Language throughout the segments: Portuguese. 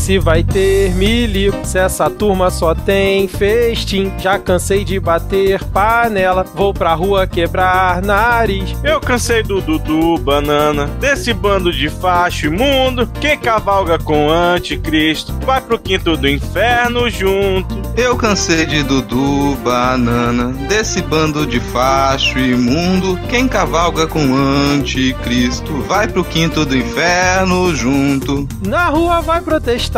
se vai ter milico. Se essa turma só tem festim. Já cansei de bater panela. Vou pra rua quebrar nariz. Eu cansei do Dudu Banana, desse bando de facho imundo. Quem cavalga com anticristo vai pro quinto do inferno junto. Eu cansei de Dudu Banana, desse bando de facho imundo. Quem cavalga com anticristo vai pro quinto do inferno junto. Na rua vai protestar,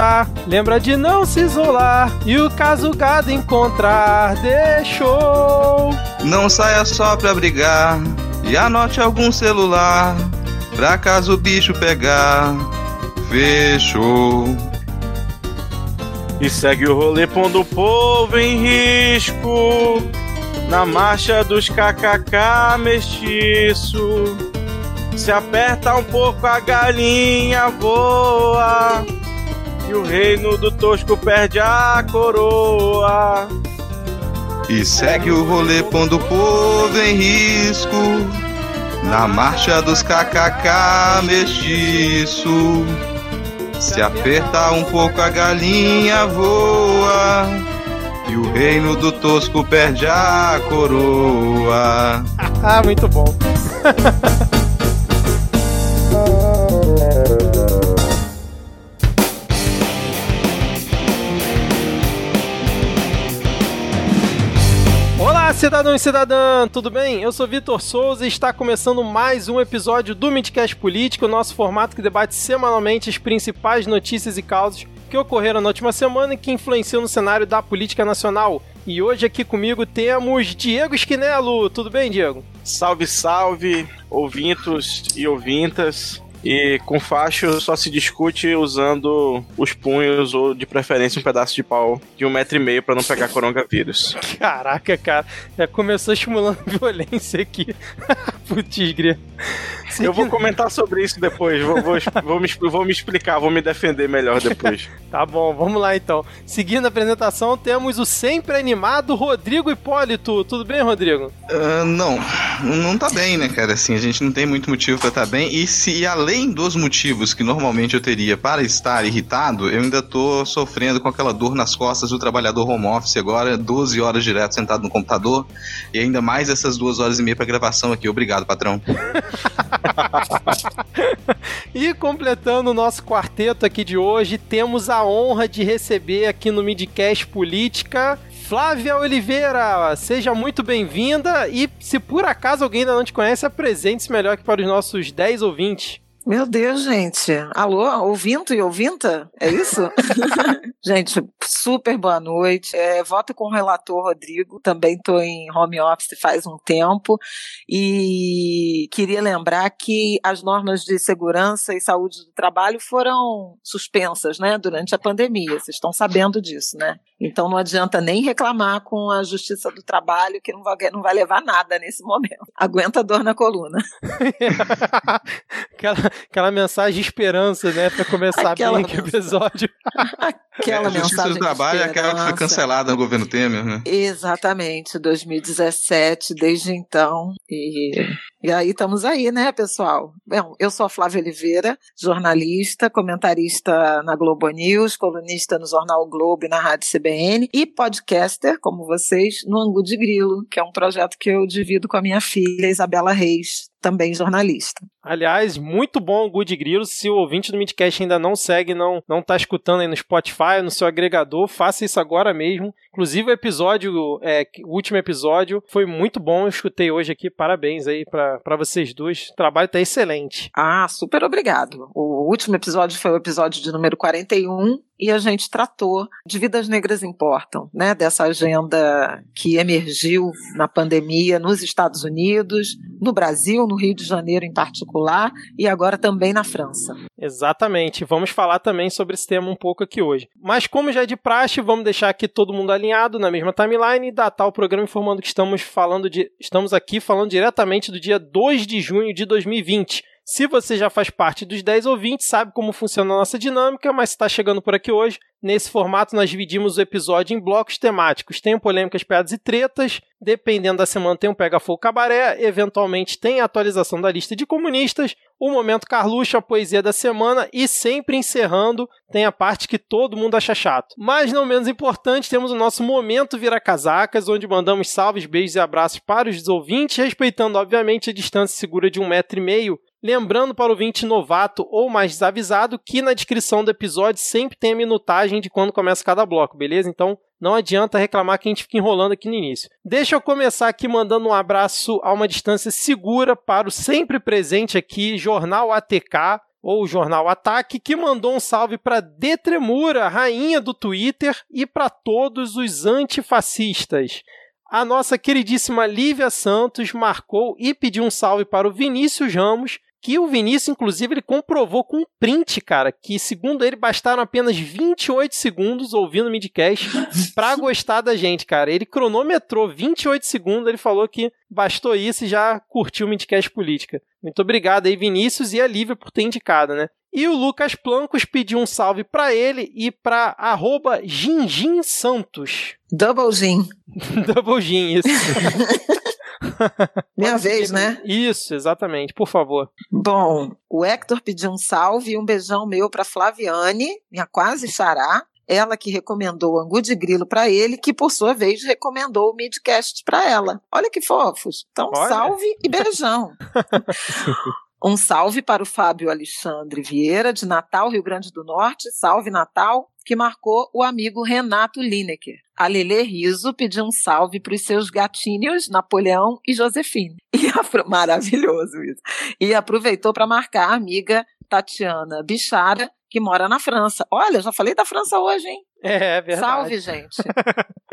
lembra de não se isolar. E o caso gado encontrar, deixou. Não saia só pra brigar e anote algum celular pra caso o bicho pegar. Fechou. E segue o rolê pondo o povo em risco. Na marcha dos kkk mestiço. Se aperta um pouco a galinha voa. E o reino do Tosco perde a coroa. E segue o rolê pondo o povo em risco. Na marcha dos kkk mestiço. Se apertar um pouco a galinha voa. E o reino do Tosco perde a coroa. Ah, muito bom. cidadão e cidadã, tudo bem? Eu sou Vitor Souza e está começando mais um episódio do Midcast Político, nosso formato que debate semanalmente as principais notícias e causas que ocorreram na última semana e que influenciam no cenário da política nacional. E hoje aqui comigo temos Diego Esquinelo. Tudo bem, Diego? Salve, salve, ouvintos e ouvintas. E com facho só se discute usando os punhos ou de preferência um pedaço de pau de um metro e meio para não pegar coronavírus. Caraca, cara, já começou estimulando violência aqui. Putz, grilo. Eu vou comentar sobre isso depois. Vou, vou, vou, me, vou me explicar, vou me defender melhor depois. tá bom, vamos lá então. Seguindo a apresentação, temos o sempre animado Rodrigo Hipólito. Tudo bem, Rodrigo? Uh, não, não tá bem, né, cara? Assim, a gente não tem muito motivo para estar tá bem. E se e além dos motivos que normalmente eu teria para estar irritado, eu ainda tô sofrendo com aquela dor nas costas do trabalhador home office agora, 12 horas direto sentado no computador. E ainda mais essas duas horas e meia pra gravação aqui. Obrigado, patrão. e completando o nosso quarteto aqui de hoje, temos a honra de receber aqui no Midcast Política Flávia Oliveira, seja muito bem-vinda e se por acaso alguém ainda não te conhece, apresente-se melhor que para os nossos 10 ouvintes. Meu Deus, gente. Alô, ouvinto e ouvinta? É isso? gente, super boa noite. É, voto com o relator Rodrigo. Também estou em home office faz um tempo. E queria lembrar que as normas de segurança e saúde do trabalho foram suspensas né, durante a pandemia. Vocês estão sabendo disso, né? Então não adianta nem reclamar com a Justiça do Trabalho, que não vai, não vai levar nada nesse momento. Aguenta a dor na coluna. aquela, aquela mensagem de esperança, né? Pra começar aquela bem o episódio. aquela é, mensagem. do Trabalho é aquela que foi cancelada no governo Temer, né? Exatamente, 2017, desde então. E, e aí estamos aí, né, pessoal? Bom, eu sou a Flávia Oliveira, jornalista, comentarista na Globo News, colunista no Jornal Globo e na Rádio CBN e podcaster, como vocês, no Angu de Grilo, que é um projeto que eu divido com a minha filha Isabela Reis, também jornalista. Aliás, muito bom o Good Grilo. Se o ouvinte do Midcast ainda não segue, não não tá escutando aí no Spotify, no seu agregador, faça isso agora mesmo. Inclusive o episódio, é, o último episódio foi muito bom. Eu escutei hoje aqui. Parabéns aí para vocês dois. O trabalho tá excelente. Ah, super obrigado. O último episódio foi o episódio de número 41 e a gente tratou de Vidas Negras Importam, né? Dessa agenda que emergiu na pandemia nos Estados Unidos, no Brasil, no Rio de Janeiro em particular, e agora também na França. Exatamente. Vamos falar também sobre esse tema um pouco aqui hoje. Mas como já é de praxe, vamos deixar aqui todo mundo alinhado na mesma timeline e datar o programa informando que estamos falando de estamos aqui falando diretamente do dia 2 de junho de 2020 Se você já faz parte dos 10 ouvintes, sabe como funciona a nossa dinâmica, mas está chegando por aqui hoje, nesse formato nós dividimos o episódio em blocos temáticos. Tem polêmicas, piadas e tretas, dependendo da semana tem um Pega Fogo Cabaré, eventualmente tem a atualização da lista de comunistas, o Momento Carluxo, a poesia da semana. E sempre encerrando, tem a parte que todo mundo acha chato. Mas não menos importante, temos o nosso Momento Vira Casacas, onde mandamos salves, beijos e abraços para os ouvintes, respeitando obviamente a distância segura de um metro e meio Lembrando para o ouvinte novato ou mais desavisado que na descrição do episódio sempre tem a minutagem de quando começa cada bloco, beleza? Então não adianta reclamar que a gente fica enrolando aqui no início. Deixa eu começar aqui mandando um abraço a uma distância segura para o sempre presente aqui, Jornal ATK, ou Jornal Ataque, que mandou um salve para Detremura, rainha do Twitter, e para todos os antifascistas. A nossa queridíssima Lívia Santos marcou e pediu um salve para o Vinícius Ramos, que o Vinícius, inclusive, ele comprovou com um print, cara, que segundo ele bastaram apenas 28 segundos ouvindo o midcast para gostar da gente, cara. Ele cronometrou 28 segundos, ele falou que bastou isso e já curtiu o midcast política. Muito obrigado aí, Vinícius e a Lívia por ter indicado, né? E o Lucas Plancos pediu um salve para ele e para arroba Santos. Double Gin. Double Gin, isso. Minha vez, né? Isso, exatamente, por favor. Bom, o Hector pediu um salve e um beijão meu para Flaviane, minha quase xará. Ela que recomendou o Angu de Grilo para ele, que por sua vez recomendou o Midcast para ela. Olha que fofos. Então, Olha. salve e beijão. Um salve para o Fábio Alexandre Vieira, de Natal, Rio Grande do Norte. Salve Natal, que marcou o amigo Renato Lineker. A Lele Riso pediu um salve para os seus gatinhos, Napoleão e Josefine. E Maravilhoso isso. E aproveitou para marcar a amiga Tatiana Bichara, que mora na França. Olha, já falei da França hoje, hein? É, é verdade. Salve, gente.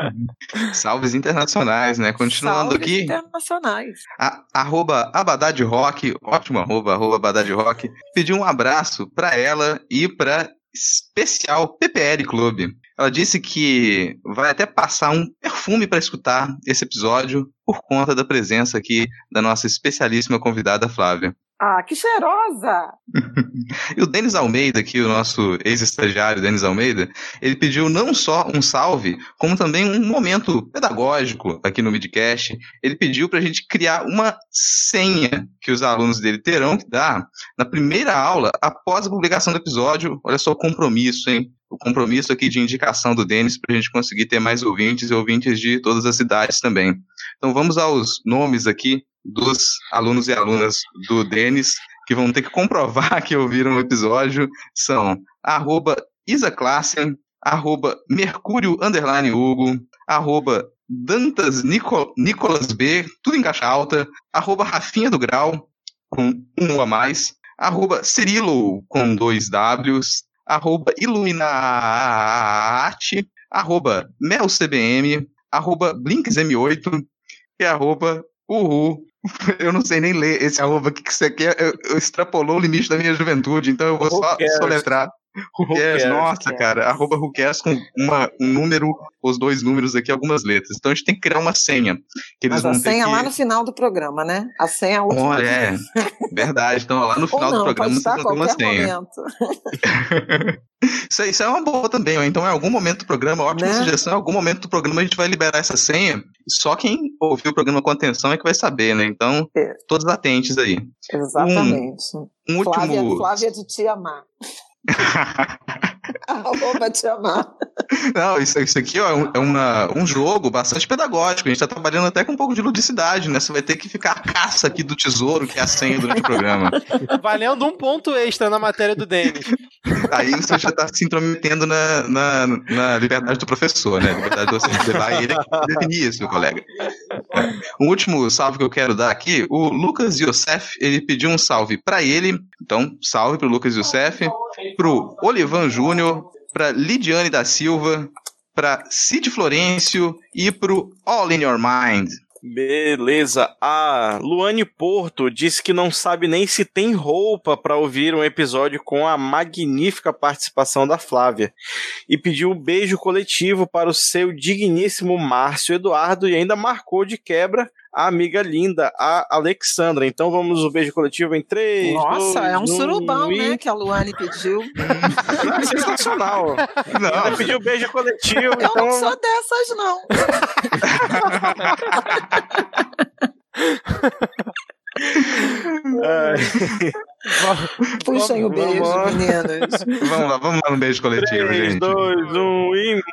Salves internacionais, né? Continuando Salves aqui. internacionais. A, arroba Abadade Rock, ótimo arroba, arroba Abadade Rock, pediu um abraço para ela e para especial PPL Clube. Ela disse que vai até passar um perfume para escutar esse episódio por conta da presença aqui da nossa especialíssima convidada Flávia. Ah, que cheirosa! e o Denis Almeida, aqui, o nosso ex-estagiário Denis Almeida, ele pediu não só um salve, como também um momento pedagógico aqui no Midcast. Ele pediu para a gente criar uma senha que os alunos dele terão que dar na primeira aula após a publicação do episódio. Olha só o compromisso, hein? O compromisso aqui de indicação do Denis para a gente conseguir ter mais ouvintes e ouvintes de todas as cidades também. Então vamos aos nomes aqui dos alunos e alunas do Denis, que vão ter que comprovar que ouviram o episódio, são arroba Isaklassen, arroba Mercúrio Underline Hugo, arroba Dantas Nico, Nicolas B, tudo em caixa alta, arroba Rafinha do Grau, com um a mais, arroba Cirilo, com dois Ws, arroba Iluminati, arroba MelCBM, arroba BlinksM8 e arroba Uhu Eu não sei nem ler esse arroba que isso aqui é, eu, extrapolou o limite da minha juventude, então eu vou só soletrar. Who nossa, cara, arroba who com uma, um número, os dois números aqui, algumas letras. Então a gente tem que criar uma senha. Que eles Mas vão a senha que... lá no final do programa, né? A senha é última. Olha, é, verdade. Então lá no final não, do programa você tem uma senha. isso, isso é uma boa também. Ou então, em algum momento do programa, ótima né? sugestão, em algum momento do programa a gente vai liberar essa senha. Só quem ouviu o programa com atenção é que vai saber, né? Então, é. todos atentos aí. Exatamente. Um, um Flávia, último. Flávia de Tia Mar. Arroba te amar. Não, isso, isso aqui ó, é, um, é uma, um jogo bastante pedagógico. A gente está trabalhando até com um pouco de ludicidade, né? Você vai ter que ficar a caça aqui do tesouro, que é a senha durante o programa. Valendo um ponto extra na matéria do Denis. Aí você já está se intrometendo na, na, na, liberdade do professor, né? liberdade de você levar ele a definir isso, meu colega. Um último salve que eu quero dar aqui: o Lucas Youssef, ele pediu um salve para ele. Então, salve para o Lucas Youssef pro Olivan Júnior, pra Lidiane da Silva, pra Cid Florencio e pro All in Your Mind. Beleza. A Luane Porto disse que não sabe nem se tem roupa para ouvir um episódio com a magnífica participação da Flávia. E pediu um beijo coletivo para o seu digníssimo Márcio Eduardo e ainda marcou de quebra a amiga linda, a Alexandra. Então vamos o beijo coletivo em três. Nossa, dois, é um surubão, e... né? Que a Luane pediu. É sensacional. Não, Ela pediu beijo coletivo. Eu então... não sou dessas, não. Puxem o beijo, vamos. meninas. vamos lá, vamos lá no beijo coletivo, 3, gente. 2, 1 e.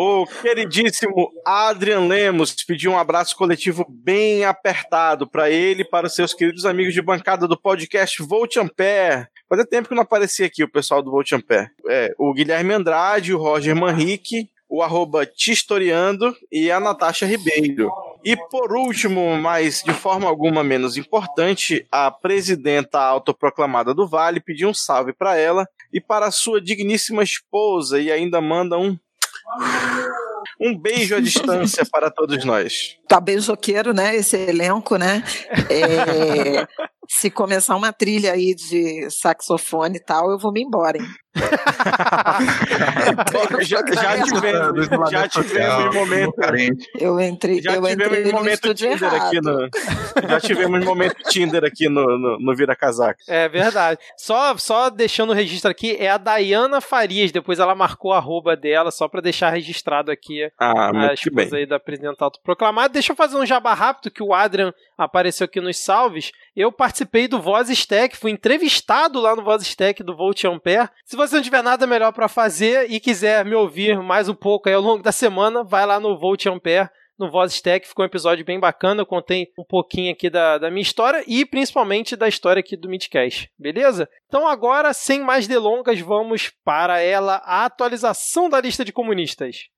O queridíssimo Adrian Lemos pediu um abraço coletivo bem apertado para ele e para os seus queridos amigos de bancada do podcast Volt Ampere. Fazia tempo que não aparecia aqui o pessoal do Volt Ampere. É, o Guilherme Andrade, o Roger Manrique, o arroba Tistoriando e a Natasha Ribeiro. E por último, mas de forma alguma menos importante, a presidenta autoproclamada do Vale pediu um salve para ela e para a sua digníssima esposa e ainda manda um um beijo à distância para todos nós. Tá beijoqueiro, né? Esse elenco, né? É, se começar uma trilha aí de saxofone e tal, eu vou me embora, hein? já, já tivemos, já tivemos momento. Eu entrei, já eu entrei tivemos no momento Tinder errado. aqui no, já tivemos momento Tinder aqui no, no, no Vira Casaca. É verdade. Só, só deixando o registro aqui, é a Dayana Farias. Depois ela marcou a arroba dela, só pra deixar registrado aqui Ah, a muito bem. aí da presidenta autoproclamada. Deixa eu fazer um jabá rápido, que o Adrian apareceu aqui nos salves. Eu participei do Voz Stack, fui entrevistado lá no Voz Stack do Volt Ampere. Se você não tiver nada melhor pra fazer e quiser me ouvir mais um pouco aí ao longo da semana, vai lá no Volt Ampere. No Voz Stack ficou um episódio bem bacana. Eu contei um pouquinho aqui da, da minha história e principalmente da história aqui do Midcast, beleza? Então agora, sem mais delongas, vamos para ela, a atualização da lista de comunistas.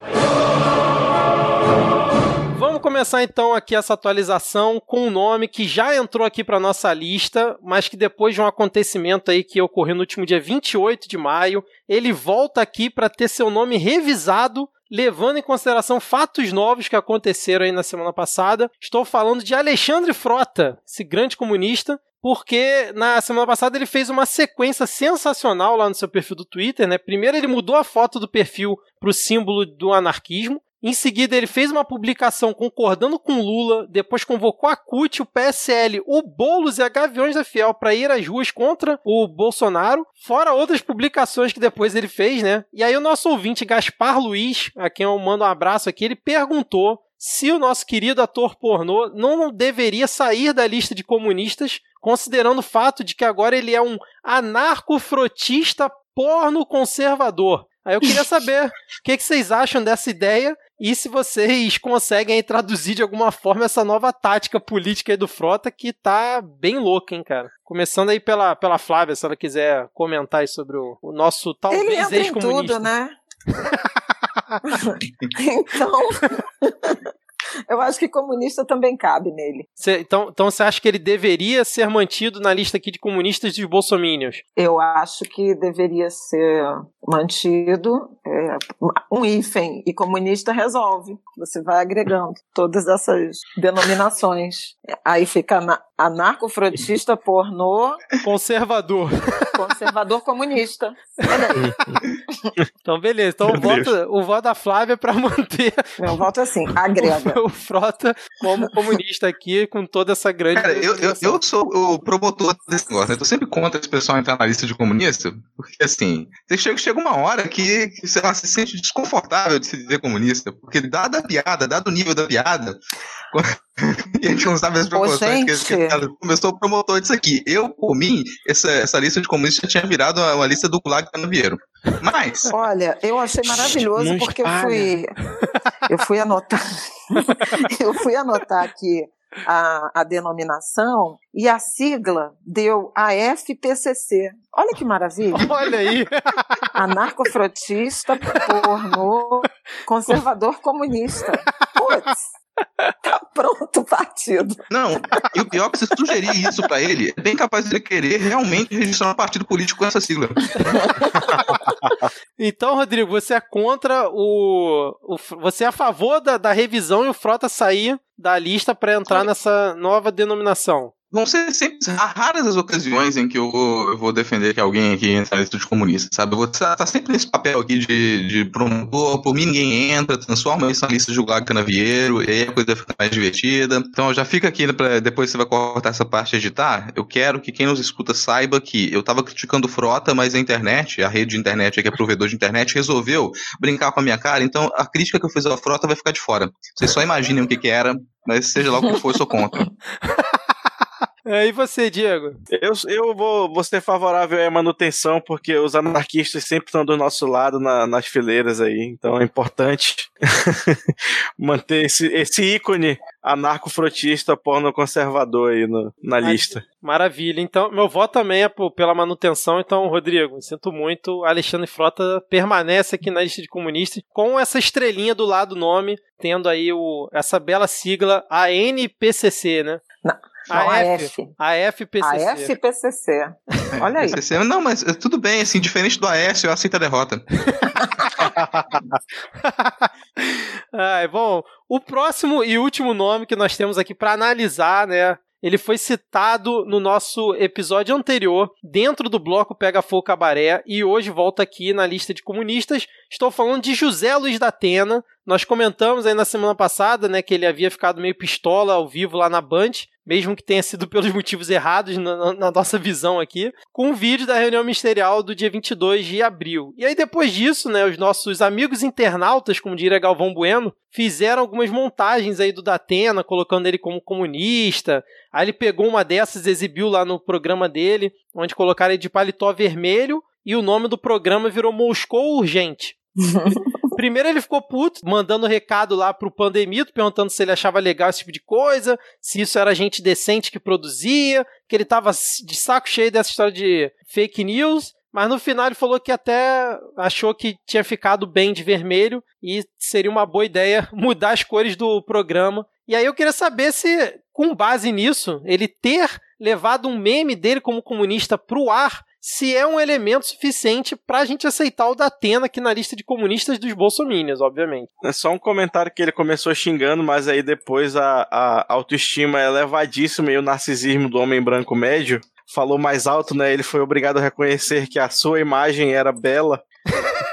Vamos começar então aqui essa atualização com um nome que já entrou aqui para nossa lista, mas que depois de um acontecimento aí que ocorreu no último dia 28 de maio, ele volta aqui para ter seu nome revisado, levando em consideração fatos novos que aconteceram aí na semana passada. Estou falando de Alexandre Frota, esse grande comunista, porque na semana passada ele fez uma sequência sensacional lá no seu perfil do Twitter, né? Primeiro ele mudou a foto do perfil para o símbolo do anarquismo. Em seguida, ele fez uma publicação concordando com Lula, depois convocou a CUT, o PSL, o Boulos e a Gaviões da Fiel para ir às ruas contra o Bolsonaro, fora outras publicações que depois ele fez, né? E aí o nosso ouvinte Gaspar Luiz, a quem eu mando um abraço aqui, ele perguntou se o nosso querido ator pornô não deveria sair da lista de comunistas, considerando o fato de que agora ele é um anarcofrotista porno conservador. Aí eu queria saber o que, que vocês acham dessa ideia e se vocês conseguem traduzir de alguma forma essa nova tática política aí do Frota que tá bem louca, hein, cara. Começando aí pela, pela Flávia, se ela quiser comentar aí sobre o, o nosso Ele talvez entra em ex-comunista. tudo, né? então, eu acho que comunista também cabe nele. Cê- então, então você acha que ele deveria ser mantido na lista aqui de comunistas dos bolsominions? Eu acho que deveria ser mantido é, um hífen e comunista resolve. Você vai agregando todas essas denominações. Aí fica ana- anarcofrotista, pornô, Conservador. conservador comunista. Então, beleza. Então, o voto, o voto da Flávia é pra manter meu voto é assim, agrega. o Frota como comunista aqui, com toda essa grande. Cara, eu, eu, eu sou o promotor desse negócio, né? Eu tô sempre contra esse pessoal entrar na lista de comunista, porque assim, você chega, chega uma hora que, que sei lá, se sente desconfortável de se dizer comunista, porque dada a piada, dado o nível da piada, e a gente não sabe as proporções que, começou o promotor disso aqui. Eu, por mim, essa, essa lista de comunistas já tinha virado uma, uma lista do Gulag Canaviero. Mas, Olha, eu achei maravilhoso porque eu fui, eu fui anotar, eu fui anotar aqui a, a denominação e a sigla deu a FPCC. Olha que maravilha! Olha aí. Anarcofrotista, pornô, conservador comunista. Putz, tá pronto o partido. não, e o pior é que se sugerir isso pra ele, é bem capaz de ele querer realmente registrar um partido político com essa sigla. Então, Rodrigo, você é contra o. o você é a favor da, da revisão e o Frota sair da lista para entrar nessa nova denominação. Vão ser sempre raras as ocasiões em que eu vou, eu vou defender que alguém aqui entra na lista de comunista, sabe? Eu vou estar tá sempre nesse papel aqui de, de promotor, por mim ninguém entra, transforma isso na lista de Gulago Canavieiro, e aí a coisa fica mais divertida. Então já fica aqui, pra, depois você vai cortar essa parte e editar, eu quero que quem nos escuta saiba que eu tava criticando frota, mas a internet, a rede de internet, que é provedor de internet, resolveu brincar com a minha cara, então a crítica que eu fiz à frota vai ficar de fora. Vocês só imaginem o que que era, mas seja lá o que for, eu sou contra. É, e você, Diego? Eu, eu vou, vou ser favorável à manutenção, porque os anarquistas sempre estão do nosso lado na, nas fileiras aí, então é importante manter esse, esse ícone anarco-frotista porno-conservador aí no, na lista. Maravilha. Então, meu voto também é pela manutenção. Então, Rodrigo, sinto muito. Alexandre Frota permanece aqui na lista de comunistas com essa estrelinha do lado do nome, tendo aí o, essa bela sigla ANPCC, né? Não. Não, a F. A FPCC. A FPCC. Olha aí. PCC. Não, mas eh, tudo bem, assim, diferente do AS, eu aceito a derrota. ah, bom, o próximo e último nome que nós temos aqui para analisar, né, ele foi citado no nosso episódio anterior, dentro do bloco Pega Fogo Cabaré, e hoje volta aqui na lista de comunistas. Estou falando de José Luiz da Atena. Nós comentamos aí na semana passada, né, que ele havia ficado meio pistola ao vivo lá na Band, mesmo que tenha sido pelos motivos errados na, na, nossa visão aqui, com um vídeo da reunião ministerial do dia 22 de abril. E aí depois disso, né, os nossos amigos internautas, como diria Galvão Bueno, fizeram algumas montagens aí do Datena, colocando ele como comunista. Aí ele pegou uma dessas exibiu lá no programa dele, onde colocaram ele de paletó vermelho e o nome do programa virou Moscou Urgente. Primeiro ele ficou puto, mandando recado lá pro Pandemito, perguntando se ele achava legal esse tipo de coisa, se isso era gente decente que produzia, que ele tava de saco cheio dessa história de fake news. Mas no final ele falou que até achou que tinha ficado bem de vermelho e seria uma boa ideia mudar as cores do programa. E aí eu queria saber se, com base nisso, ele ter levado um meme dele como comunista pro ar se é um elemento suficiente para a gente aceitar o Datena aqui na lista de comunistas dos bolsominions, obviamente. É só um comentário que ele começou xingando, mas aí depois a, a autoestima é elevadíssima e o narcisismo do homem branco médio falou mais alto, né? Ele foi obrigado a reconhecer que a sua imagem era bela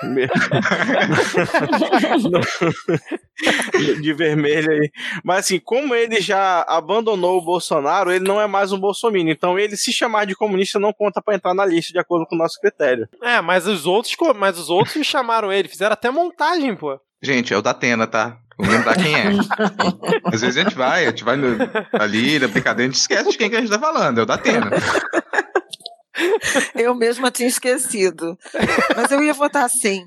de vermelho aí. Mas assim, como ele já abandonou o Bolsonaro, ele não é mais um bolsominion. Então ele se chamar de comunista não conta para entrar na lista de acordo com o nosso critério. É, mas os outros, mas os outros chamaram ele, fizeram até montagem, pô. Gente, é o da Atena, tá? Vou lembrar quem é. Às vezes a gente vai, a gente vai no, ali na brincadeira, a gente esquece de quem que a gente tá falando, é o da Atena. Eu mesma tinha esquecido. Mas eu ia votar sim.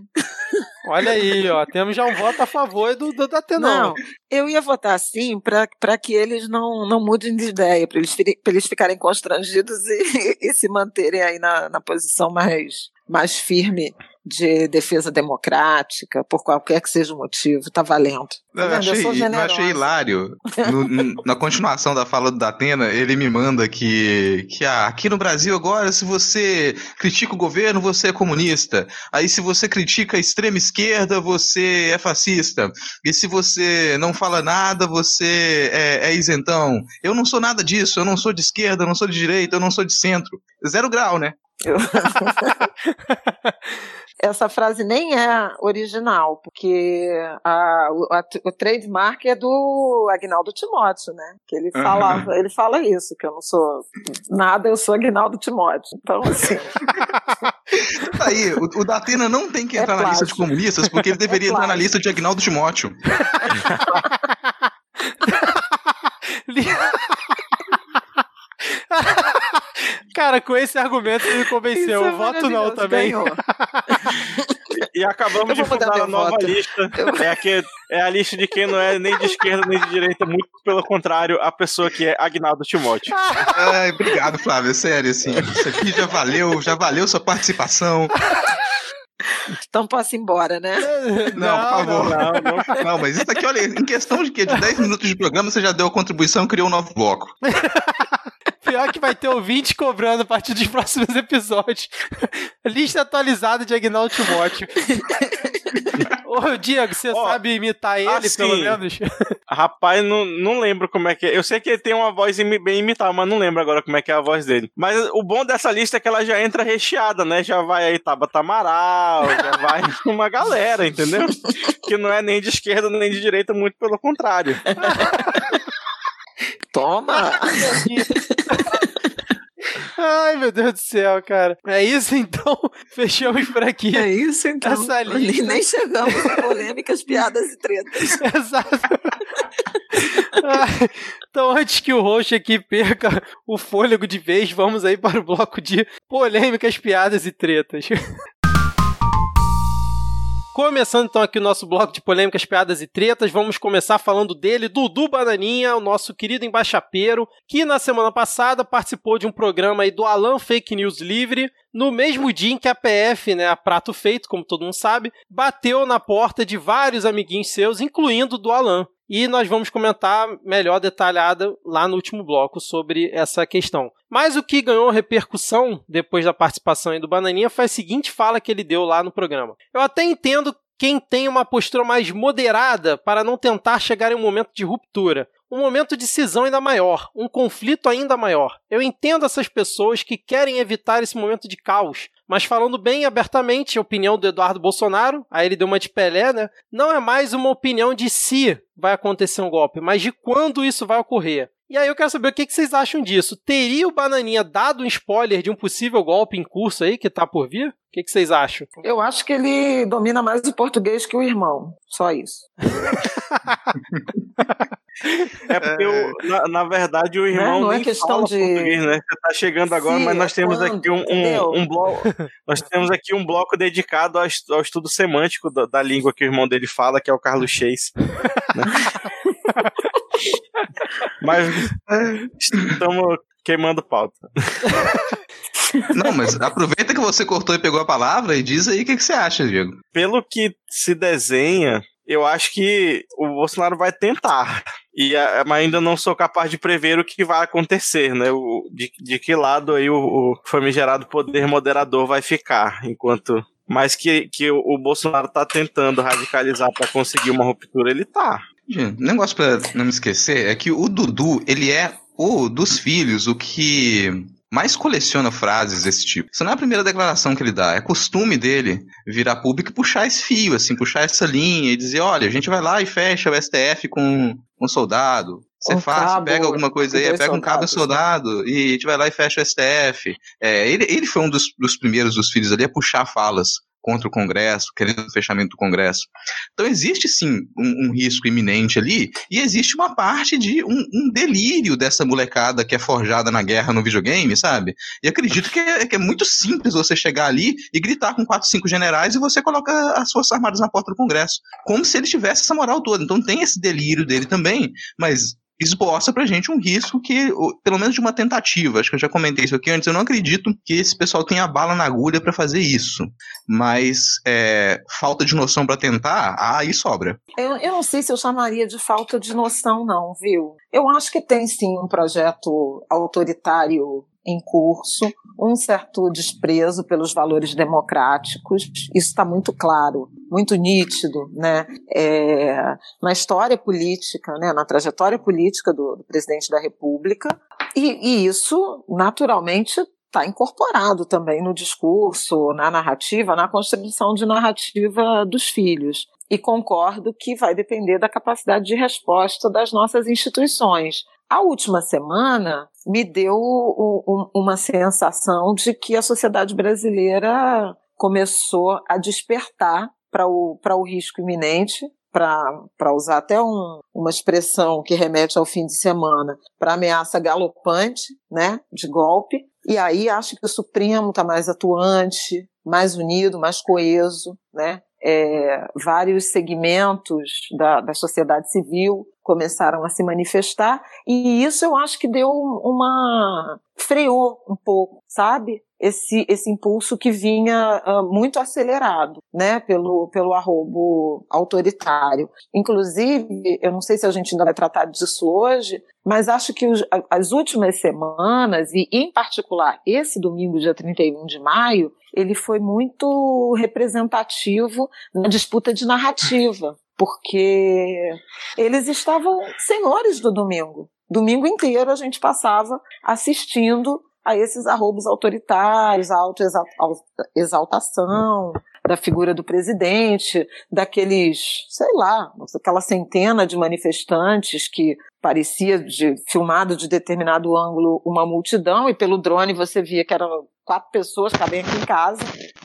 Olha aí, ó, temos já um voto a favor do, do Datenão. Não, eu ia votar sim para que eles não, não mudem de ideia, para eles, eles ficarem constrangidos e, e se manterem aí na, na posição mais, mais firme de defesa democrática, por qualquer que seja o motivo, tá valendo. Tá eu, achei, eu, eu, achei hilário. No, na continuação da fala do Datena, ele me manda que, que ah, aqui no Brasil agora, se você critica o governo, você é comunista. Aí se você critica a extrema esquerda, você é fascista. E se você não fala nada, você é, é isentão. Eu não sou nada disso, eu não sou de esquerda, eu não sou de direita, eu não sou de centro. Zero grau, né? essa frase nem é original, porque a, a, o trademark é do Agnaldo Timóteo, né? Que ele falava, uhum. ele fala isso, que eu não sou nada, eu sou Agnaldo Timóteo. Então, assim. tá aí, o, o Datena não tem que é entrar é na lista de comunistas, porque ele é deveria é entrar na lista de Agnaldo Timóteo. Cara, com esse argumento me convenceu. É voto não também. e acabamos de fundar a nova voto. lista. É, aqui, é a lista de quem não é nem de esquerda nem de direita, muito pelo contrário, a pessoa que é Agnaldo Timóteo. Obrigado, Flávio. Sério, assim. Isso aqui já valeu, já valeu sua participação. Então posso ir embora, né? Não, não por favor. Não, não, não, mas isso aqui, olha, em questão de quê? De 10 minutos de programa, você já deu a contribuição e criou um novo bloco. Pior que vai ter ouvinte cobrando a partir dos próximos episódios. Lista atualizada de Agnaldo Timóteo. Ô, Diego, você oh, sabe imitar ele, assim, pelo menos? Rapaz, não, não lembro como é que é. Eu sei que ele tem uma voz bem imitada, mas não lembro agora como é que é a voz dele. Mas o bom dessa lista é que ela já entra recheada, né? Já vai aí Tabata Amaral, já vai uma galera, entendeu? Que não é nem de esquerda nem de direita, muito pelo contrário. Toma! Ai, meu Deus do céu, cara. É isso então? Fechamos por aqui. É isso então. Essa lista. Nem chegamos a polêmicas, piadas e tretas. Exato. então, antes que o host aqui perca o fôlego de vez, vamos aí para o bloco de polêmicas, piadas e tretas. Começando então aqui o nosso bloco de polêmicas, piadas e tretas, vamos começar falando dele, Dudu Bananinha, o nosso querido embaixapeiro, que na semana passada participou de um programa aí do Alan Fake News Livre, no mesmo dia em que a PF, né, a Prato Feito, como todo mundo sabe, bateu na porta de vários amiguinhos seus, incluindo do Alan. E nós vamos comentar melhor detalhada lá no último bloco sobre essa questão. Mas o que ganhou repercussão depois da participação do Bananinha foi a seguinte fala que ele deu lá no programa. Eu até entendo quem tem uma postura mais moderada para não tentar chegar em um momento de ruptura, um momento de cisão ainda maior, um conflito ainda maior. Eu entendo essas pessoas que querem evitar esse momento de caos, mas falando bem abertamente, a opinião do Eduardo Bolsonaro, aí ele deu uma de Pelé, né? Não é mais uma opinião de se vai acontecer um golpe, mas de quando isso vai ocorrer. E aí eu quero saber o que vocês acham disso. Teria o Bananinha dado um spoiler de um possível golpe em curso aí que tá por vir? O que vocês acham? Eu acho que ele domina mais o português que o irmão. Só isso. É porque, o, na, na, verdade, o irmão não, é, não é questão de português, né? Você tá chegando agora, Sim, mas nós temos aqui um, um, um, bloco. Nós temos aqui um bloco dedicado ao, ao estudo semântico da, da, língua que o irmão dele fala, que é o Carlos Chase. Né? mas estamos queimando pauta. Não, mas aproveita que você cortou e pegou a palavra e diz aí o que, que você acha, Diego. Pelo que se desenha, eu acho que o Bolsonaro vai tentar. E mas ainda não sou capaz de prever o que vai acontecer, né? O, de, de que lado aí o, o famigerado poder moderador vai ficar, enquanto mas que, que o Bolsonaro tá tentando radicalizar para conseguir uma ruptura, ele tá. Gente, negócio para não me esquecer é que o Dudu, ele é o dos filhos, o que mais coleciona frases desse tipo. Isso não é a primeira declaração que ele dá, é costume dele virar público e puxar esse fio, assim, puxar essa linha e dizer, olha, a gente vai lá e fecha o STF com um soldado. Você um faz, cabo, pega alguma coisa aí, pega um cabo e soldado e a gente vai lá e fecha o STF. É, ele, ele foi um dos, dos primeiros dos filhos ali a puxar falas contra o Congresso, querendo o fechamento do Congresso. Então existe sim um, um risco iminente ali, e existe uma parte de um, um, delírio dessa molecada que é forjada na guerra no videogame, sabe? E acredito que é, que é, muito simples você chegar ali e gritar com quatro, cinco generais e você coloca as Forças Armadas na porta do Congresso. Como se ele tivesse essa moral toda. Então tem esse delírio dele também, mas esboça pra gente um risco que, pelo menos de uma tentativa, acho que eu já comentei isso aqui antes, eu não acredito que esse pessoal tenha bala na agulha para fazer isso. Mas é, falta de noção para tentar, aí sobra. Eu, eu não sei se eu chamaria de falta de noção, não, viu? Eu acho que tem sim um projeto autoritário em curso, um certo desprezo pelos valores democráticos, isso está muito claro, muito nítido, né, é, na história política, né, na trajetória política do, do presidente da República, e, e isso, naturalmente, está incorporado também no discurso, na narrativa, na construção de narrativa dos filhos. E concordo que vai depender da capacidade de resposta das nossas instituições. A última semana me deu uma sensação de que a sociedade brasileira começou a despertar para o, o risco iminente, para usar até um, uma expressão que remete ao fim de semana, para ameaça galopante né, de golpe. E aí acho que o Supremo está mais atuante, mais unido, mais coeso, né? É, vários segmentos da, da sociedade civil começaram a se manifestar, e isso eu acho que deu uma. freou um pouco, sabe? Esse, esse impulso que vinha uh, muito acelerado, né, pelo, pelo arrobo autoritário. Inclusive, eu não sei se a gente ainda vai tratar disso hoje, mas acho que os, as últimas semanas, e em particular esse domingo, dia 31 de maio, ele foi muito representativo na disputa de narrativa, porque eles estavam senhores do domingo. Domingo inteiro a gente passava assistindo a esses arrobos autoritários, a autoexaltação da figura do presidente, daqueles, sei lá, aquela centena de manifestantes que parecia de, filmado de determinado ângulo uma multidão e pelo drone você via que eram quatro pessoas, cabem aqui em casa.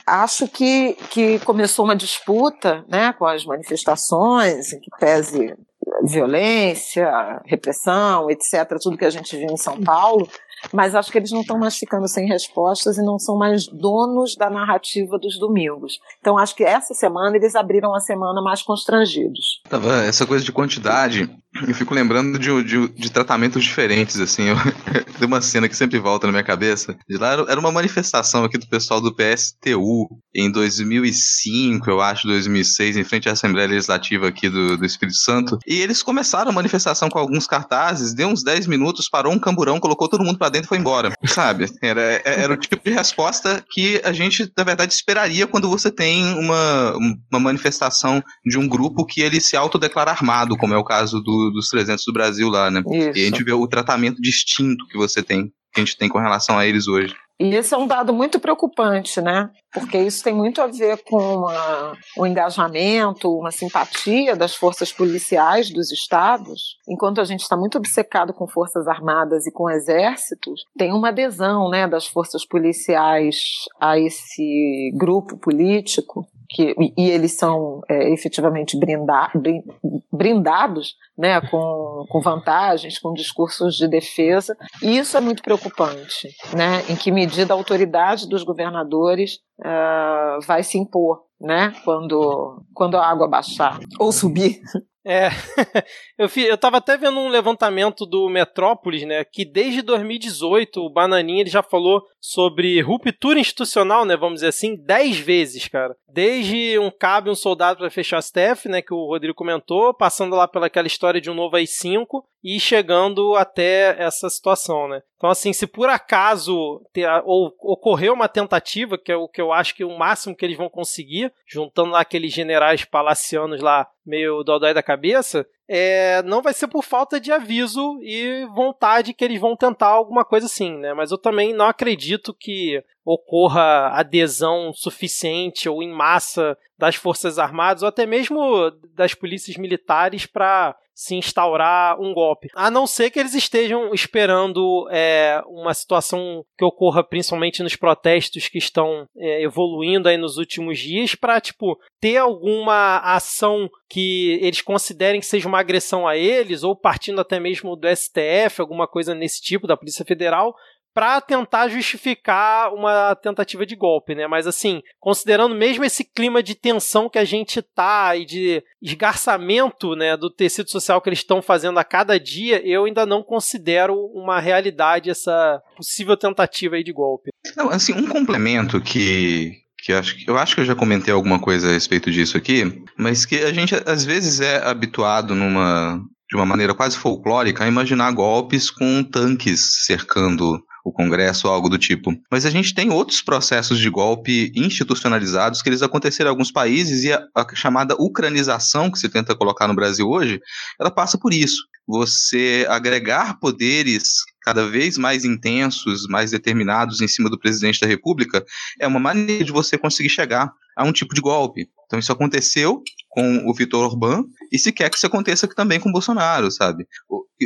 Acho que, que começou uma disputa né, com as manifestações, em que pese violência, repressão, etc., tudo que a gente viu em São Paulo, mas acho que eles não estão mais ficando sem respostas e não são mais donos da narrativa dos domingos. Então acho que essa semana eles abriram a semana mais constrangidos. Essa coisa de quantidade, eu fico lembrando de, de, de tratamentos diferentes, assim. Tem uma cena que sempre volta na minha cabeça. De lá era uma manifestação aqui do pessoal do PSTU em 2005, eu acho, 2006, em frente à Assembleia Legislativa aqui do, do Espírito Santo. E eles começaram a manifestação com alguns cartazes, deu uns 10 minutos, parou um camburão, colocou todo mundo pra dentro e foi embora. Sabe? Era, era o tipo de resposta que a gente, na verdade, esperaria quando você tem uma, uma manifestação de um grupo que ele se autodeclara armado, como é o caso do, dos 300 do Brasil lá, né? Isso. E a gente vê o tratamento distinto que você tem, que a gente tem com relação a eles hoje. E esse é um dado muito preocupante, né? Porque isso tem muito a ver com uma, um engajamento, uma simpatia das forças policiais dos estados. Enquanto a gente está muito obcecado com forças armadas e com exércitos, tem uma adesão né, das forças policiais a esse grupo político que, e eles são é, efetivamente brinda, brindados né, com, com vantagens, com discursos de defesa, e isso é muito preocupante, né, em que medida a autoridade dos governadores uh, vai se impor né, quando, quando a água baixar ou subir. É, eu, eu tava até vendo um levantamento do Metrópolis, né, que desde 2018 o Bananinha ele já falou sobre ruptura institucional, né, vamos dizer assim, 10 vezes, cara. Desde um cabo e um soldado para fechar a STF, né, que o Rodrigo comentou, passando lá pelaquela história de um novo AI-5 e chegando até essa situação, né. Então, assim, se por acaso ter, ou, ocorreu uma tentativa, que é o que eu acho que é o máximo que eles vão conseguir, juntando lá aqueles generais palacianos lá, meio dodói da cabeça, é, não vai ser por falta de aviso e vontade que eles vão tentar alguma coisa assim, né? Mas eu também não acredito que ocorra adesão suficiente ou em massa das Forças Armadas ou até mesmo das polícias militares para se instaurar um golpe. A não ser que eles estejam esperando é, uma situação que ocorra principalmente nos protestos que estão é, evoluindo aí nos últimos dias para tipo ter alguma ação que eles considerem que seja uma agressão a eles ou partindo até mesmo do STF, alguma coisa nesse tipo da Polícia Federal, para tentar justificar uma tentativa de golpe, né? Mas assim, considerando mesmo esse clima de tensão que a gente tá e de esgarçamento, né, do tecido social que eles estão fazendo a cada dia, eu ainda não considero uma realidade essa possível tentativa de golpe. Não, assim, um complemento que que acho, eu acho que eu já comentei alguma coisa a respeito disso aqui, mas que a gente às vezes é habituado numa de uma maneira quase folclórica a imaginar golpes com tanques cercando o Congresso ou algo do tipo. Mas a gente tem outros processos de golpe institucionalizados que eles aconteceram em alguns países e a, a chamada ucranização que se tenta colocar no Brasil hoje, ela passa por isso. Você agregar poderes cada vez mais intensos, mais determinados em cima do presidente da República, é uma maneira de você conseguir chegar a um tipo de golpe. Então isso aconteceu com o Vitor Orbán e se quer que isso aconteça também com o Bolsonaro, sabe?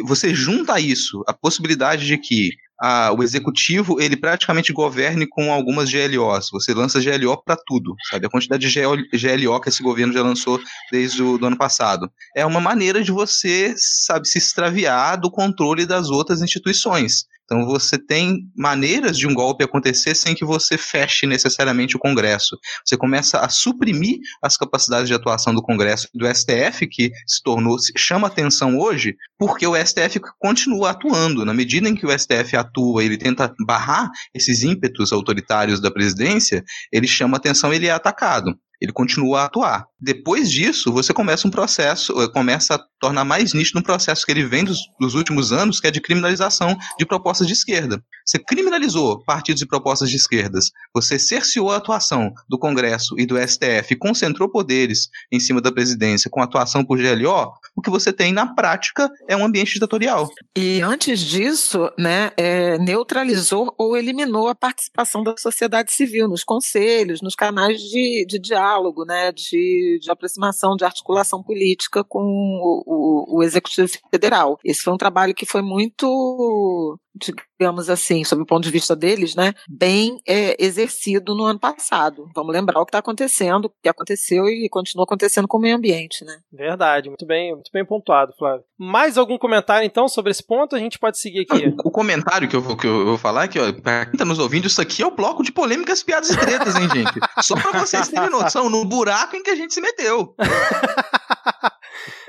Você junta isso a possibilidade de que a, o executivo ele praticamente governe com algumas GLOs. Você lança GLO para tudo, sabe? A quantidade de GLO que esse governo já lançou desde o ano passado. É uma maneira de você, sabe, se extraviar do controle das outras instituições. Então você tem maneiras de um golpe acontecer sem que você feche necessariamente o Congresso. Você começa a suprimir as capacidades de atuação do Congresso do STF, que se tornou, chama atenção hoje, porque o STF continua atuando. Na medida em que o STF atua, ele tenta barrar esses ímpetos autoritários da presidência, ele chama atenção ele é atacado ele continua a atuar. Depois disso, você começa um processo, eh, começa a tornar mais nítido um processo que ele vem dos, dos, últimos anos, que é de criminalização de propostas de esquerda. Você criminalizou partidos e propostas de esquerdas, você cerceou a atuação do Congresso e do STF, concentrou poderes em cima da presidência com atuação por GLO, o que você tem na prática é um ambiente ditatorial. E antes disso, né, é, neutralizou ou eliminou a participação da sociedade civil nos conselhos, nos canais de, de diálogo né, de, de aproximação, de articulação política com o, o, o Executivo Federal. Esse foi um trabalho que foi muito digamos assim, sob o ponto de vista deles, né, bem é, exercido no ano passado. Vamos lembrar o que está acontecendo, o que aconteceu e continua acontecendo com o meio ambiente, né? Verdade, muito bem, muito bem pontuado, Flávio. Mais algum comentário então sobre esse ponto? A gente pode seguir aqui. O, comentário que eu, vou, que eu vou falar é que, ó, pra quem tá nos ouvindo, isso aqui é o bloco de polêmicas, piadas e tretas, hein, gente? Só para vocês terem noção no buraco em que a gente se meteu.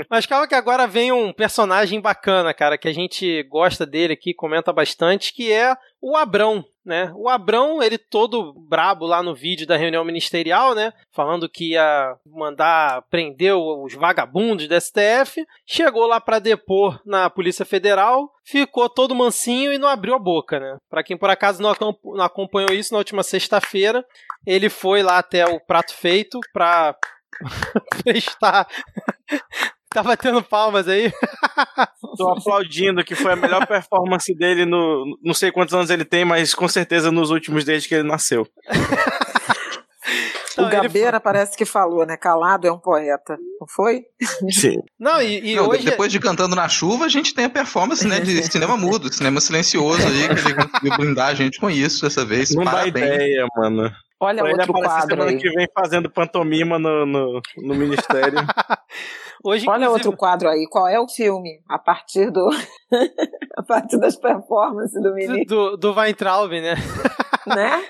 Mas calma que agora vem um personagem bacana, cara, que a gente gosta dele aqui, comenta bastante, que é o Abrão, né? O Abrão, ele todo brabo lá no vídeo da reunião ministerial, né? Falando que ia mandar prender os vagabundos da STF, chegou lá para depor na Polícia Federal, ficou todo mansinho e não abriu a boca, né? Para quem por acaso não acompanhou isso na última sexta-feira, ele foi lá até o prato feito para prestar Tá batendo palmas aí? Tô aplaudindo, que foi a melhor performance dele no. Não sei quantos anos ele tem, mas com certeza nos últimos desde que ele nasceu. o Gabeira ele... parece que falou, né? Calado é um poeta, não foi? Sim. Não, e, e não, hoje... Depois de Cantando na Chuva, a gente tem a performance né, de cinema mudo, cinema silencioso aí, que ele conseguiu blindar a gente com isso dessa vez. Não Parabéns. dá ideia, mano. Olha Só outro quadro semana aí. que vem fazendo pantomima no, no, no ministério. Hoje, Olha inclusive... outro quadro aí. Qual é o filme? A partir do. a partir das performances do menino. Do, do Weintraub, né? né?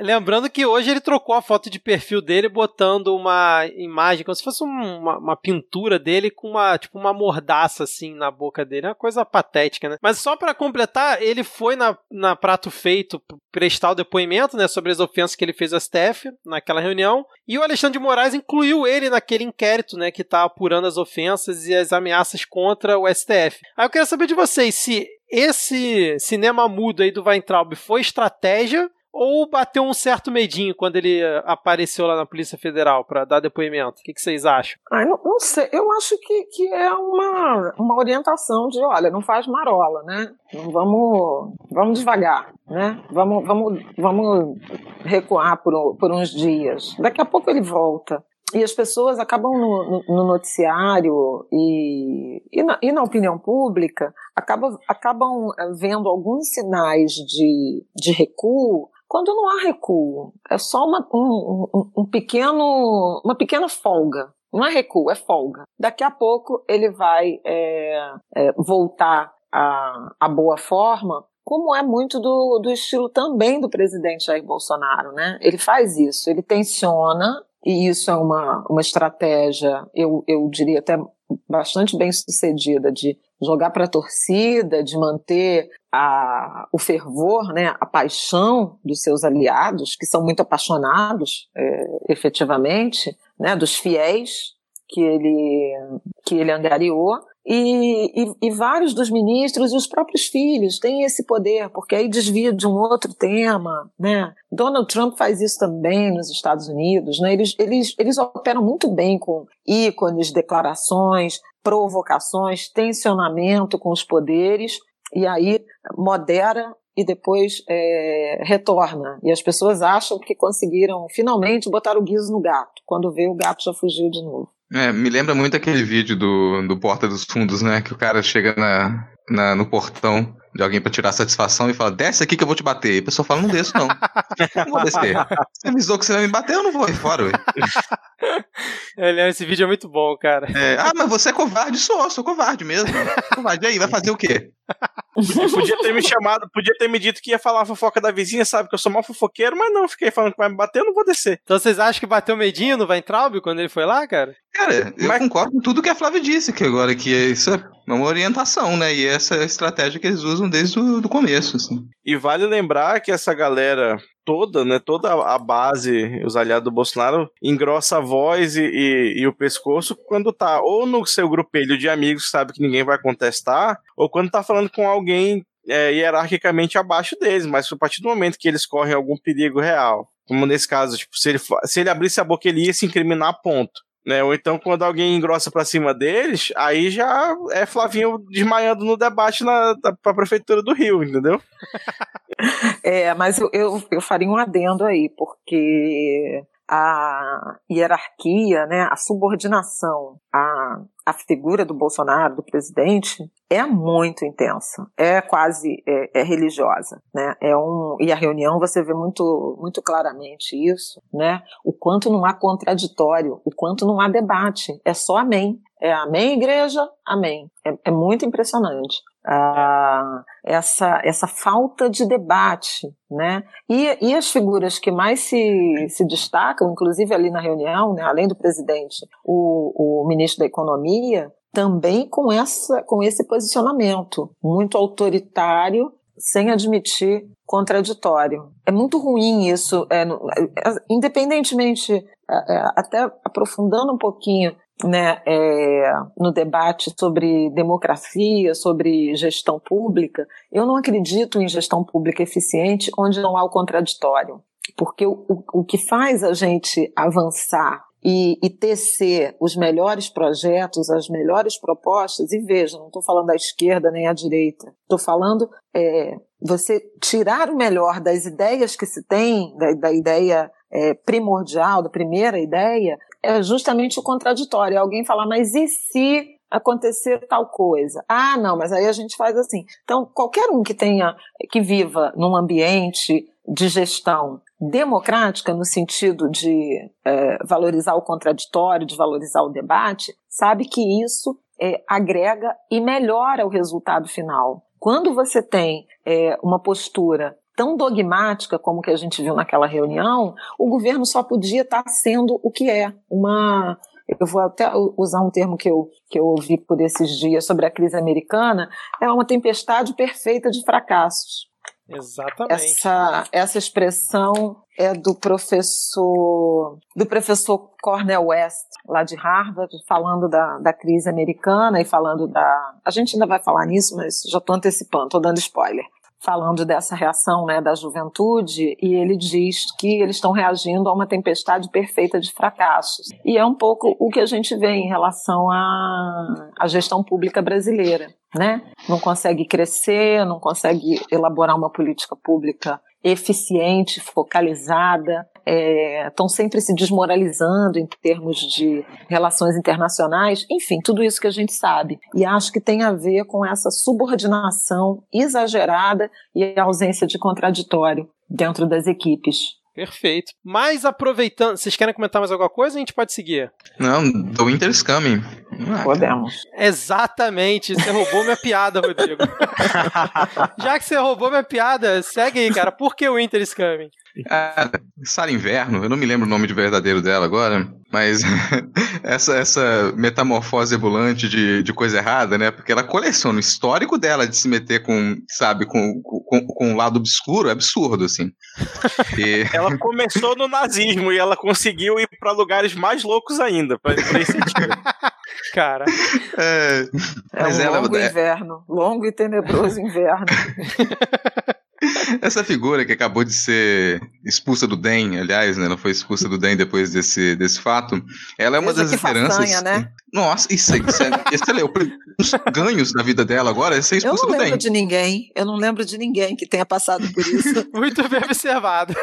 Lembrando que hoje ele trocou a foto de perfil dele botando uma imagem, como se fosse uma, uma, pintura dele com uma, tipo, uma mordaça assim na boca dele. É uma coisa patética, né? Mas só para completar, ele foi na, na Prato Feito prestar o depoimento, né, sobre as ofensas que ele fez ao STF naquela reunião. E o Alexandre de Moraes incluiu ele naquele inquérito, né, que tá apurando as ofensas e as ameaças contra o STF. Aí eu quero saber de vocês se esse cinema mudo aí do Weintraub foi estratégia ou bateu um certo medinho quando ele apareceu lá na Polícia Federal para dar depoimento? O que, que vocês acham? Ah, não, não, sei. Eu acho que, que é uma, uma orientação de, olha, não faz marola, né? Vamos, vamos devagar, né? Vamos, vamos, vamos recuar por, por uns dias. Daqui a pouco ele volta. E as pessoas acabam no, no, no noticiário e, e na, e, na, opinião pública acabam, acabam eh, vendo alguns sinais de, de recuo quando não há recuo. É só uma, um, um, um pequeno, uma pequena folga. Não é recuo, é folga. Daqui a pouco ele vai é, é, voltar à, à boa forma como é muito do, do estilo também do presidente Jair Bolsonaro, né? Ele faz isso, ele tensiona e isso é uma, uma estratégia, eu, eu diria até bastante bem sucedida, de jogar para a torcida, de manter a, o fervor, né, a paixão dos seus aliados, que são muito apaixonados, é, efetivamente, né, dos fiéis que ele, que ele angariou, e, e, e, vários dos ministros e os próprios filhos têm esse poder, porque aí desvia de um outro tema, né? Donald Trump faz isso também nos Estados Unidos, né? Eles, eles, eles operam muito bem com ícones, declarações, provocações, tensionamento com os poderes, e aí modera e depois é, retorna. E as pessoas acham que conseguiram finalmente botar o guiso no gato. Quando vê, o gato já fugiu de novo. É, me lembra muito aquele vídeo do, do Porta dos Fundos, né? Que o cara chega na, na no portão de alguém para tirar satisfação e fala: desce aqui que eu vou te bater. E a pessoa fala: não desço, não. não vou descer. Você avisou que você vai me bater, eu não vou ir fora, ué. Aliás, esse vídeo é muito bom, cara. É, ah, mas você é covarde? Sou, sou covarde mesmo. covarde. E aí, vai fazer o quê? Podia ter me chamado, podia ter me dito que ia falar a fofoca da vizinha, sabe? Que eu sou mal fofoqueiro, mas não, fiquei falando que vai me bater, eu não vou descer. Então vocês acham que bateu medinho no Weintraub quando ele foi lá, cara? Cara, eu Mas- concordo com tudo que a Flávia disse, que agora que isso é uma orientação, né? E essa é a estratégia que eles usam desde o começo, assim. E vale lembrar que essa galera toda, né, toda a base, os aliados do Bolsonaro, engrossa a voz e, e- e o pescoço quando tá ou no seu grupelho de amigos que sabe que ninguém vai contestar, ou quando tá falando com alguém é, hierarquicamente abaixo deles, mas a partir do momento que eles correm algum perigo real, como nesse caso, tipo, se ele, se ele abrisse a boca, ele ia se incriminar, ponto. Né? Ou então, quando alguém engrossa pra cima deles, aí já é Flavinho desmaiando no debate na, da, pra prefeitura do Rio, entendeu? É, mas eu, eu, eu faria um adendo aí, porque a hierarquia, né, a subordinação à, à figura do Bolsonaro, do presidente, é muito intensa, é quase é, é religiosa, né? É um e a reunião você vê muito muito claramente isso, né? O quanto não há contraditório, o quanto não há debate, é só amém. É amém, igreja, amém. É, é muito impressionante. Ah, essa, essa falta de debate, né? E, e as figuras que mais se, se destacam, inclusive ali na reunião, né, além do presidente, o, o ministro da Economia, também com, essa, com esse posicionamento muito autoritário, sem admitir contraditório. É muito ruim isso, é, no- é, independentemente, é, é, até aprofundando um pouquinho né, é, no debate sobre democracia, sobre gestão pública, eu não acredito em gestão pública eficiente onde não há o contraditório. Porque o, o, que faz a gente avançar e, e tecer os melhores projetos, as melhores propostas, e veja, não estou falando da esquerda nem à direita, estou falando é, você tirar o melhor das ideias que se tem, da, da ideia é, primordial, da primeira ideia, é justamente o contraditório. Alguém falar, mas e se acontecer tal coisa? Ah, não, mas aí a gente faz assim. Então, qualquer um que tenha, que viva num ambiente de gestão democrática, no sentido de é, valorizar o contraditório, de valorizar o debate, sabe que isso é, agrega e melhora o resultado final. Quando você tem é, uma postura tão dogmática como que a gente viu naquela reunião, o governo só podia estar sendo o que é, uma eu vou até usar um termo que eu, que eu ouvi por esses dias sobre a crise americana, é uma tempestade perfeita de fracassos. Exatamente. Essa, essa expressão é do professor do professor Cornel West, lá de Harvard, falando da, da crise americana e falando da. A gente ainda vai falar nisso, mas já estou antecipando, estou dando spoiler. Falando dessa reação né, da juventude, e ele diz que eles estão reagindo a uma tempestade perfeita de fracassos. E é um pouco o que a gente vê em relação à, à gestão pública brasileira. Né? Não consegue crescer, não consegue elaborar uma política pública eficiente, focalizada, estão é, sempre se desmoralizando em termos de relações internacionais, enfim, tudo isso que a gente sabe. E acho que tem a ver com essa subordinação exagerada e a ausência de contraditório dentro das equipes. Perfeito. Mas aproveitando, vocês querem comentar mais alguma coisa? A gente pode seguir. Não, The Winter's Coming. Ah, Podemos. Exatamente. Você roubou minha piada, Rodrigo. Já que você roubou minha piada, segue aí, cara. Por que o Winter is Coming? Ah, Sara Inverno, eu não me lembro o nome de verdadeiro dela agora, mas essa, essa metamorfose ambulante de, de coisa errada, né? Porque ela coleciona o histórico dela de se meter com, sabe, com, com, com um lado obscuro, é absurdo, assim. E... Ela começou no nazismo e ela conseguiu ir para lugares mais loucos ainda, pra, pra esse sentido. Cara. É, É mas um ela- longo é- inverno, longo e tenebroso inverno. Essa figura que acabou de ser expulsa do DEM, aliás, né? Ela foi expulsa do DEM depois desse, desse fato. Ela é uma Veja das esperanças. façanha, né? Nossa, isso aí, isso é, esse é o os ganhos da vida dela agora é ser Eu expulsa não do DEM. lembro de ninguém, eu não lembro de ninguém que tenha passado por isso. Muito bem observado.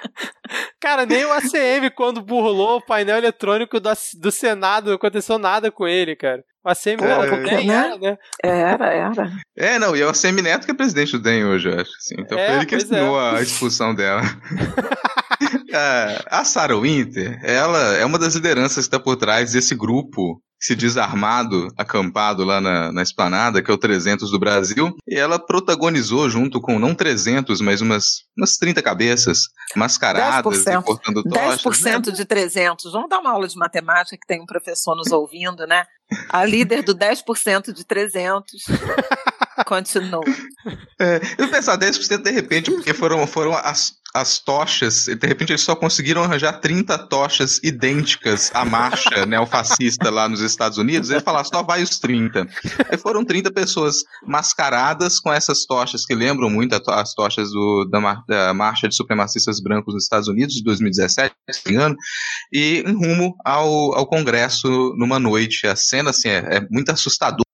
Cara, nem o ACM, quando burlou o painel eletrônico do, do Senado, não aconteceu nada com ele, cara. ACM Pô, era, né? era, né? Era, era. É, não, e é o Semi Neto que é presidente do DEM hoje, eu acho. Assim. Então É, foi ele que assinou é. a expulsão dela. a Sarah Winter, ela é uma das lideranças que está por trás desse grupo se diz armado, acampado lá na, na esplanada, que é o 300 do Brasil, e ela protagonizou junto com, não 300, mas umas, umas 30 cabeças mascaradas 10%, e cortando tochas. 10% né? de 300. Vamos dar uma aula de matemática que tem um professor nos ouvindo, né? A líder do 10% de 300. Continua. É, eu pensar 10% de repente, porque foram, foram as, as tochas, e de repente eles só conseguiram arranjar 30 tochas idênticas à marcha neofascista lá nos Estados Unidos, e falar só vai os 30. E foram 30 pessoas mascaradas com essas tochas que lembram muito as tochas do, da, da marcha de supremacistas brancos nos Estados Unidos de 2017, se não e em rumo ao, ao Congresso numa noite. A cena assim, é, é muito assustadora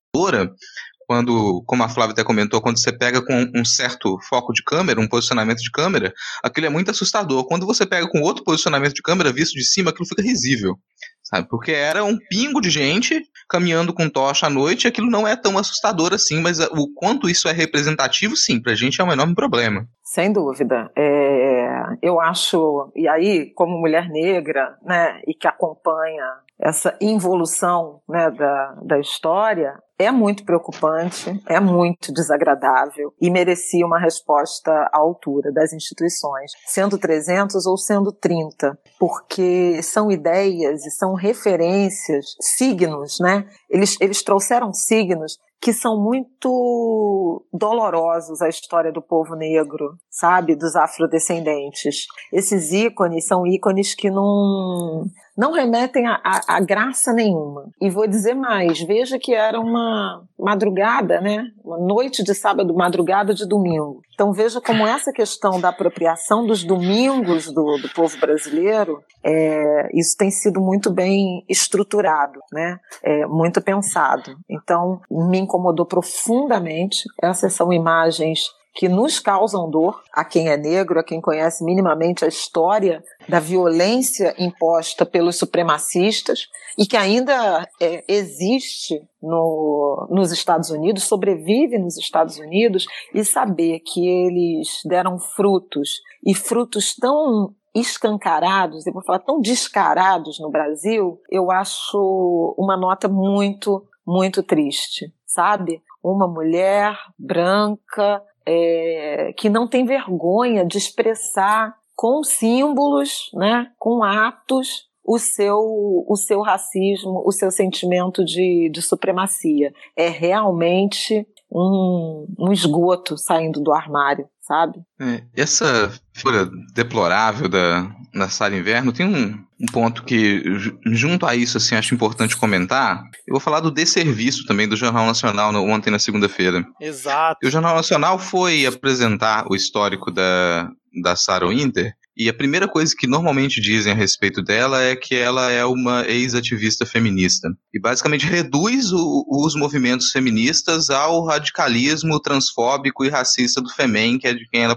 quando, como a Flávia até comentou, quando você pega com um certo foco de câmera, um posicionamento de câmera, aquilo é muito assustador. Quando você pega com outro posicionamento de câmera visto de cima, aquilo fica risível. Sabe? Porque era um pingo de gente caminhando com tocha à noite, aquilo não é tão assustador assim, mas o quanto isso é representativo, sim, pra gente é um enorme problema. Sem dúvida. É, eu acho, e aí, como mulher negra, né, e que acompanha essa involução né, da, da história, é muito preocupante, é muito desagradável e merecia uma resposta à altura das instituições, sendo 300 ou sendo 30, porque são ideias e são referências, signos, né? Eles, eles trouxeram signos que são muito dolorosos à história do povo negro, sabe, dos afrodescendentes. Esses ícones são ícones que não não remetem a, a, a, graça nenhuma. E vou dizer mais, veja que era uma madrugada, né? Uma noite de sábado, madrugada de domingo. Então veja como essa questão da apropriação dos domingos do, do povo brasileiro, é, isso tem sido muito bem estruturado, né? É, muito pensado. Então me incomodou profundamente. Essas são imagens que nos causam dor, a quem é negro, a quem conhece minimamente a história da violência imposta pelos supremacistas e que ainda é, existe no, nos Estados Unidos, sobrevive nos Estados Unidos, e saber que eles deram frutos e frutos tão escancarados, eu vou falar tão descarados no Brasil, eu acho uma nota muito, muito triste, sabe? Uma mulher branca é, que não tem vergonha de expressar com símbolos, né, com atos, o seu, o seu racismo, o seu sentimento de, de supremacia. É realmente um, um esgoto saindo do armário, sabe? É, essa figura deplorável da, da Sara Inverno tem um, um ponto que, junto a isso, assim, acho importante comentar. Eu vou falar do desserviço também do Jornal Nacional no, ontem na segunda-feira. Exato. E o Jornal Nacional foi apresentar o histórico da, da Sarah Winter e a primeira coisa que normalmente dizem a respeito dela é que ela é uma ex-ativista feminista. E basicamente reduz o, os movimentos feministas ao radicalismo transfóbico e racista do FEMEN, que é de quem ela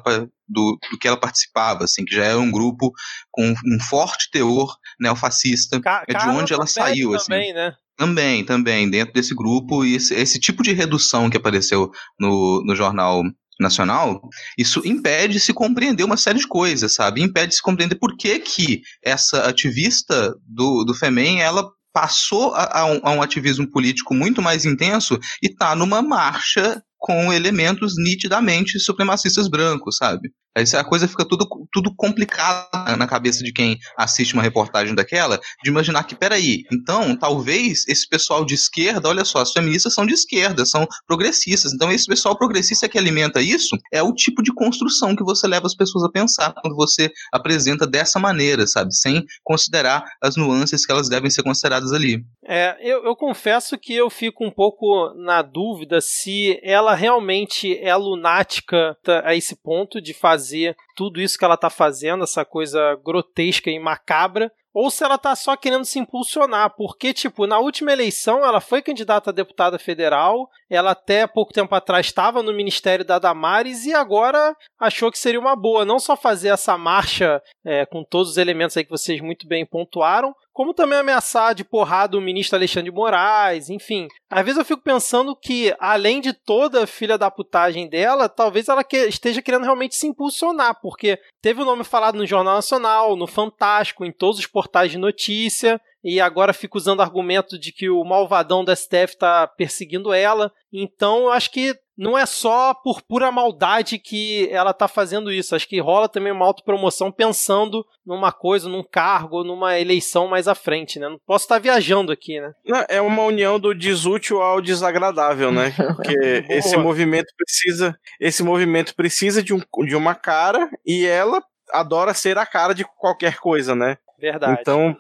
do, do, que ela participava, assim, que já era um grupo com um forte teor neofascista, Ca é de onde ela saiu, assim. também, Né? Também, também, dentro desse grupo, e esse, esse, tipo de redução que apareceu no, no jornal nacional, isso impede se compreender uma série de coisas, sabe? Impede se compreender por que que essa ativista do, do FEMEN, ela passou a, a, um, a um ativismo político muito mais intenso e está numa marcha com elementos nitidamente supremacistas brancos, sabe? Aí a coisa fica tudo, tudo complicada na cabeça de quem assiste uma reportagem daquela, de imaginar que, peraí, então, talvez esse pessoal de esquerda, olha só, as feministas são de esquerda, são progressistas, então esse pessoal progressista que alimenta isso é o tipo de construção que você leva as pessoas a pensar quando você apresenta dessa maneira, sabe? Sem considerar as nuances que elas devem ser consideradas ali. É, eu, eu confesso que eu fico um pouco na dúvida se ela realmente é lunática a esse ponto de fazer tudo isso que ela está fazendo, essa coisa grotesca e macabra, ou se ela tá só querendo se impulsionar, porque, tipo, na última eleição ela foi candidata a deputada federal, ela até pouco tempo atrás estava no Ministério da Damares e agora achou que seria uma boa não só fazer essa marcha é, com todos os elementos aí que vocês muito bem pontuaram, como também ameaçar de porrada o ministro Alexandre de Moraes, enfim. Às vezes eu fico pensando que, além de toda a filha da putagem dela, talvez ela que, esteja querendo realmente se impulsionar, porque teve o nome falado no Jornal Nacional, no Fantástico, em todos os portais de notícia, e agora fica usando argumento de que o malvadão da STF está perseguindo ela. Então, eu acho que não é só por pura maldade que ela tá fazendo isso. Acho que rola também uma autopromoção pensando numa coisa, num cargo, numa eleição mais à frente, né? Não posso estar viajando aqui, né? é uma união do desútil ao desagradável, né? Porque esse movimento precisa, esse movimento precisa de, um, de uma cara e ela adora ser a cara de qualquer coisa, né? Verdade. Então,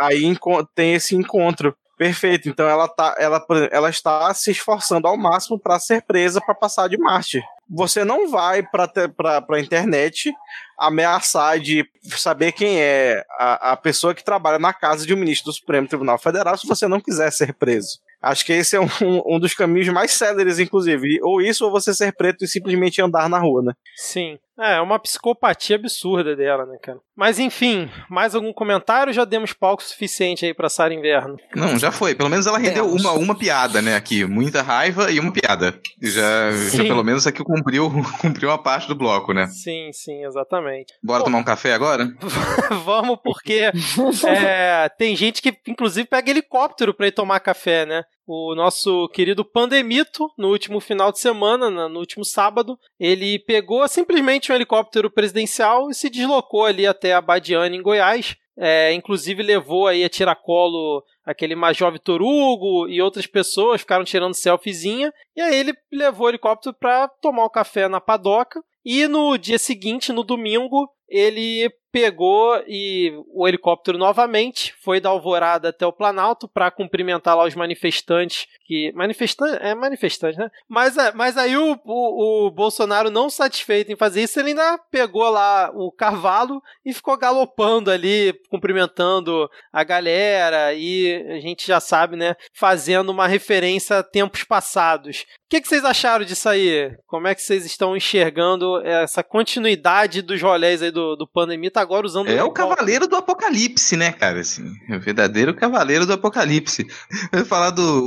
aí tem esse encontro. Perfeito. Então ela tá, ela, ela está se esforçando ao máximo para ser presa para passar de mártir. Você não vai para a internet ameaçar de saber quem é a, a pessoa que trabalha na casa de um ministro do Supremo Tribunal Federal se você não quiser ser preso. Acho que esse é um, um dos caminhos mais céleres, inclusive. Ou isso, ou você ser preto e simplesmente andar na rua, né? Sim. É, é uma psicopatia absurda dela, né, cara? Mas enfim, mais algum comentário já demos palco suficiente aí pra Sara Inverno? Não, já foi. Pelo menos ela rendeu uma, uma piada, né, aqui. Muita raiva e uma piada. Já, já pelo menos aqui cumpriu, cumpriu a parte do bloco, né? Sim, sim, exatamente. Bora Pô, tomar um café agora? Vamos, porque é, tem gente que, inclusive, pega helicóptero pra ir tomar café, né? O nosso querido Pandemito, no último final de semana, no último sábado, ele pegou simplesmente um helicóptero presidencial e se deslocou ali até a Badiana, em Goiás. É, inclusive levou aí a tiracolo aquele Major Vitor Hugo e outras pessoas ficaram tirando selfiezinha. E aí ele levou o helicóptero para tomar o um café na padoca. E no dia seguinte, no domingo, ele pegou e o helicóptero novamente foi da Alvorada até o Planalto para cumprimentar lá os manifestantes que manifestante é manifestante, né? Mas, é, mas aí o, o, o, Bolsonaro não satisfeito em fazer isso, ele ainda pegou lá o cavalo e ficou galopando ali, cumprimentando a galera e a gente já sabe, né? Fazendo uma referência a tempos passados. O que, que vocês acharam disso aí? Como é que vocês estão enxergando essa continuidade dos rolês aí do, do pandemia? Tá agora usando. É o, o cavaleiro do apocalipse, né, cara? Assim, o verdadeiro cavaleiro do apocalipse. Eu ia falar do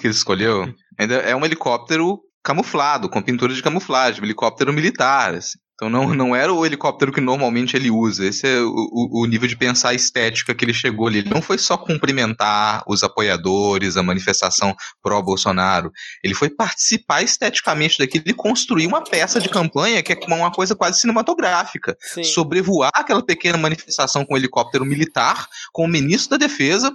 que ele escolheu ainda é um helicóptero camuflado, com pintura de camuflagem, um helicóptero militar. Assim. Então não, não era o helicóptero que normalmente ele usa. Esse é o, o, nível de pensar estética que ele chegou ali. Ele não foi só cumprimentar os apoiadores, a manifestação pró-Bolsonaro. Ele foi participar esteticamente daquilo e construir uma peça de campanha que é uma coisa quase cinematográfica. Sim. Sobrevoar aquela pequena manifestação com um helicóptero militar, com o ministro da Defesa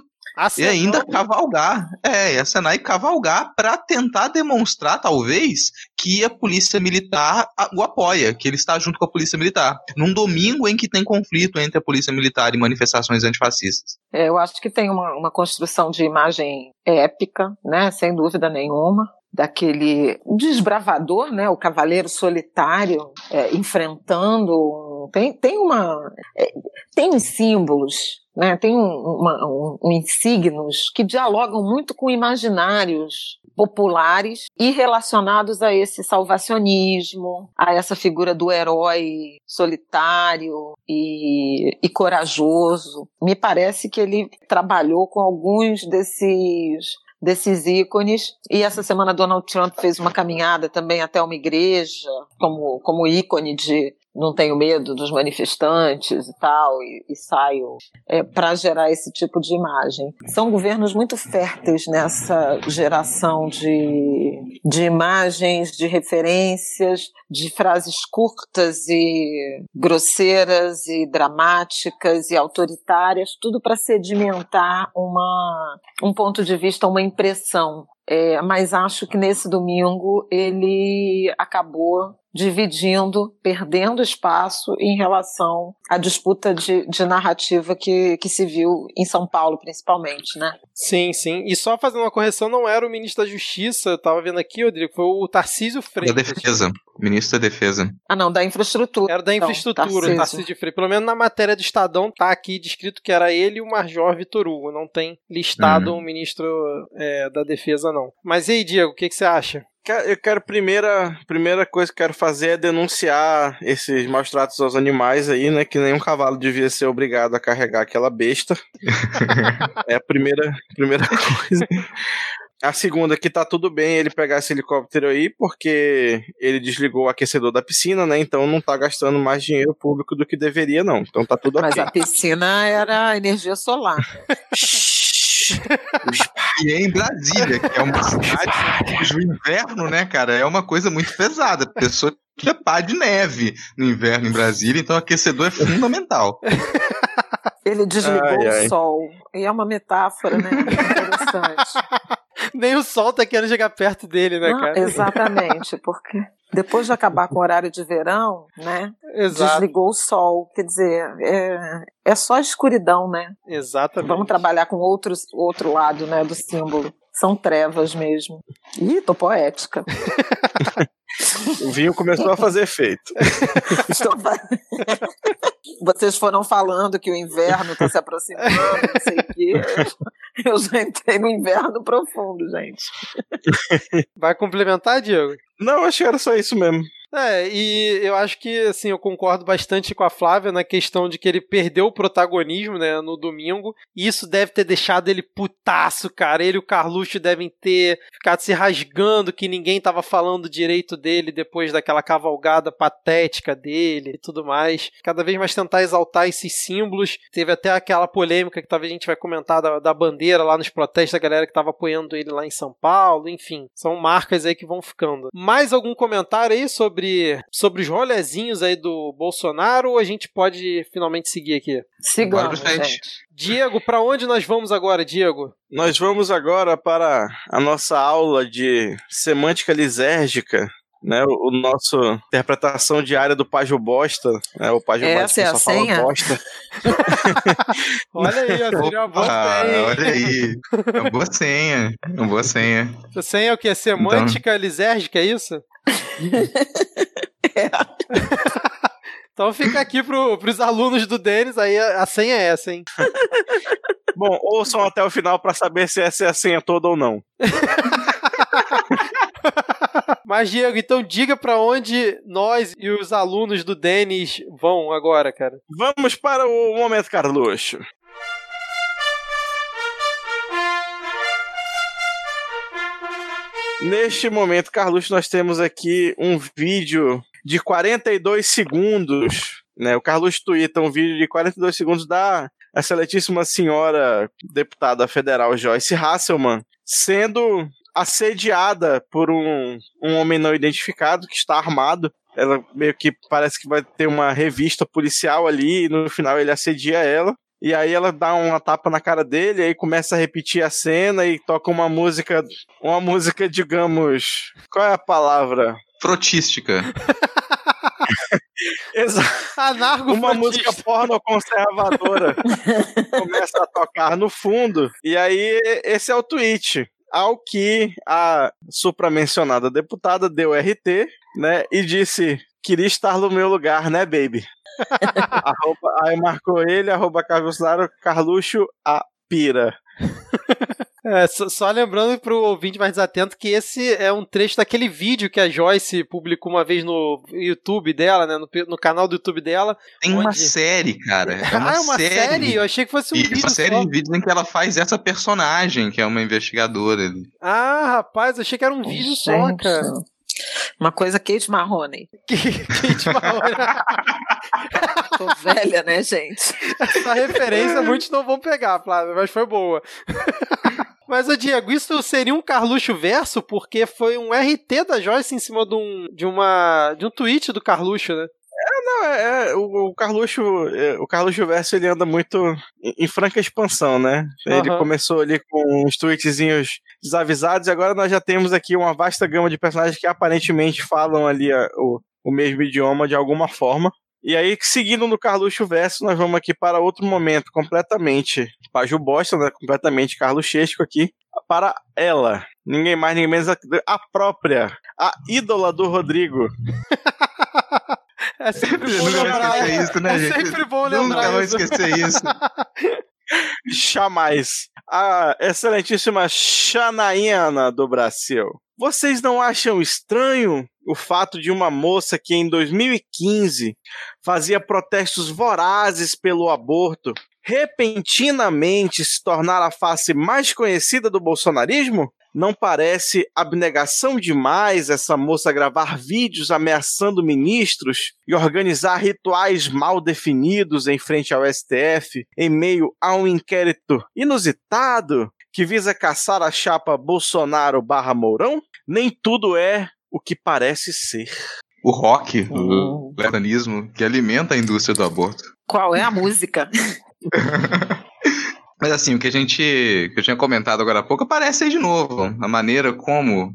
E ainda cavalgar. É, acenar e cavalgar para tentar demonstrar, talvez, que a polícia militar o apoia, que ele está junto com a polícia militar. Num domingo em que tem conflito entre a polícia militar e manifestações antifascistas. É, eu acho que tem uma, uma construção de imagem épica, né, sem dúvida nenhuma daquele desbravador, né, o cavaleiro solitário, é, enfrentando. Tem, tem uma. É, tem símbolos né, tem um, uma, um, um que dialogam muito com imaginários populares e relacionados a esse salvacionismo, a essa figura do herói solitário e, e corajoso. Me parece que ele trabalhou com alguns desses desses ícones. E essa semana Donald Trump fez uma caminhada também até uma igreja, como, como ícone de, não tenho medo dos manifestantes e tal, e, e saio é, para gerar esse tipo de imagem. São governos muito férteis nessa geração de, de imagens, de referências, de frases curtas e grosseiras e dramáticas e autoritárias, tudo para sedimentar uma, um ponto de vista, uma impressão. É, mas acho que nesse domingo ele acabou dividindo, perdendo espaço em relação à disputa de, de narrativa que, que se viu em São Paulo, principalmente, né? Sim, sim. E só fazendo uma correção, não era o ministro da Justiça, eu tava vendo aqui, Rodrigo, foi o Tarcísio Freitas. Da Defesa. Ministro da Defesa. Ah, não, da infraestrutura. Era da infraestrutura, Tarcísio. Tarcísio de Freitas. Pelo menos na matéria do Estadão tá aqui descrito que era ele e o Major Vitor Hugo. Não tem listado Uhum. um ministro é, da Defesa, não. Mas e aí, Diego, o que, que você acha? Eu quero, primeira, primeira coisa que eu quero fazer é denunciar esses maus tratos aos animais aí, né? Que nenhum cavalo devia ser obrigado a carregar aquela besta. é a primeira, primeira coisa. A segunda, que tá tudo bem ele pegar esse helicóptero aí, porque ele desligou o aquecedor da piscina, né? Então não tá gastando mais dinheiro público do que deveria, não. Então tá tudo Mas ok. a piscina era energia solar. E é em Brasília, que é uma cidade cujo inverno, né, cara, é uma coisa muito pesada. A pessoa tira pá de neve no inverno em Brasília, então aquecedor é fundamental. Ele desligou Ai, ai. o sol. E é uma metáfora, né? Interessante. Nem o sol tá querendo chegar perto dele, né, Não, cara? exatamente, porque depois de acabar com o horário de verão, né? Exato. Desligou o sol. Quer dizer, é, é só escuridão, né? Exatamente. Vamos trabalhar com outros, outro lado, né, do símbolo. São trevas mesmo. Ih, tô poética. O vinho começou a fazer efeito. Estou Vocês foram falando que o inverno está se aproximando, não sei o quê. Eu já entrei no inverno profundo, gente. Vai complementar, Diego? Não, acho que era só isso mesmo. É, e eu acho que, assim, eu concordo bastante com a Flávia na questão de que ele perdeu o protagonismo, né, no domingo, e isso deve ter deixado ele putaço, cara. Ele e o Carluxo devem ter ficado se rasgando que ninguém tava falando direito dele depois daquela cavalgada patética dele e tudo mais. Cada vez mais tentar exaltar esses símbolos. Teve até aquela polêmica que talvez a gente vai comentar da, da bandeira lá nos protestos, da galera que tava apoiando ele lá em São Paulo, enfim. São marcas aí que vão ficando. Mais algum comentário aí sobre, sobre os rolezinhos aí do Bolsonaro ou a gente pode finalmente seguir aqui? Sigamos, gente. Diego, pra onde nós vamos agora, Diego? Nós vamos agora para a nossa aula de semântica lisérgica, né? O, o nosso interpretação diária do Págio Bosta, né? O Essa Bosta é só fala senha? bosta. Olha aí, ó, seria uma boa senha, hein? olha aí. É uma boa senha. É uma boa senha. Essa senha é o que? Semântica lisérgica, é isso? Então fica aqui pro, pros alunos do Denis, aí a, a senha é essa, hein? Bom, ouçam até o final para saber se essa é a senha toda ou não. Mas, Diego, então diga pra onde nós e os alunos do Denis vão agora, cara. Vamos para o momento Carluxo. Neste momento, Carluxo, nós temos aqui um vídeo de 42 segundos. Né? O Carluxo twitta um vídeo de 42 segundos da excelentíssima senhora deputada federal Joyce Hasselman sendo assediada por um, um homem não identificado que está armado. Ela meio que parece que vai ter uma revista policial ali e no final ele assedia ela. E aí ela dá uma tapa na cara dele, aí começa a repetir a cena e toca uma música, uma música, digamos, qual é a palavra? Frotística. Exato. Anargo Uma música porno conservadora começa a tocar no fundo. E aí esse é o tweet. Ao que a supramencionada deputada deu RT, né, e disse: queria estar no meu lugar, né, baby? arroba, aí marcou ele, arroba Carlos Laro, Carluxo, a pira. É, só, só lembrando pro ouvinte mais desatento que esse é um trecho daquele vídeo que a Joyce publicou uma vez no YouTube dela, né? No, no canal do YouTube dela. Tem uma Onde? série, cara. É uma, ah, é uma série? Eu achei que fosse um E vídeo uma série só. de vídeos em que ela faz essa personagem, que é uma investigadora. Ah, rapaz, eu achei que era um vídeo só, cara. Uma coisa Kate Marrone. Kate Mahoney. Tô velha, né, gente? Essa referência muitos não vão pegar, Flávio, mas foi boa. Mas, ô Diego, isso seria um Carluxo verso porque foi um RT da Joyce em cima de um, de uma, de um tweet do Carluxo, né? Não, é, é, o, o Carluxo, é, o Carluxo Verso ele anda muito em, em franca expansão, né? Ele Aham. começou ali com uns tweetzinhos desavisados e agora nós já temos aqui uma vasta gama de personagens que aparentemente falam ali a- o, o mesmo idioma de alguma forma. E aí, seguindo no Carluxo Verso, nós vamos aqui para outro momento completamente Paju Bosta, né? Completamente carluxesco aqui. para ela, ninguém mais, ninguém menos, a própria, a ídola do Rodrigo. É sempre bom Nunca lembrar. isso, né, é gente? sempre bom Nunca lembrar vou isso. esquecer isso. Jamais. A excelentíssima Xanaína do Brasil. Vocês não acham estranho o fato de uma moça que em 2015 fazia protestos vorazes pelo aborto repentinamente se tornar a face mais conhecida do bolsonarismo? Não parece abnegação demais essa moça gravar vídeos ameaçando ministros e organizar rituais mal definidos em frente ao STF em meio a um inquérito inusitado que visa caçar a chapa Bolsonaro barra Mourão? Nem tudo é o que parece ser. O rock, Hum. o letanismo, que alimenta a indústria do aborto. Qual é a música? Mas assim, o que a gente que eu tinha comentado agora há pouco aparece aí de novo. A maneira como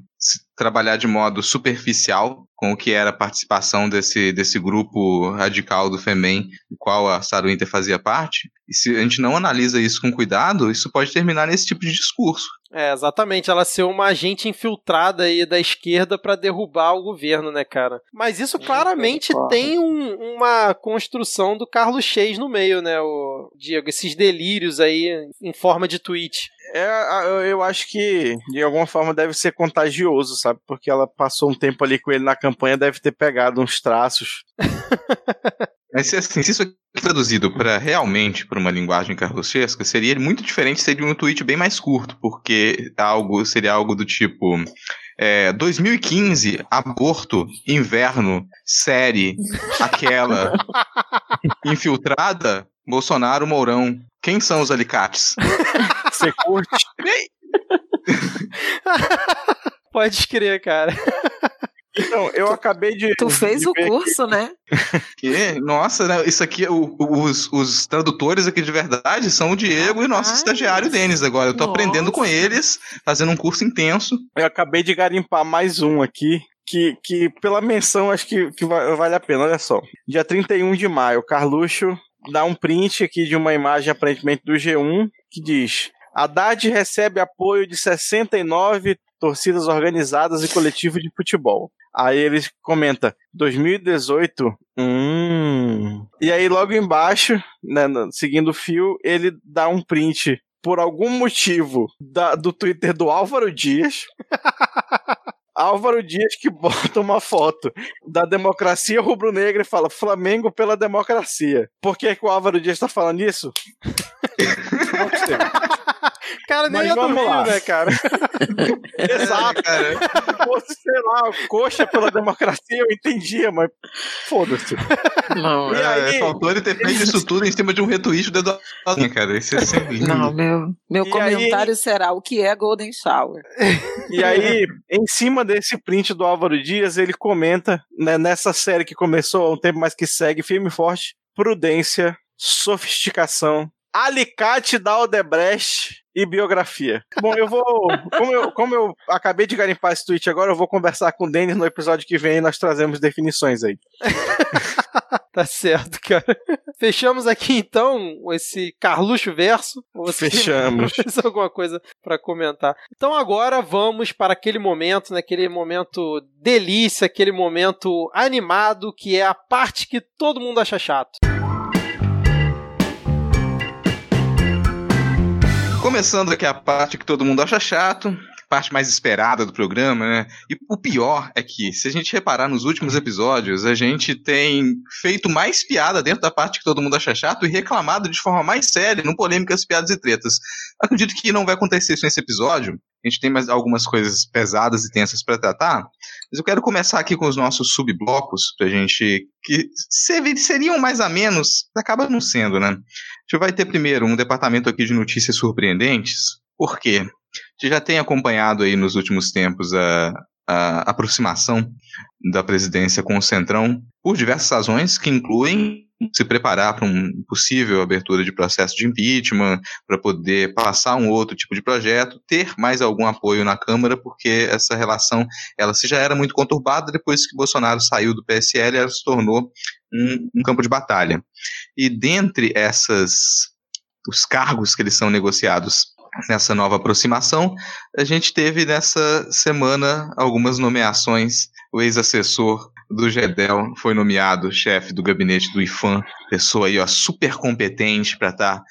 trabalhar de modo superficial com o que era a participação desse, desse grupo radical do FEMEN, do qual a Sarah Winter fazia parte. E se a gente não analisa isso com cuidado, isso pode terminar nesse tipo de discurso. É, exatamente, ela ser uma agente infiltrada aí da esquerda pra derrubar o governo, né, cara? Mas isso claramente tem um- uma construção do Carlos Cheis no meio, né, o Diego? Esses delírios aí em forma de tweet. É, eu- acho que de alguma forma deve ser contagioso, sabe? Porque ela passou um tempo ali com ele na campanha, deve ter pegado uns traços. Mas se, assim, se isso aqui traduzido para realmente para uma linguagem carlosesca, seria muito diferente, seria um tweet bem mais curto, porque algo seria algo do tipo é, 2015, aborto, inverno, série, aquela, infiltrada, Bolsonaro, Mourão. Quem são os alicates? Você curte? Pode crer, cara. Então, eu acabei de. Tu fez de o curso, né? Que, nossa, né, isso aqui, o- os, os tradutores aqui de verdade são o Diego e o nosso Rapaz. estagiário Denis agora. Eu tô Nossa. aprendendo com eles, fazendo um curso intenso. Eu acabei de garimpar mais um aqui. Que, que pela menção acho que, que va- vale a pena. Olha só. Dia 31 de maio, Carluxo dá um print aqui de uma imagem aparentemente do G1 que diz: Haddad recebe apoio de 69 torcidas organizadas e coletivo de futebol. Aí ele comenta: 2018. Hum. E aí logo embaixo, né, seguindo o fio, ele dá um print por algum motivo da- do Twitter do Álvaro Dias. Álvaro Dias que bota uma foto da democracia rubro-negra e fala Flamengo pela democracia. Por que, que o Álvaro Dias tá falando isso? Não sei. Cara, nem Mas é do vamos lá. né, cara? Exato. cara. Se fosse, sei lá, coxa pela democracia, eu entendia, mas foda-se. Não, E É, aí- faltou ele ter feito isso tudo em cima de um retweet do Eduardo, cara. Isso é sempre lindo. não, meu, meu E comentário será o que é Golden Shower. E aí, em cima desse print do Álvaro Dias, ele comenta né, nessa série que começou há um tempo, mas que segue firme e forte: prudência, sofisticação, alicate da Aldebrecht e biografia. Bom, eu vou. Como eu, como eu acabei de garimpar esse tweet agora, eu vou conversar com o Denis no episódio que vem e nós trazemos definições aí. Tá certo, cara. Fechamos aqui então esse Carluxo verso. Você Fechamos. alguma coisa pra comentar? Então agora vamos para aquele momento, né, aquele momento delícia, aquele momento animado, que é a parte que todo mundo acha chato. Começando aqui a parte que todo mundo acha chato, parte mais esperada do programa, né? E o pior é que, se a gente reparar nos últimos episódios, a gente tem feito mais piada dentro da parte que todo mundo acha chato e reclamado de forma mais séria no Polêmicas, Piadas e Tretas. Acredito que não vai acontecer isso nesse episódio. A gente tem mais algumas coisas pesadas e tensas para tratar. Mas eu quero começar aqui com os nossos subblocos, pra gente. que se- seriam mais a menos, acaba não sendo, né? A gente vai ter primeiro um departamento aqui de notícias surpreendentes. Por quê? A gente já tem acompanhado aí nos últimos tempos a, a aproximação da presidência com o Centrão por diversas razões, que incluem se preparar para uma possível abertura de processo de impeachment, para poder passar um outro tipo de projeto, ter mais algum apoio na Câmara, porque essa relação ela se já era muito conturbada depois que Bolsonaro saiu do PSL, ela se tornou um, um campo de batalha. E dentre essas os cargos que eles são negociados nessa nova aproximação, a gente teve nessa semana algumas nomeações. O ex-assessor do GEDEL foi nomeado chefe do gabinete do IFAM, pessoa aí ó, super competente para estar tá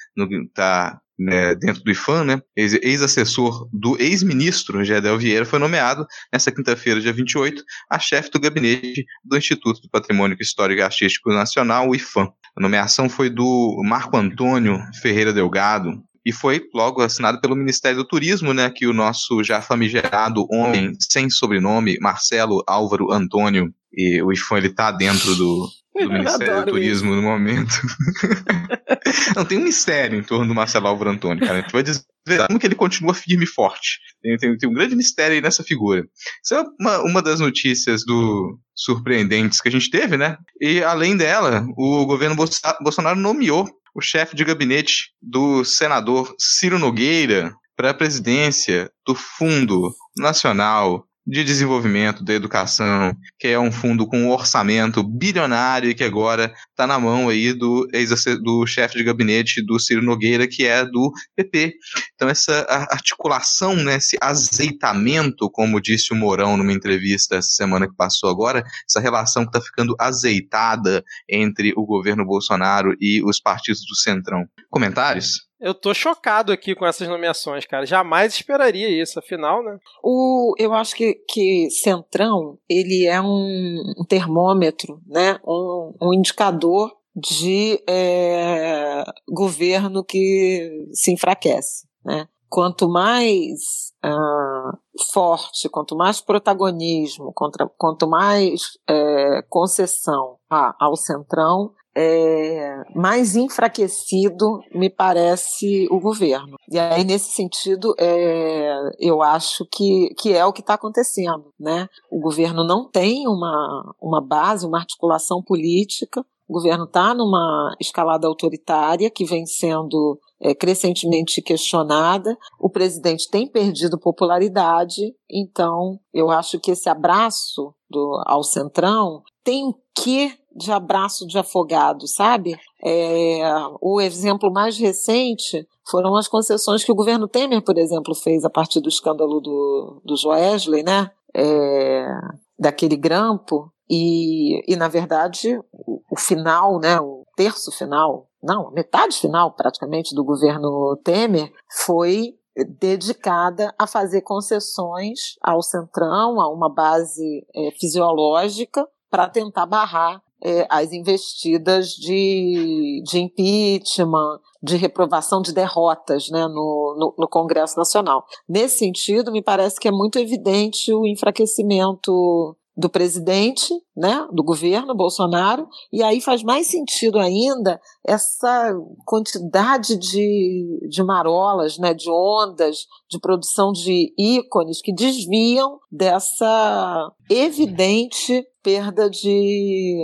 tá, né, dentro do IFAM, né? Ex-assessor do ex-ministro Gedel Vieira foi nomeado nessa quinta-feira, dia 28, a chefe do gabinete do Instituto do Patrimônio Histórico e Artístico Nacional, o IFAM. A nomeação foi do Marco Antônio Ferreira Delgado, e foi logo assinado pelo Ministério do Turismo, né, que o nosso já famigerado homem sem sobrenome, Marcelo Álvaro Antônio, e o IFAM ele tá dentro do, do Ministério do Turismo isso. no momento. Não, tem um mistério em torno do Marcelo Álvaro Antônio, cara. A gente vai dizer como que ele continua firme e forte. Tem, tem, tem, um grande mistério aí nessa figura. Isso é uma, uma das notícias do surpreendentes que a gente teve, né? E além dela, o governo Bolsonaro nomeou o chefe de gabinete do senador Ciro Nogueira para a presidência do Fundo Nacional de Desenvolvimento da Educação, que é um fundo com um orçamento bilionário e que agora está na mão aí do, do chefe de gabinete do Ciro Nogueira, que é do PP. Então essa articulação, né, esse azeitamento, como disse o Mourão numa entrevista essa semana que passou agora, essa relação que está ficando azeitada entre o governo Bolsonaro e os partidos do Centrão. Comentários? Eu tô chocado aqui com essas nomeações, cara. Jamais esperaria isso, afinal, né? O, eu acho que, que Centrão, ele é um, termômetro, né? Um, um indicador de é, governo que se enfraquece, né? Quanto mais uh, forte, quanto mais protagonismo, contra, quanto mais é, concessão ao centrão, é, mais enfraquecido me parece o governo. E aí, nesse sentido, é, eu acho que, que é o que está acontecendo. Né? O governo não tem uma, uma base, uma articulação política, o governo está numa escalada autoritária que vem sendo é, crescentemente questionada. O presidente tem perdido popularidade, então eu acho que esse abraço do, ao centrão tem que de abraço de afogado, sabe? É, o exemplo mais recente foram as concessões que o governo Temer, por exemplo, fez a partir do escândalo do, do Joesley, né? É, daquele grampo. E, e na verdade, o, o final, né, o terço final, não, metade final praticamente do governo Temer foi dedicada a fazer concessões ao centrão, a uma base é, fisiológica para tentar barrar é, as investidas de, de impeachment, de reprovação de derrotas né, no, no, no, Congresso Nacional. Nesse sentido, me parece que é muito evidente o enfraquecimento do presidente, né, do governo Bolsonaro, e aí faz mais sentido ainda essa quantidade de, de marolas, né, de ondas, de produção de ícones que desviam dessa evidente perda de,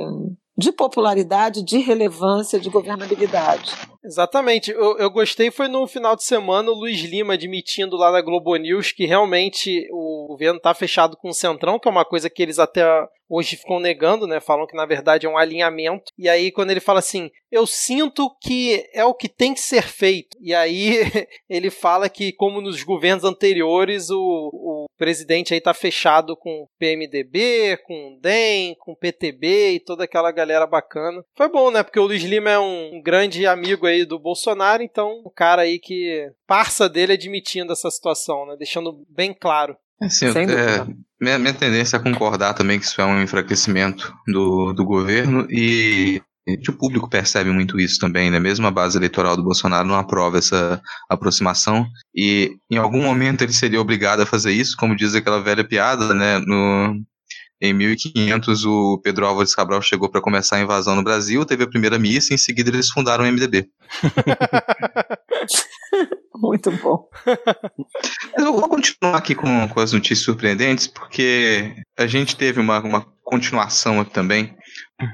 de popularidade, de relevância, de governabilidade. Exatamente. Eu, eu, gostei foi no final de semana o Luiz Lima admitindo lá na Globo News que realmente o governo está fechado com o Centrão, que é uma coisa que eles até hoje ficam negando, né? Falam que na verdade é um alinhamento. E aí quando ele fala assim, eu sinto que é o que tem que ser feito. E aí ele fala que como nos governos anteriores o, o presidente aí tá fechado com PMDB, com DEM, com PTB e toda aquela galera bacana. Foi bom, né? Porque o Luiz Lima é um grande amigo aí do Bolsonaro, então o cara aí que parça dele admitindo essa situação, né? Deixando bem claro. Assim, é, minha, minha tendência é concordar também que isso é um enfraquecimento do, do governo e o público percebe muito isso também, né? Mesmo a base eleitoral do Bolsonaro não aprova essa aproximação e em algum momento ele seria obrigado a fazer isso, como diz aquela velha piada, né? No, em 1500 o Pedro Álvares Cabral chegou para começar a invasão no Brasil, teve a primeira missa e em seguida eles fundaram o MDB. Muito bom. Eu vou continuar aqui com, com as notícias surpreendentes, porque a gente teve uma, uma continuação aqui também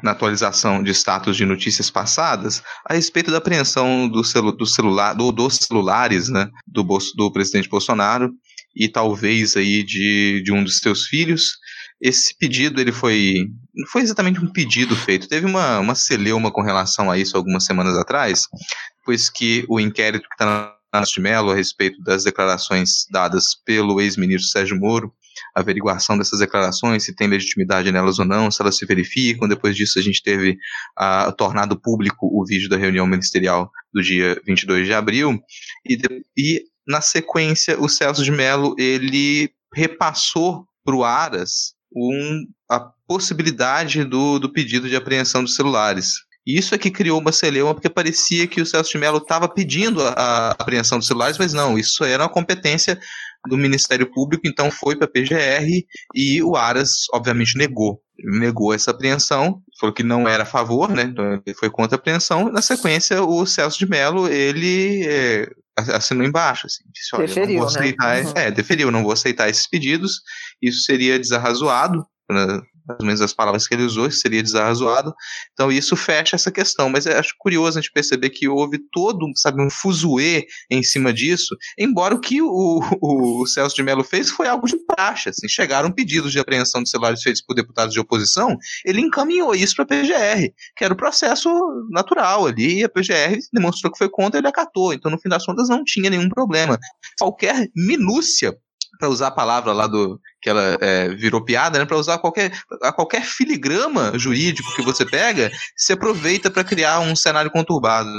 na atualização de status de notícias passadas a respeito da apreensão do, celu, do celular, do, dos celulares né, do, do presidente Bolsonaro e talvez aí de, de um dos seus filhos. Esse pedido ele foi não foi exatamente um pedido feito, teve uma, uma celeuma com relação a isso algumas semanas atrás, pois que o inquérito que está de Mello a respeito das declarações dadas pelo ex-ministro Sérgio Moro, a averiguação dessas declarações, se tem legitimidade nelas ou não, se elas se verificam. Depois disso, a gente teve a, tornado público o vídeo da reunião ministerial do dia 22 de abril. E, e na sequência, o Celso de Mello ele repassou para o Aras um, a possibilidade do, do pedido de apreensão dos celulares. E isso é que criou uma celeuma, porque parecia que o Celso de Mello estava pedindo a, a, apreensão dos celulares, mas não, isso era uma competência do Ministério Público, então foi para a PGR e o Aras, obviamente, negou. Negou essa apreensão, falou que não era a favor, né? Então ele foi contra a apreensão. Na sequência, o Celso de Mello, ele é, assinou embaixo, assim, disse, olha, deferiu, não vou né? aceitar, né? uhum. é, deferiu, não vou aceitar esses pedidos, isso seria desarrazoado, né? ou menos as palavras que ele usou, seria desarrazoado. Então isso fecha essa questão. Mas acho curioso a gente perceber que houve todo, sabe, um fuzuê em cima disso, embora o que o, o, o Celso de Mello fez foi algo de praxe. Assim, chegaram pedidos de apreensão de celulares feitos por deputados de oposição, ele encaminhou isso para a PGR, que era o processo natural ali, e a PGR demonstrou que foi contra, ele acatou. Então, no fim das contas, não tinha nenhum problema. Qualquer minúcia para usar a palavra lá do que ela é, virou piada, né? Para usar qualquer a qualquer filigrama jurídico que você pega, se aproveita para criar um cenário conturbado.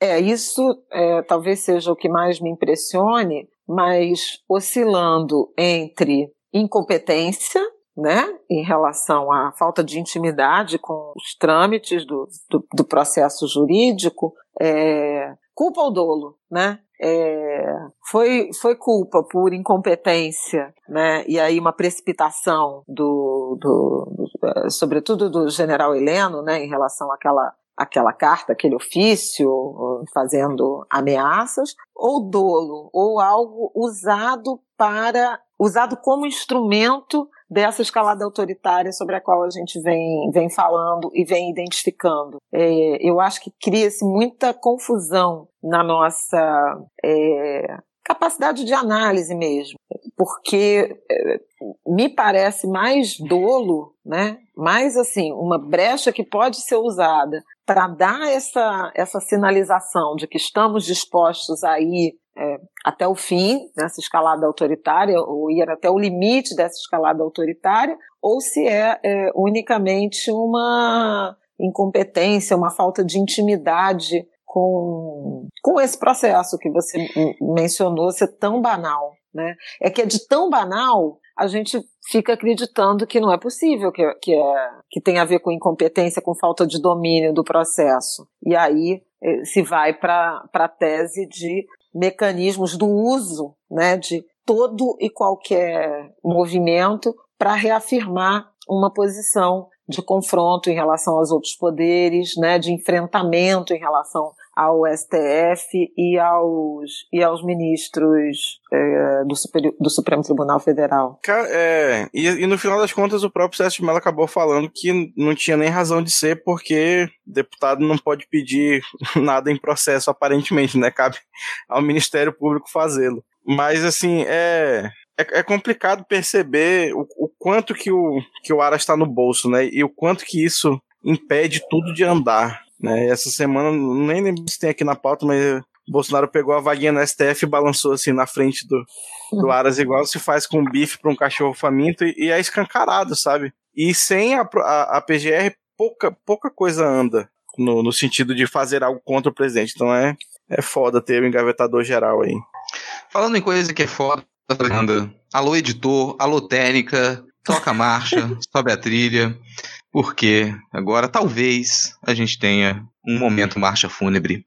É isso, é, talvez seja o que mais me impressione, mas oscilando entre incompetência, né, em relação à falta de intimidade com os trâmites do, do, do processo jurídico, é, culpa ou dolo, né? É, foi, foi culpa por incompetência, né? E aí uma precipitação do, do, do é, sobretudo do general Heleno, né? Em relação àquela aquela carta, aquele ofício fazendo ameaças, ou dolo, ou algo usado para usado como instrumento dessa escalada autoritária sobre a qual a gente vem, vem falando e vem identificando. É, eu acho que cria-se muita confusão na nossa é, capacidade de análise mesmo, porque é, me parece mais dolo, né? Mais assim, uma brecha que pode ser usada para dar essa, essa sinalização de que estamos dispostos a ir é, até o fim dessa escalada autoritária, ou ir até o limite dessa escalada autoritária, ou se é, é unicamente uma incompetência, uma falta de intimidade com, com esse processo que você mencionou ser tão banal. Né? É que é de tão banal a gente fica acreditando que não é possível, que, que, é, que tem a ver com incompetência, com falta de domínio do processo. E aí eh, se vai para a tese de mecanismos do uso né, de todo e qualquer movimento para reafirmar uma posição de confronto em relação aos outros poderes, né, de enfrentamento em relação ao STF e aos, e aos ministros é, do, Superior, do Supremo Tribunal Federal. É, e, e, no final das contas o próprio Sérgio Mello acabou falando que não tinha nem razão de ser porque deputado não pode pedir nada em processo aparentemente, né? Cabe ao Ministério Público fazê-lo. Mas assim, é, é, é, complicado perceber o, o, quanto que o, que o Aras está no bolso, né? E o quanto que isso impede tudo de andar. Né? Essa semana, nem lembro se tem aqui na pauta, mas Bolsonaro pegou a vaguinha no STF e balançou assim na frente do, do. Aras, igual se faz com bife para um cachorro faminto, e, e, é escancarado, sabe? E sem a, a, a PGR, pouca, pouca coisa anda no, no sentido de fazer algo contra o presidente. Então é, é foda ter o um engavetador geral aí. Falando em coisa que é foda, anda. Alô, editor, alô, técnica, toca a marcha, sobe a trilha porque agora talvez a gente tenha um momento marcha fúnebre.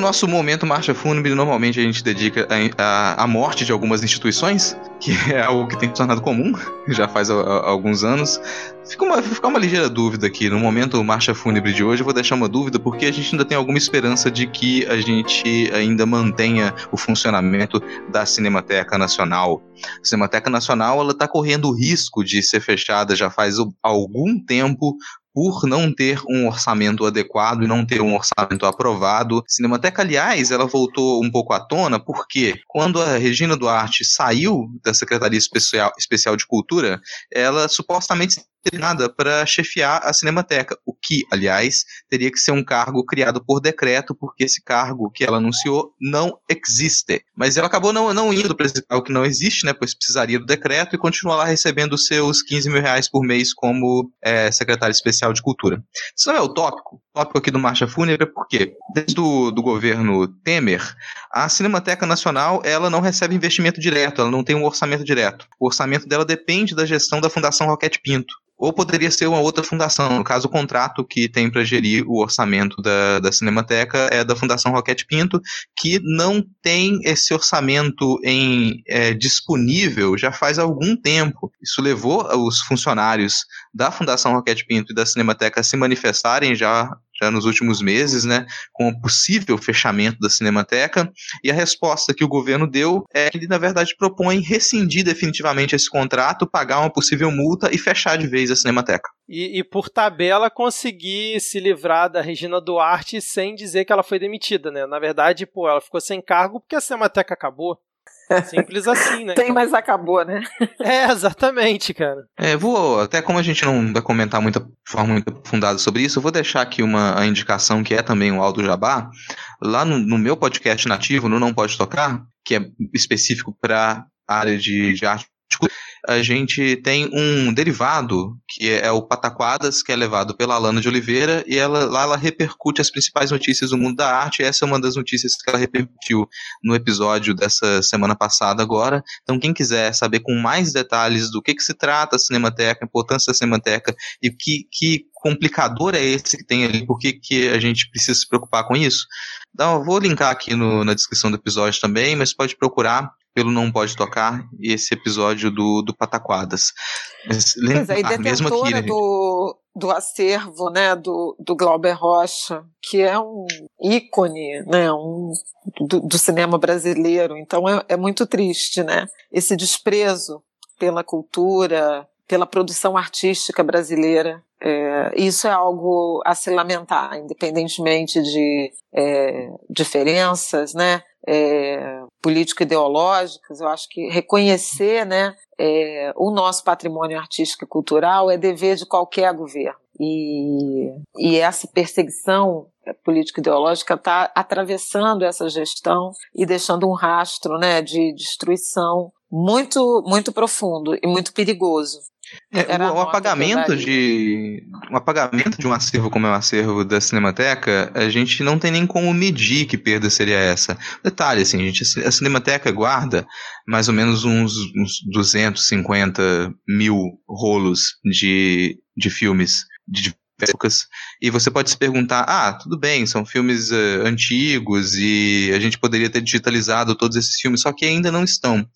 No nosso momento marcha fúnebre, normalmente a gente dedica a, a, a morte de algumas instituições, que é algo que tem se tornado comum já faz a, alguns anos. Fica uma, fica uma ligeira dúvida aqui. No momento marcha fúnebre de hoje, eu vou deixar uma dúvida, porque a gente ainda tem alguma esperança de que a gente ainda mantenha o funcionamento da Cinemateca Nacional. A Cinemateca Nacional ela está correndo o risco de ser fechada já faz algum tempo por não ter um orçamento adequado e não ter um orçamento aprovado. Cinemateca, aliás, ela voltou um pouco à tona porque quando a Regina Duarte saiu da Secretaria Especial, Especial de Cultura, ela supostamente para chefiar a Cinemateca, o que, aliás, teria que ser um cargo criado por decreto, porque esse cargo que ela anunciou não existe. Mas ela acabou não, não indo para esse cargo que não existe, né, pois precisaria do decreto e continua lá recebendo seus 15 mil reais por mês como é, secretária especial de cultura. Isso não é? O tópico aqui do Marcha Fúnebre é porque, desde o do governo Temer, a Cinemateca Nacional ela não recebe investimento direto, ela não tem um orçamento direto. O orçamento dela depende da gestão da Fundação Roquete Pinto ou poderia ser uma outra fundação. No caso, o contrato que tem para gerir o orçamento da, da Cinemateca é da Fundação Roquete Pinto, que não tem esse orçamento em é, disponível já faz algum tempo. Isso levou os funcionários da Fundação Roquete Pinto e da Cinemateca a se manifestarem já já nos últimos meses, né, com o possível fechamento da Cinemateca, e a resposta que o governo deu é que ele, na verdade, propõe rescindir definitivamente esse contrato, pagar uma possível multa e fechar de vez a Cinemateca. E, e por tabela conseguir se livrar da Regina Duarte sem dizer que ela foi demitida, né? Na verdade, pô, ela ficou sem cargo porque a Cinemateca acabou. Simples assim, né? Tem, então... mas acabou, né? É, exatamente, cara. É, vou, até como a gente não vai comentar muito, de forma muito aprofundada sobre isso, eu vou deixar aqui uma a indicação que é também o Aldo Jabá. Lá no, no meu podcast nativo, no Não Pode Tocar, que é específico para área de, de arte a gente tem um derivado, que é o Pataquadas, que é levado pela Alana de Oliveira, e ela, lá ela repercute as principais notícias do mundo da arte, essa é uma das notícias que ela repercutiu no episódio dessa semana passada agora. Então, quem quiser saber com mais detalhes do que, que se trata a Cinemateca, a importância da Cinemateca, e que, que complicador é esse que tem ali, por que, que a gente precisa se preocupar com isso? Então, vou linkar aqui no, na descrição do episódio também, mas pode procurar pelo Não Pode Tocar e esse episódio do, do Pataquadas. Mas, pois é, e mesmo aqui, do, do acervo né, do, do Glauber Rocha, que é um ícone né, um, do, do cinema brasileiro. Então é, é muito triste, né? Esse desprezo pela cultura, pela produção artística brasileira. É, isso é algo a se lamentar, independentemente de é, diferenças, né? É, político-ideológicas, eu acho que reconhecer né, é, o nosso patrimônio artístico e cultural é dever de qualquer governo. E, e essa perseguição político-ideológica está atravessando essa gestão e deixando um rastro né, de destruição muito, muito profundo e muito perigoso. É, o, o apagamento de um apagamento de um acervo como é o acervo da Cinemateca, a gente não tem nem como medir que perda seria essa. Detalhe, assim, a, gente, a Cinemateca guarda mais ou menos uns, uns 250 mil rolos de, de filmes de E você pode se perguntar: ah, tudo bem, são filmes uh, antigos e a gente poderia ter digitalizado todos esses filmes, só que ainda não estão.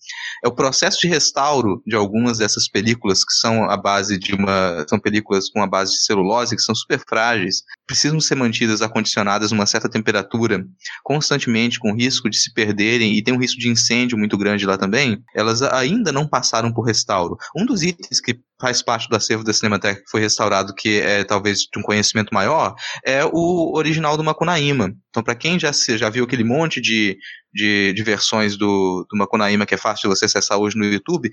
É o processo de restauro de algumas dessas películas que são a base de uma. são películas com a base de celulose, que são super frágeis, precisam ser mantidas acondicionadas numa certa temperatura constantemente, com risco de se perderem, e tem um risco de incêndio muito grande lá também, elas ainda não passaram por restauro. Um dos itens que faz parte do acervo da Cinemateca que foi restaurado, que é talvez de um conhecimento maior, é o original do Macunaíma. Então, para quem já, já viu aquele monte de, de, de versões do, do Macunaíma, que é fácil de você acessar hoje no YouTube,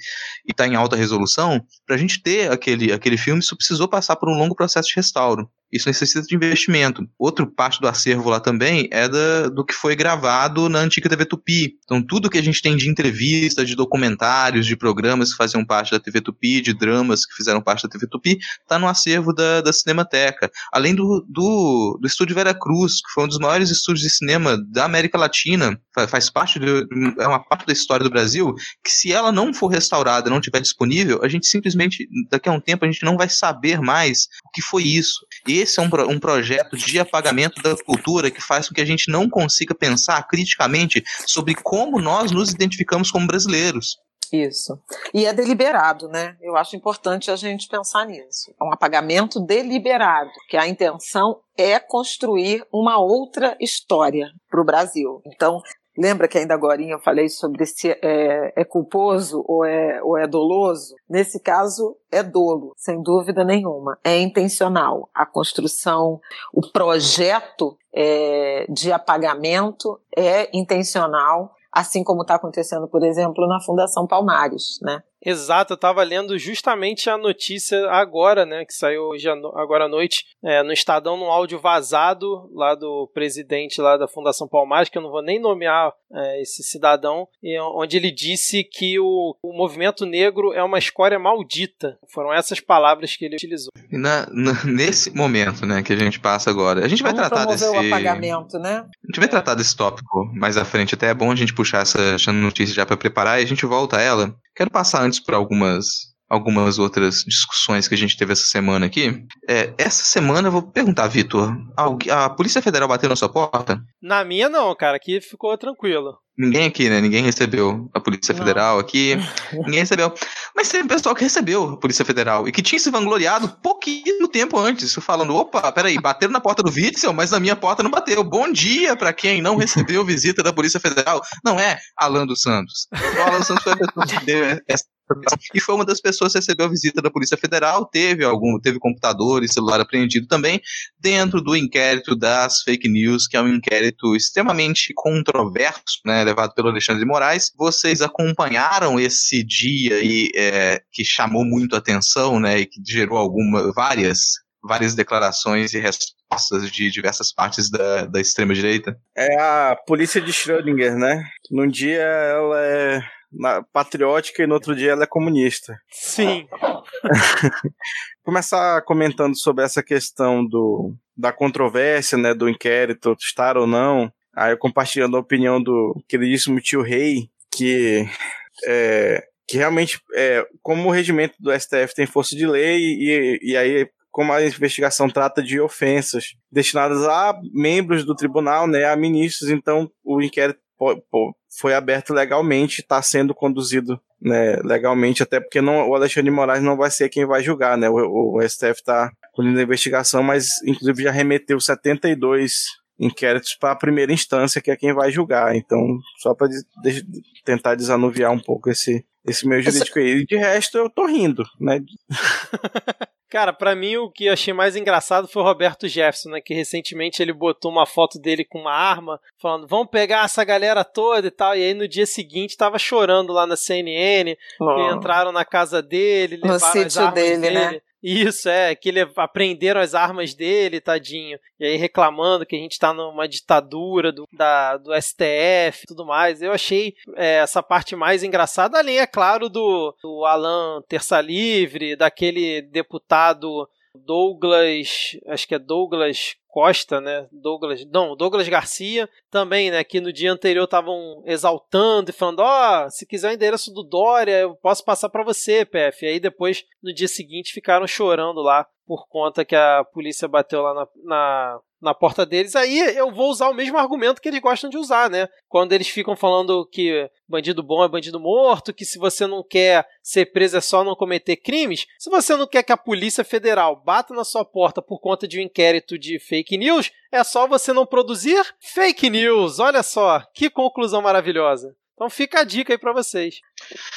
e está em alta resolução, para a gente ter aquele, aquele filme, isso precisou passar por um longo processo de restauro. Isso necessita de investimento. Outra parte do acervo lá também é da, do que foi gravado na antiga TV Tupi. Então, tudo que a gente tem de entrevistas, de documentários, de programas que faziam parte da TV Tupi, de dramas que fizeram parte da TV Tupi, está no acervo da, da Cinemateca. Além do, do, do Estúdio Vera Cruz, que foi um dos maiores estúdios de cinema da América Latina, faz parte de, é uma parte da história do Brasil, que se ela não for restaurada, não estiver disponível, a gente simplesmente, daqui a um tempo, a gente não vai saber mais o que foi isso. E esse é um, um projeto de apagamento da cultura que faz com que a gente não consiga pensar criticamente sobre como nós nos identificamos como brasileiros. Isso. E é deliberado, né? Eu acho importante a gente pensar nisso. É um apagamento deliberado, que a intenção é construir uma outra história para o Brasil. Então, Lembra que ainda agora eu falei sobre se é, é culposo ou é, ou é doloso? Nesse caso, é dolo, sem dúvida nenhuma. É intencional. A construção, o projeto é, de apagamento é intencional, assim como está acontecendo, por exemplo, na Fundação Palmares, né? Exato, eu estava lendo justamente a notícia agora, né, que saiu hoje agora à noite, é, no Estadão, num áudio vazado lá do presidente lá da Fundação Palmares, que eu não vou nem nomear é, esse cidadão, onde ele disse que o, o movimento negro é uma escória maldita. Foram essas palavras que ele utilizou. Na, na, nesse momento, né, que a gente passa agora, a gente Vamos vai tratar desse... o apagamento, né? A gente vai tratar desse tópico mais à frente, até é bom a gente puxar essa, essa notícia já para preparar e a gente volta a ela. Quero passar antes por algumas algumas outras discussões que a gente teve essa semana aqui. É, essa semana eu vou perguntar, Vitor, a, a Polícia Federal bateu na sua porta? Na minha não, cara, aqui ficou tranquilo. Ninguém aqui, né? Ninguém recebeu a Polícia Federal aqui. Ninguém recebeu. Mas teve pessoal que recebeu a Polícia Federal e que tinha se vangloriado pouquinho tempo antes, falando: opa, peraí, bateram na porta do Witzel, mas na minha porta não bateu. Bom dia para quem não recebeu visita da Polícia Federal. Não é Alan dos Santos. O Alan dos Santos foi a pessoa que deu essa e foi uma das pessoas que recebeu a visita da Polícia Federal, teve algum, teve computador e celular apreendido também, dentro do inquérito das fake news, que é um inquérito extremamente controverso, né, levado pelo Alexandre Moraes. Vocês acompanharam esse dia e é, que chamou muito atenção, né, e que gerou alguma, várias várias declarações e respostas de diversas partes da, da extrema-direita? É a polícia de Schrödinger, né? Num dia ela é patriótica e no outro dia ela é comunista. Sim. Começar comentando sobre essa questão do, da controvérsia, né, do inquérito, estar ou não. Aí eu compartilhando a opinião do queridíssimo tio Rei, que é, que realmente, é, como o regimento do STF tem força de lei, e, e aí como a investigação trata de ofensas destinadas a membros do tribunal, né, a ministros, então o inquérito foi aberto legalmente, está sendo conduzido né, legalmente, até porque não, o Alexandre de Moraes não vai ser quem vai julgar, né? O, o STF está conduzindo a investigação, mas inclusive já remeteu 72 inquéritos para a primeira instância, que é quem vai julgar. Então, só para de, tentar desanuviar um pouco esse, esse meio jurídico Essa... aí. De resto, eu tô rindo, né? Cara, para mim o que eu achei mais engraçado foi o Roberto Jefferson, né? Que recentemente ele botou uma foto dele com uma arma, falando, vamos pegar essa galera toda e tal. E aí no dia seguinte tava chorando lá na CNN, oh. que entraram na casa dele, no levaram as armas dele, dele. Né? Isso, é, que ele aprenderam as armas dele, tadinho. E aí reclamando que a gente tá numa ditadura do, da, do STF e tudo mais. Eu achei é, essa parte mais engraçada, além, é claro, do, do Alan Terça Livre, daquele deputado Douglas, acho que é Douglas Costa, né? Douglas, não, Douglas Garcia também, né? Que no dia anterior estavam exaltando e falando: ó, oh, se quiser o endereço do Dória, eu posso passar para você, PF. E aí depois, no dia seguinte, ficaram chorando lá por conta que a polícia bateu lá na, na na porta deles, aí eu vou usar o mesmo argumento que eles gostam de usar, né? Quando eles ficam falando que bandido bom é bandido morto, que se você não quer ser preso é só não cometer crimes, se você não quer que a Polícia Federal bata na sua porta por conta de um inquérito de fake news, é só você não produzir fake news. Olha só, que conclusão maravilhosa. Então fica a dica aí para vocês.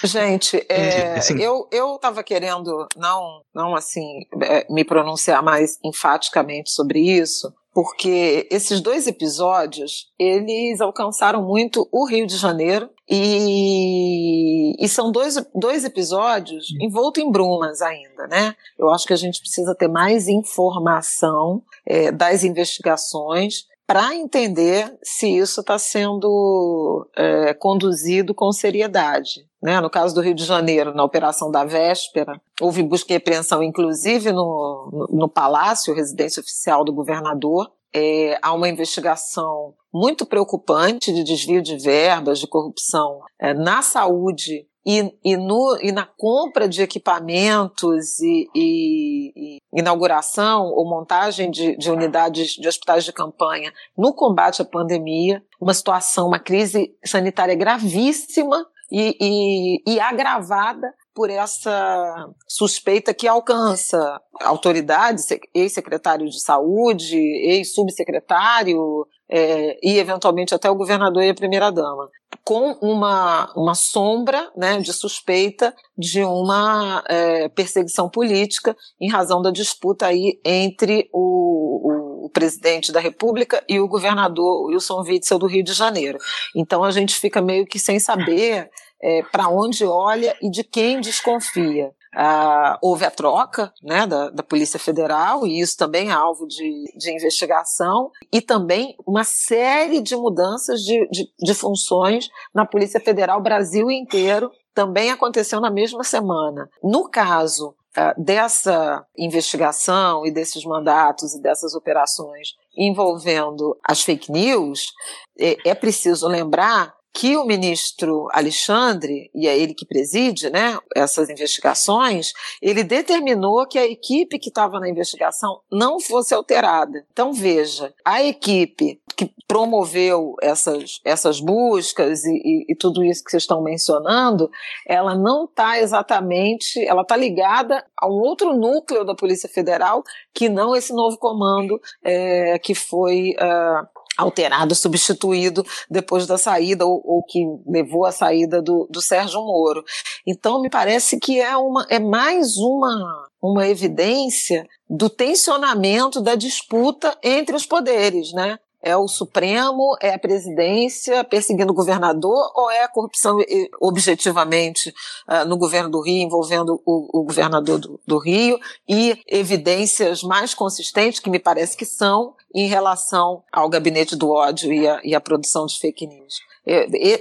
Gente, é, assim, eu eu estava querendo não não assim é, me pronunciar mais enfaticamente sobre isso, porque esses dois episódios eles alcançaram muito o Rio de Janeiro e, e são dois, dois episódios envoltos em brumas ainda, né? Eu acho que a gente precisa ter mais informação é, das investigações para entender se isso está sendo é, conduzido com seriedade. Né? No caso do Rio de Janeiro, na operação da véspera, houve busca e apreensão, inclusive no, no, Palácio, residência oficial do governador. É, há uma investigação muito preocupante de desvio de verbas, de corrupção é, na saúde e, e, no, e na compra de equipamentos e, e, e inauguração ou montagem de, de, unidades de hospitais de campanha no combate à pandemia, uma situação, uma crise sanitária gravíssima e, e agravada por essa suspeita que alcança autoridades, ex-secretário de saúde, ex-subsecretário, é, e eventualmente até o governador e a primeira-dama, com uma, uma sombra né, de suspeita de uma é, perseguição política em razão da disputa aí entre o, o, presidente da República e o governador Wilson Witzel do Rio de Janeiro. Então a gente fica meio que sem saber é, para onde olha e de quem desconfia. Ah, houve a troca né, da, da, Polícia Federal, e isso também é alvo de, de investigação, e também uma série de mudanças de, de, de funções na Polícia Federal Brasil inteiro, também aconteceu na mesma semana. No caso ah, dessa investigação e desses mandatos e dessas operações envolvendo as fake news, é, é preciso lembrar que o ministro Alexandre, e é ele que preside né, essas investigações, ele determinou que a equipe que estava na investigação não fosse alterada. Então, veja, a equipe que promoveu essas, essas buscas e, e, e tudo isso que vocês estão mencionando, ela não está exatamente, ela está ligada a um outro núcleo da Polícia Federal que não esse novo comando é, que foi. Uh, alterado, substituído depois da saída, ou, ou que levou à saída do, do, Sérgio Moro. Então, me parece que é, uma, é mais uma, uma evidência do tensionamento da disputa entre os poderes, né? É o Supremo, é a presidência perseguindo o governador ou é a corrupção objetivamente uh, no governo do Rio, envolvendo o, o governador do, do, Rio e evidências mais consistentes, que me parece que são, em relação ao gabinete do ódio e a, e a produção de fake news.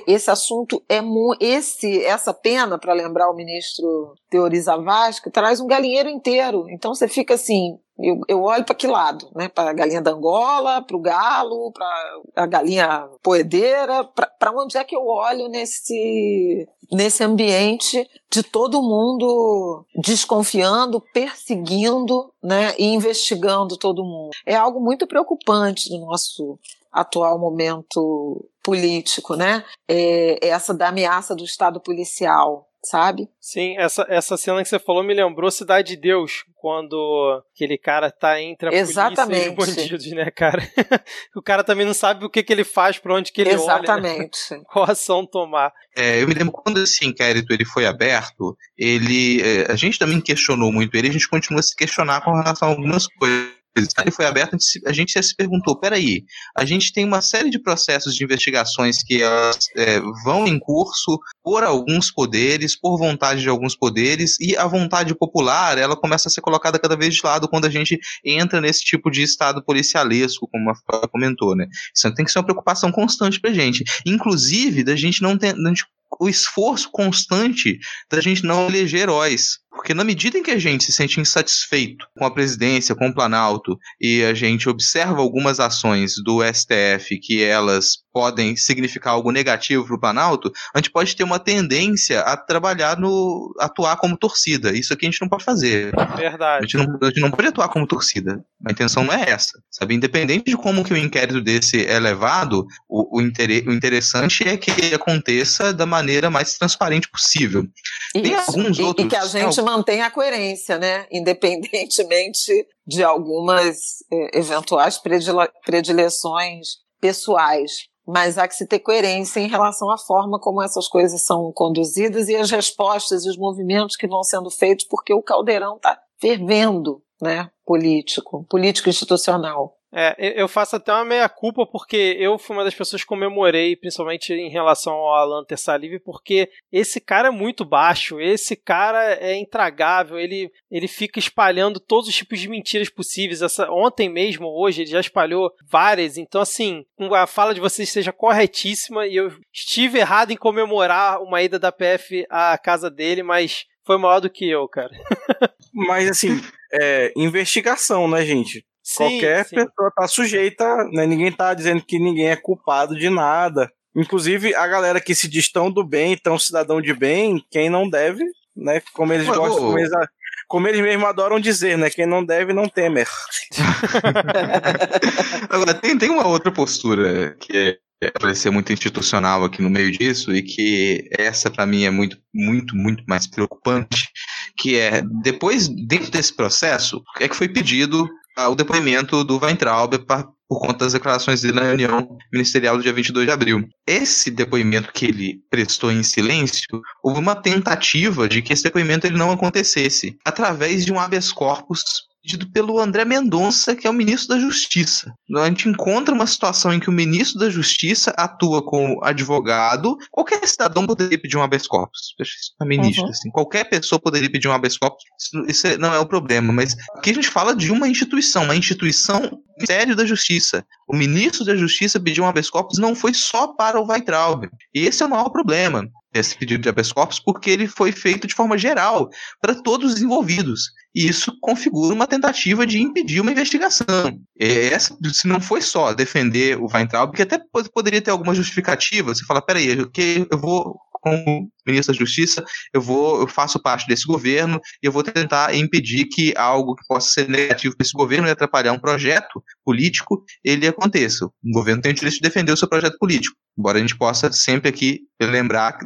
Esse assunto é esse essa pena para lembrar o ministro Teoriza Vasco traz um galinheiro inteiro. Então você fica assim, eu, eu olho para que lado, né? Para a galinha da Angola, para o galo, para a galinha poedeira, para onde é que eu olho nesse nesse ambiente de todo mundo desconfiando, perseguindo, né? E investigando todo mundo. É algo muito preocupante no nosso atual momento político, né? É, essa da ameaça do Estado policial sabe? Sim, essa, essa cena que você falou me lembrou Cidade de Deus, quando aquele cara tá entre a Exatamente. polícia e os bandidos, né, cara? o cara também não sabe o que, que ele faz, pra onde que ele Exatamente. olha. Né? Qual ação tomar. É, eu me lembro quando esse inquérito ele foi aberto, ele, é, a gente também questionou muito ele, a gente continua a se questionar com relação a algumas coisas ele foi aberto, a gente já se perguntou, peraí, a gente tem uma série de processos de investigações que elas é, vão em curso por alguns poderes, por vontade de alguns poderes, e a vontade popular, ela começa a ser colocada cada vez de lado quando a gente entra nesse tipo de estado policialesco, como a Fábio comentou, né? Isso tem que ser uma preocupação constante pra gente. Inclusive, da gente não ter, o esforço constante da gente não eleger heróis. Porque na medida em que a gente se sente insatisfeito com a presidência, com o Planalto, e a gente observa algumas ações do STF que elas podem significar algo negativo para o Planalto, a gente pode ter uma tendência a trabalhar no. atuar como torcida. Isso aqui a gente não pode fazer. Verdade. A gente não, a gente não pode atuar como torcida. A intenção não é essa. Sabe? Independente de como que o inquérito desse é levado, o, o, o interessante é que ele aconteça da maneira mais transparente possível. Isso. Tem alguns e, outros. E que a gente mantenha a coerência, né? Independentemente de algumas eh, eventuais predileções pessoais mas há que se ter coerência em relação à forma como essas coisas são conduzidas e as respostas e os movimentos que vão sendo feitos, porque o caldeirão está fervendo, né, político, político institucional. É, eu faço até uma meia-culpa porque eu fui uma das pessoas que comemorei, principalmente em relação ao Alan Tessalive, porque esse cara é muito baixo, esse cara é intragável, ele, ele fica espalhando todos os tipos de mentiras possíveis. Essa, ontem mesmo, hoje, ele já espalhou várias, então assim, a fala de vocês seja corretíssima e eu estive errado em comemorar uma ida da PF à casa dele, mas foi maior do que eu, cara. mas assim, é, investigação, né, gente? Sim, Qualquer sim. pessoa tá sujeita, né? Ninguém tá dizendo que ninguém é culpado de nada. Inclusive, a galera que se diz tão do bem, tão cidadão de bem, quem não deve, né? Como eles Mas, gostam, como eles, como eles mesmos adoram dizer, né? Quem não deve, não temer. Agora, tem, tem uma outra postura que é, parecer muito institucional aqui no meio disso e que essa para mim é muito, muito, muito mais preocupante, que é depois dentro desse processo é que foi pedido o depoimento do Weintraub por conta das declarações dele na reunião ministerial do dia 22 de abril. Esse depoimento que ele prestou em silêncio, houve uma tentativa de que esse depoimento ele não acontecesse através de um habeas corpus pedido pelo André Mendonça, que é o ministro da Justiça. A gente encontra uma situação em que o ministro da Justiça atua como advogado. Qualquer cidadão poderia pedir um habeas corpus. É ministro, uhum. assim. Qualquer pessoa poderia pedir um habeas corpus. Isso, isso não é o problema. Mas aqui a gente fala de uma instituição, uma instituição Ministério da Justiça. O ministro da Justiça pediu um habeas corpus não foi só para o Weitraub. E esse é o maior problema esse pedido de habeas corpus porque ele foi feito de forma geral para todos os envolvidos. E isso configura uma tentativa de impedir uma investigação. Essa, se não foi só defender o Weintraub, porque até poderia ter alguma justificativa, você fala, peraí, eu, eu vou como ministro da Justiça, eu vou, eu faço parte desse governo e eu vou tentar impedir que algo que possa ser negativo para esse governo e atrapalhar um projeto político, ele aconteça. O governo tem o direito de defender o seu projeto político. Embora a gente possa sempre aqui lembrar,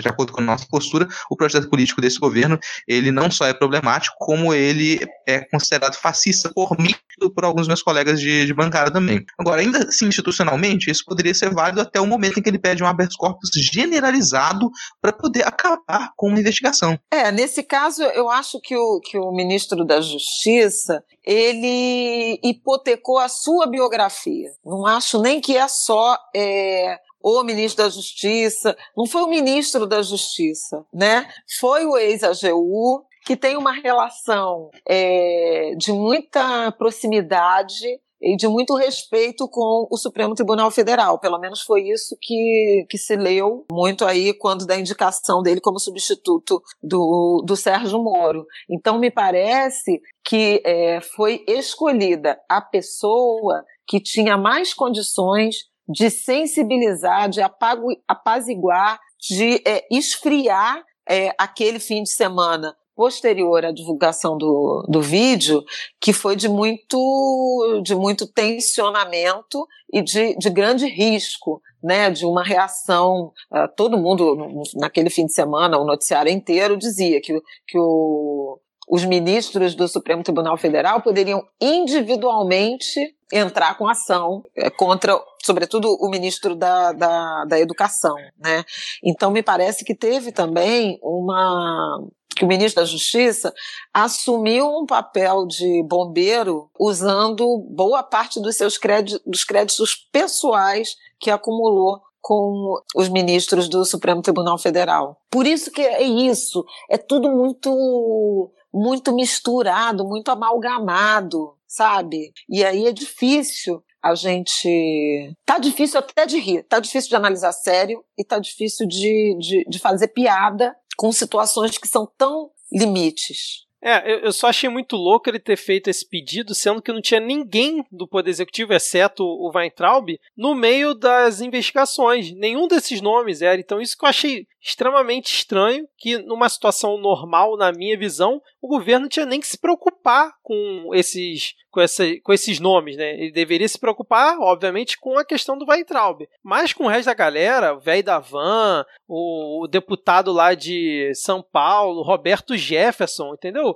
de acordo com a nossa postura, o projeto político desse governo, ele não só é problemático, como ele é considerado fascista por mim e por alguns meus colegas de, de bancada também. Agora, ainda assim, institucionalmente, isso poderia ser válido até o momento em que ele pede um habeas corpus generalizado para poder acabar com uma investigação. É, nesse caso, eu acho que o, que o ministro da Justiça, ele hipotecou a sua biografia. Não acho nem que é só é, o ministro da Justiça, não foi o ministro da Justiça, né? Foi o ex-AGU, que tem uma relação é, de muita proximidade e de muito respeito com o Supremo Tribunal Federal. Pelo menos foi isso que, que se leu muito aí quando da indicação dele como substituto do, do Sérgio Moro. Então, me parece que é, foi escolhida a pessoa que tinha mais condições de sensibilizar, de apago, apaziguar, de é, esfriar é, aquele fim de semana posterior à divulgação do, do vídeo, que foi de muito, de muito tensionamento e de, de grande risco, né, de uma reação. Uh, todo mundo, naquele fim de semana, o noticiário inteiro dizia que, que o, os ministros do Supremo Tribunal Federal poderiam individualmente entrar com ação é, contra, sobretudo, o ministro da, da, da Educação. Né? Então, me parece que teve também uma, que o ministro da Justiça assumiu um papel de bombeiro usando boa parte dos seus créditos, dos créditos pessoais que acumulou com os ministros do Supremo Tribunal Federal. Por isso que é isso, é tudo muito muito misturado, muito amalgamado, sabe? E aí é difícil a gente. Tá difícil até de rir, tá difícil de analisar sério e tá difícil de, de, de fazer piada com situações que são tão limites. É, eu, só achei muito louco ele ter feito esse pedido, sendo que não tinha ninguém do Poder Executivo, exceto o Weintraub, no meio das investigações. Nenhum desses nomes era. Então, isso que eu achei extremamente estranho, que numa situação normal, na minha visão, o governo tinha nem que se preocupar com esses com, essa, com esses nomes, né? Ele deveria se preocupar, obviamente, com a questão do Weintraub. Mas com o resto da galera, o velho da Van, o, o deputado lá de São Paulo, Roberto Jefferson, entendeu?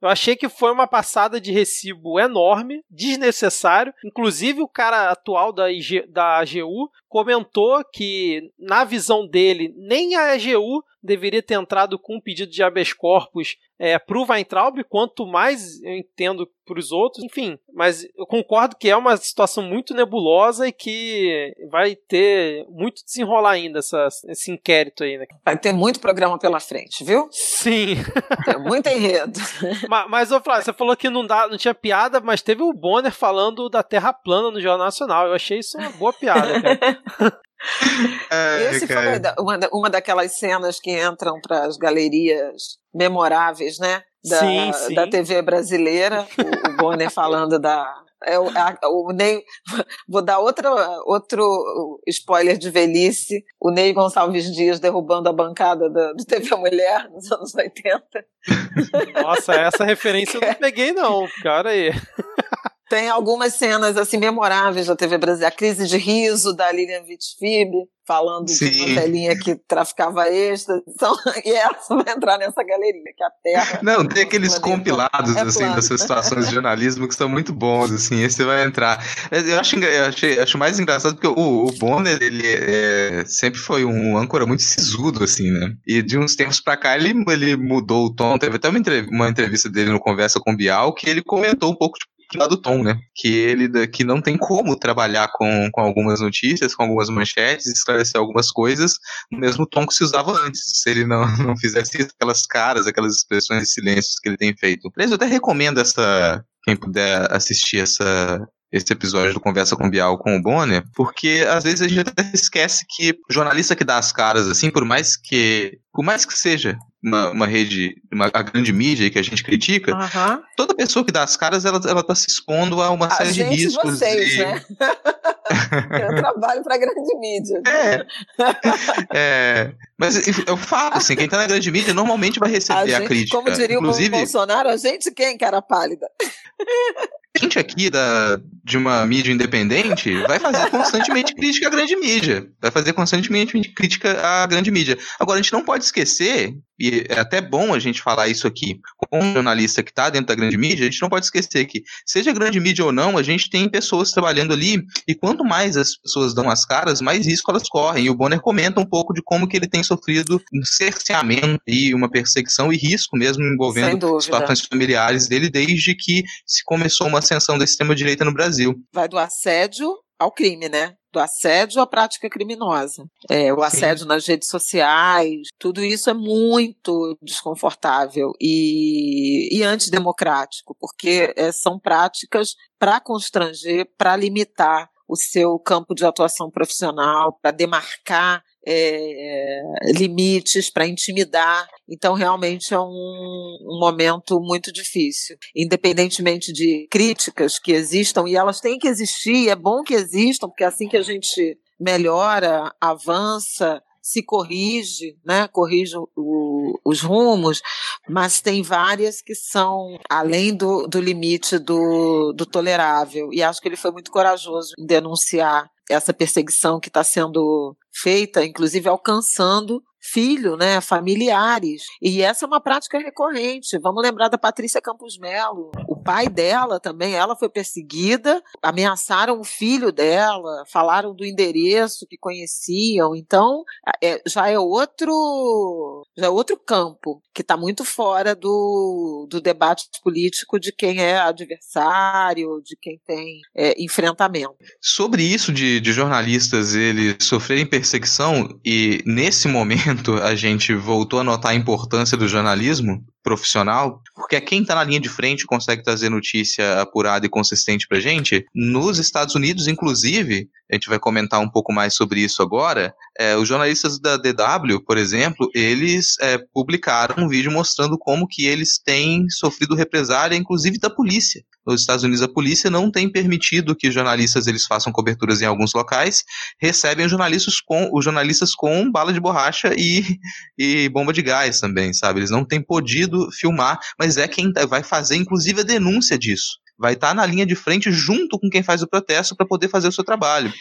Eu achei que foi uma passada de recibo enorme, desnecessário. Inclusive, o cara atual da, IG, da AGU comentou que, na visão dele, nem a AGU deveria ter entrado com um pedido de habeas corpus é, para o Weintraub, quanto mais eu entendo para os outros, enfim, mas eu concordo que é uma situação muito nebulosa e que vai ter muito desenrolar ainda essa, esse inquérito aí, né? Vai ter muito programa pela frente, viu? Sim. Tem muito enredo. mas, mas ô Flávio, você falou que não, dá, não tinha piada, mas teve o Bonner falando da Terra plana no Jornal Nacional. Eu achei isso uma boa piada, cara. É, Esse foi uma, uma daquelas cenas que entram para as galerias memoráveis, né? Da, sim, sim. da TV brasileira, o, o Bonner falando da. É, o, Ney, vou dar outra, outro spoiler de velhice: o Ney Gonçalves Dias derrubando a bancada do, do TV Mulher nos anos 80. Nossa, essa referência eu não peguei, não, cara aí. Tem algumas cenas assim memoráveis da TV brasileira. A crise de riso da Lilian Vitfib, falando Sim. de uma velhinha que traficava extra. Então, e essa vai entrar nessa galeria, que a Terra. Não, tem aqueles compilados é assim dessas situações de jornalismo que são muito bons, assim, esse vai entrar. Eu acho, eu achei, acho mais engraçado porque o, o Bonner, ele é, sempre foi um âncora muito sisudo, assim, né? E de uns tempos pra cá ele, ele mudou o tom. Teve até uma entrevista, dele no Conversa com Bial que ele comentou um pouco tipo, do tom, né? Que ele que não tem como trabalhar com, com algumas notícias, com algumas manchetes, esclarecer algumas coisas no mesmo tom que se usava antes. Se ele não, não fizesse aquelas caras, aquelas expressões de silêncios que ele tem feito. Aliás, eu até recomendo essa. Quem puder assistir essa, esse episódio do Conversa com Bial com o Bonner, porque às vezes a gente até esquece que jornalista que dá as caras, assim, por mais que. Por mais que seja uma, uma rede, uma, a grande mídia que a gente critica, uhum. toda pessoa que dá as caras, ela, ela tá se expondo a uma a série de riscos. Vocês, e... né? Eu trabalho para a grande mídia. É. é. Mas eu falo, assim, quem tá na grande mídia normalmente vai receber a, gente, a crítica. Como diria Inclusive, o Bolsonaro, a gente quem, cara pálida? gente aqui da, de uma mídia independente vai fazer constantemente crítica à grande mídia. Vai fazer constantemente crítica à grande mídia. Agora, a gente não pode esquecer, e é até bom a gente falar isso aqui, com um jornalista que está dentro da grande mídia, a gente não pode esquecer que, seja grande mídia ou não, a gente tem pessoas trabalhando ali, e quanto mais as pessoas dão as caras, mais risco elas correm. E o Bonner comenta um pouco de como que ele tem sofrido um cerceamento e uma perseguição e risco mesmo envolvendo situações familiares dele desde que se começou uma ascensão da extrema-direita no Brasil. Vai do assédio ao crime, né? Do assédio à prática criminosa. É, o assédio Sim. nas redes sociais, tudo isso é muito desconfortável e, e antidemocrático, porque é, são práticas para constranger, para limitar o seu campo de atuação profissional, para demarcar é, limites, para intimidar. Então, realmente é um, um, momento muito difícil. Independentemente de críticas que existam, e elas têm que existir, é bom que existam, porque é assim que a gente melhora, avança, se corrige, né? corrige o, os rumos, mas tem várias que são além do, do limite do, do tolerável. E acho que ele foi muito corajoso em denunciar essa perseguição que está sendo feita, inclusive alcançando filho, né, familiares. E essa é uma prática recorrente. Vamos lembrar da Patrícia Campos Melo. O pai dela também, ela foi perseguida, ameaçaram o filho dela, falaram do endereço que conheciam. Então, é, já é outro, já é outro campo que está muito fora do, do debate político de quem é adversário, de quem tem é, enfrentamento. Sobre isso de, de jornalistas eles sofrerem perseguição e nesse momento a gente voltou a notar a importância do jornalismo profissional, porque é quem está na linha de frente consegue trazer notícia apurada e consistente para gente. Nos Estados Unidos, inclusive, a gente vai comentar um pouco mais sobre isso agora. É, os jornalistas da DW, por exemplo, eles é, publicaram um vídeo mostrando como que eles têm sofrido represália, inclusive da polícia nos Estados Unidos a polícia não tem permitido que jornalistas eles façam coberturas em alguns locais, recebem os jornalistas com os jornalistas com bala de borracha e, e bomba de gás também, sabe? Eles não têm podido filmar, mas é quem vai fazer inclusive a denúncia disso. Vai estar tá na linha de frente junto com quem faz o protesto para poder fazer o seu trabalho.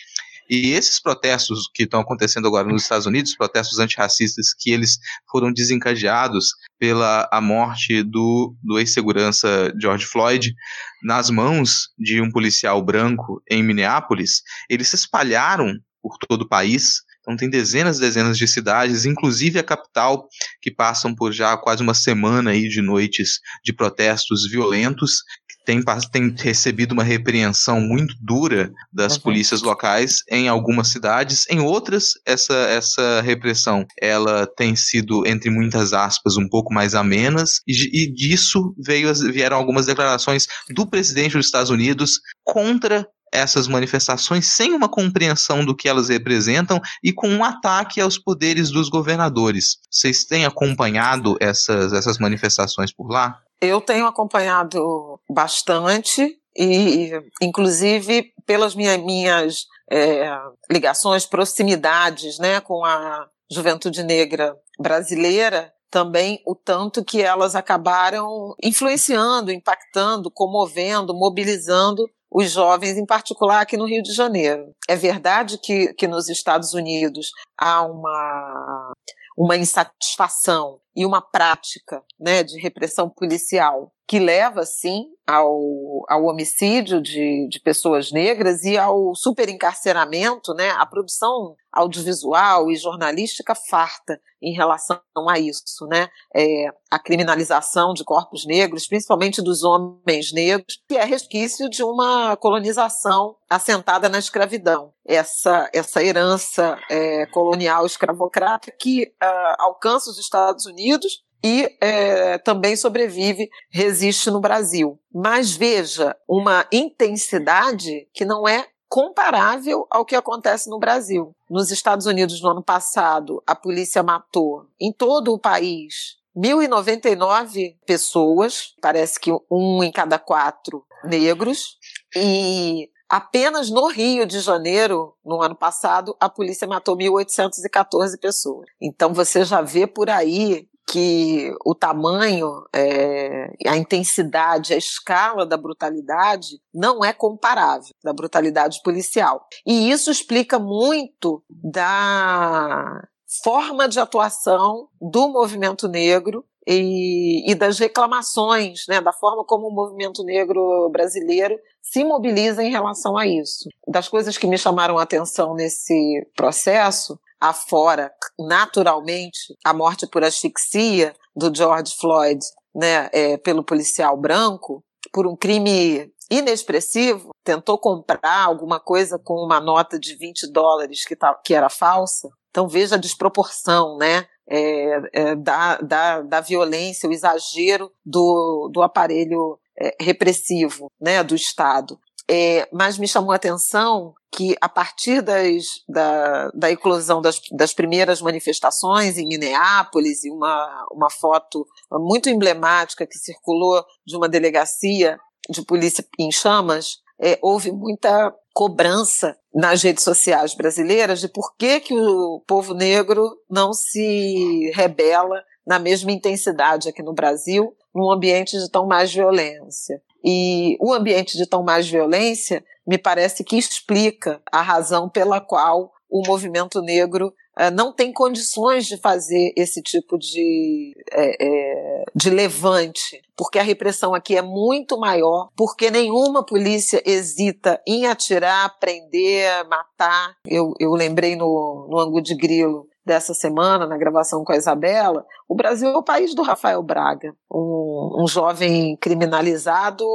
E esses protestos que estão acontecendo agora nos Estados Unidos, protestos antirracistas, que eles foram desencadeados pela a morte do, do ex-segurança George Floyd nas mãos de um policial branco em Minneapolis, eles se espalharam por todo o país. Então tem dezenas e dezenas de cidades, inclusive a capital, que passam por já quase uma semana aí de noites de protestos violentos tem, tem recebido uma repreensão muito dura das uhum. polícias locais em algumas cidades. Em outras, essa, essa repressão ela tem sido, entre muitas aspas, um pouco mais amenas, e, e disso veio, vieram algumas declarações do presidente dos Estados Unidos contra essas manifestações sem uma compreensão do que elas representam e com um ataque aos poderes dos governadores. Vocês têm acompanhado essas, essas manifestações por lá? Eu tenho acompanhado bastante e, inclusive, pelas minhas, minhas é, ligações, proximidades né, com a juventude negra brasileira, também o tanto que elas acabaram influenciando, impactando, comovendo, mobilizando os jovens, em particular aqui no Rio de Janeiro. É verdade que, que nos Estados Unidos há uma, uma insatisfação e uma prática né, de repressão policial que leva, sim, ao, ao homicídio de, de pessoas negras e ao superencarceramento, né, a produção audiovisual e jornalística farta em relação a isso, né, é, a criminalização de corpos negros, principalmente dos homens negros, que é resquício de uma colonização assentada na escravidão. Essa, essa herança é, colonial escravocrata que uh, alcança os Estados Unidos e é, também sobrevive, resiste no Brasil. Mas veja, uma intensidade que não é comparável ao que acontece no Brasil. Nos Estados Unidos, no ano passado, a polícia matou em todo o país 1.099 pessoas, parece que um em cada quatro negros, e apenas no Rio de Janeiro, no ano passado, a polícia matou 1.814 pessoas. Então você já vê por aí que o tamanho, é, a intensidade, a escala da brutalidade não é comparável da brutalidade policial. E isso explica muito da forma de atuação do movimento negro e, e, das reclamações, né, da forma como o movimento negro brasileiro se mobiliza em relação a isso. Das coisas que me chamaram a atenção nesse processo afora naturalmente a morte por asfixia do George Floyd, né, é, pelo policial branco, por um crime inexpressivo, tentou comprar alguma coisa com uma nota de 20 dólares que, tá, que era falsa. Então veja a desproporção, né? É, é, da, da, da violência, o exagero do, do aparelho é, repressivo né, do Estado. É, mas me chamou a atenção que, a partir das, da, da eclosão das, das primeiras manifestações em Minneapolis, e uma, uma foto muito emblemática que circulou de uma delegacia de polícia em chamas, é, houve muita cobrança nas redes sociais brasileiras de por que, que o povo negro não se rebela na mesma intensidade aqui no Brasil, num ambiente de tão mais violência. E o ambiente de tão mais violência me parece que explica a razão pela qual o movimento negro uh, não tem condições de fazer esse tipo de, é, é, de levante, porque a repressão aqui é muito maior, porque nenhuma polícia hesita em atirar, prender, matar. Eu, eu lembrei no, no de Grilo dessa semana, na gravação com a Isabela, o Brasil é o país do Rafael Braga, um, um jovem criminalizado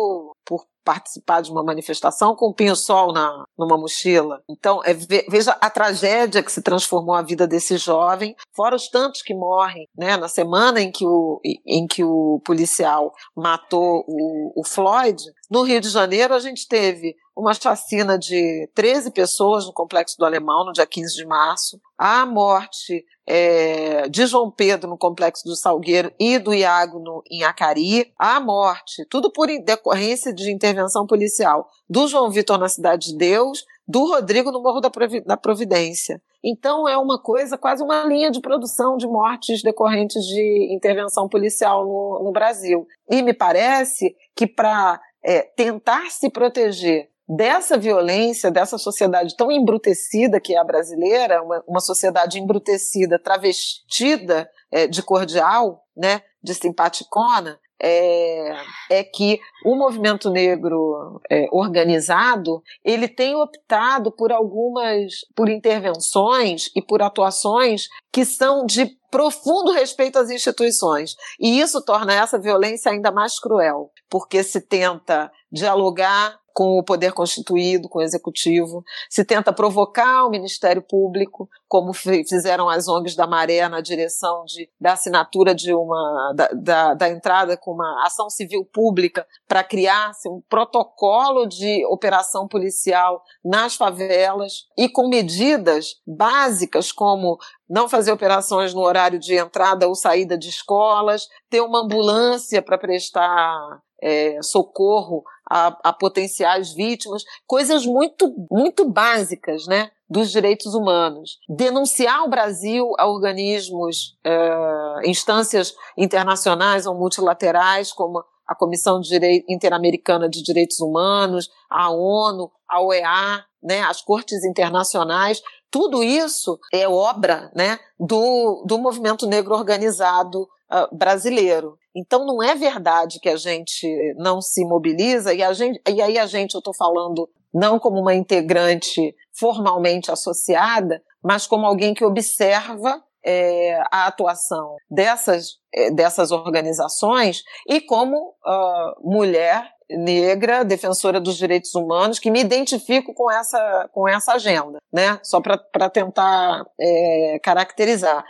por participar de uma manifestação com um pinho-sol na, numa mochila. Então, é, veja a tragédia que se transformou a vida desse jovem, fora os tantos que morrem, né? Na semana em que o, em que o policial matou o, o Floyd, no Rio de Janeiro a gente teve uma chacina de 13 pessoas no Complexo do Alemão, no dia 15 de março, a morte é, de João Pedro no Complexo do Salgueiro e do Iago no, em Acari, a morte, tudo por decorrência de intervenção policial do João Vitor na Cidade de Deus, do Rodrigo no Morro da Providência. Então é uma coisa, quase uma linha de produção de mortes decorrentes de intervenção policial no, no Brasil. E me parece que para é, tentar se proteger dessa violência, dessa sociedade tão embrutecida que é a brasileira, uma, uma sociedade embrutecida, travestida é, de cordial, né, de simpaticona, é, é, que o movimento negro é, organizado ele tem optado por algumas por intervenções e por atuações que são de profundo respeito às instituições. E isso torna essa violência ainda mais cruel porque se tenta dialogar com o poder constituído, com o executivo, se tenta provocar o Ministério Público, como fizeram as ONGs da Maré na direção de, da assinatura de uma da, da, da entrada com uma ação civil pública para criar-se um protocolo de operação policial nas favelas e com medidas básicas como não fazer operações no horário de entrada ou saída de escolas, ter uma ambulância para prestar é, socorro a, a, potenciais vítimas, coisas muito, muito básicas, né? Dos direitos humanos. Denunciar o Brasil a organismos, é, instâncias internacionais ou multilaterais, como a Comissão Interamericana de Direitos Humanos, a ONU, a OEA, né, as cortes internacionais, tudo isso é obra né, do, do movimento negro organizado uh, brasileiro. Então não é verdade que a gente não se mobiliza, e, a gente, e aí a gente, eu estou falando não como uma integrante formalmente associada, mas como alguém que observa é, a atuação dessas, é, dessas organizações e como uh, mulher negra, defensora dos direitos humanos, que me identifico com essa, com essa agenda, né? Só para tentar é, caracterizar.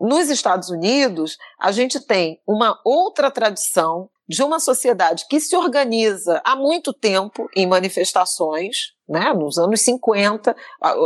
Nos Estados Unidos, a gente tem uma outra tradição de uma sociedade que se organiza há muito tempo em manifestações, né, nos anos 50,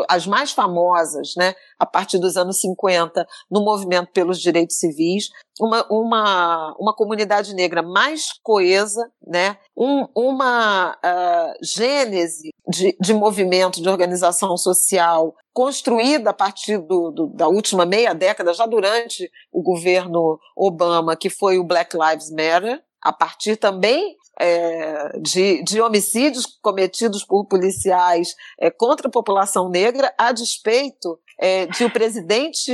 as mais famosas, né, a partir dos anos 50, no movimento pelos direitos civis, uma, uma, uma comunidade negra mais coesa, né, um, uma uh, gênese de, de movimento, de organização social construída a partir do, do, da última meia década, já durante o governo Obama, que foi o Black Lives Matter, a partir também é, de, de, homicídios cometidos por policiais é, contra a população negra, a despeito é, de o presidente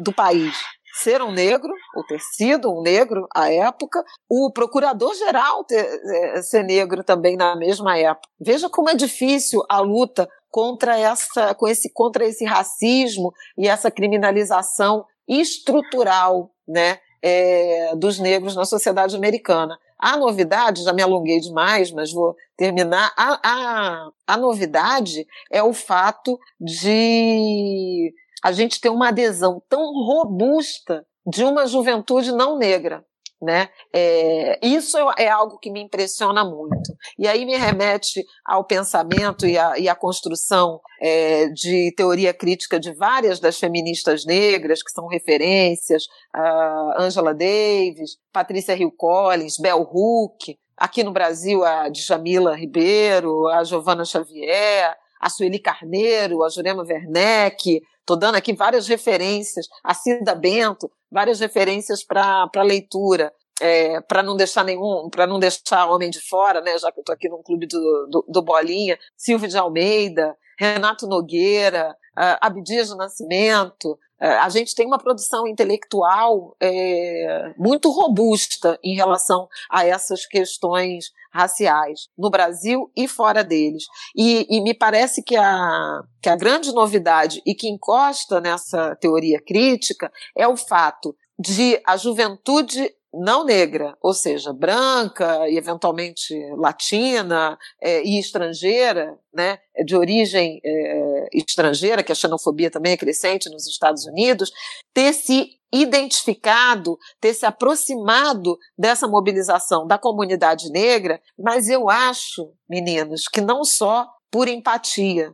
do país ser um negro, ou ter sido um negro à época, o procurador-geral é, ser negro também na mesma época. Veja como é difícil a luta contra essa, com esse, contra esse racismo e essa criminalização estrutural, né, é, dos negros na sociedade americana. A novidade, já me alonguei demais, mas vou terminar. A, a, a novidade é o fato de a gente ter uma adesão tão robusta de uma juventude não negra né? É, isso é algo que me impressiona muito. E aí me remete ao pensamento e à, e à construção é, de teoria crítica de várias das feministas negras, que são referências, a Angela Davis, Patrícia Hill Collins, Bell Hook, aqui no Brasil a Djamila Ribeiro, a Giovana Xavier, a Sueli Carneiro, a Jurema Werneck, estou dando aqui várias referências, a Cida Bento, várias referências para leitura. É, para não deixar nenhum, para não deixar homem de fora, né? Já que eu estou aqui no clube do, do, do, Bolinha, Silvio de Almeida, Renato Nogueira, uh, Abdias do Nascimento, a gente tem uma produção intelectual é, muito robusta em relação a essas questões raciais no Brasil e fora deles. E, e, me parece que a, que a grande novidade e que encosta nessa teoria crítica é o fato de a juventude não negra, ou seja, branca e eventualmente latina é, e estrangeira, né, de origem é, estrangeira, que a xenofobia também é crescente nos Estados Unidos, ter se identificado, ter se aproximado dessa mobilização da comunidade negra, mas eu acho, meninos, que não só por empatia,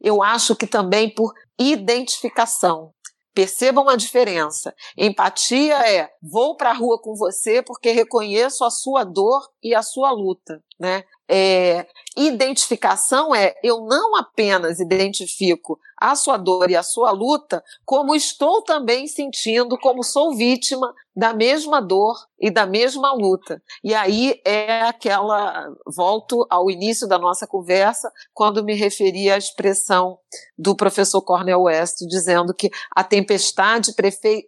eu acho que também por identificação. Percebam a diferença. Empatia é vou para a rua com você porque reconheço a sua dor e a sua luta, né? É, identificação é eu não apenas identifico a sua dor e a sua luta, como estou também sentindo, como sou vítima da mesma dor e da mesma luta. E aí é aquela. Volto ao início da nossa conversa, quando me referi à expressão do professor Cornel West, dizendo que a tempestade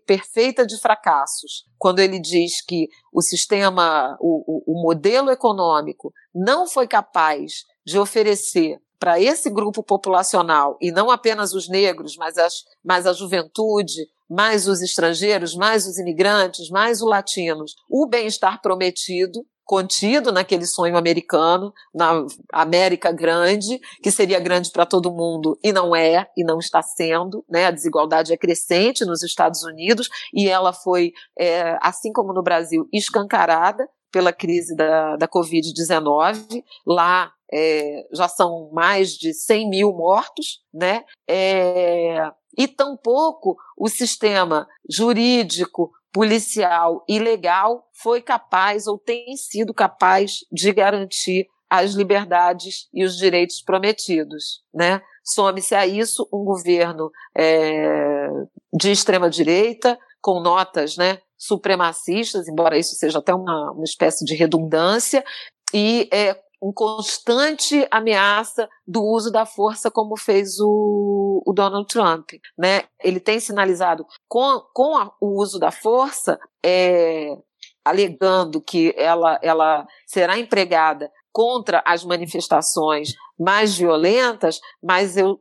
perfeita de fracassos, quando ele diz que o sistema, o, o, o modelo econômico não foi capaz de oferecer para esse grupo populacional, e não apenas os negros, mas, as, mas a juventude, mais os estrangeiros, mais os imigrantes, mais os latinos, o bem-estar prometido, contido naquele sonho americano, na América grande, que seria grande para todo mundo e não é, e não está sendo, né? A desigualdade é crescente nos Estados Unidos e ela foi, é, assim como no Brasil, escancarada pela crise da, da Covid-19. Lá é, já são mais de 100 mil mortos, né? É, e tampouco o sistema jurídico, policial e legal foi capaz ou tem sido capaz de garantir as liberdades e os direitos prometidos, né? Some-se a isso um governo é, de extrema direita com notas, né, supremacistas, embora isso seja até uma, uma espécie de redundância, e é, em constante ameaça do uso da força, como fez o, o Donald Trump. Né? Ele tem sinalizado com, com a, o uso da força, é, alegando que ela, ela será empregada contra as manifestações mais violentas, mas eu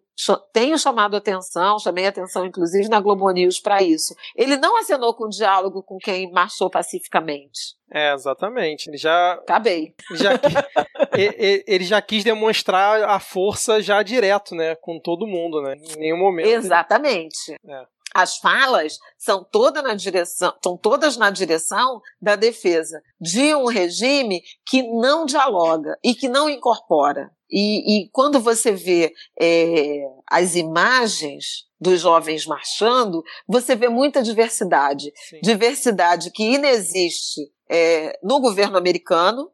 tenho chamado atenção, chamei atenção inclusive na Globo News para isso. Ele não acenou com diálogo com quem marchou pacificamente. É, exatamente. Ele já. Acabei. Já, ele, ele já quis demonstrar a força já direto, né? Com todo mundo, né? Em nenhum momento. Exatamente. É. As falas são, toda na direção, são todas na direção da defesa de um regime que não dialoga e que não incorpora. E, e quando você vê é, as imagens dos jovens marchando, você vê muita diversidade. Sim. Diversidade que inexiste é, no governo americano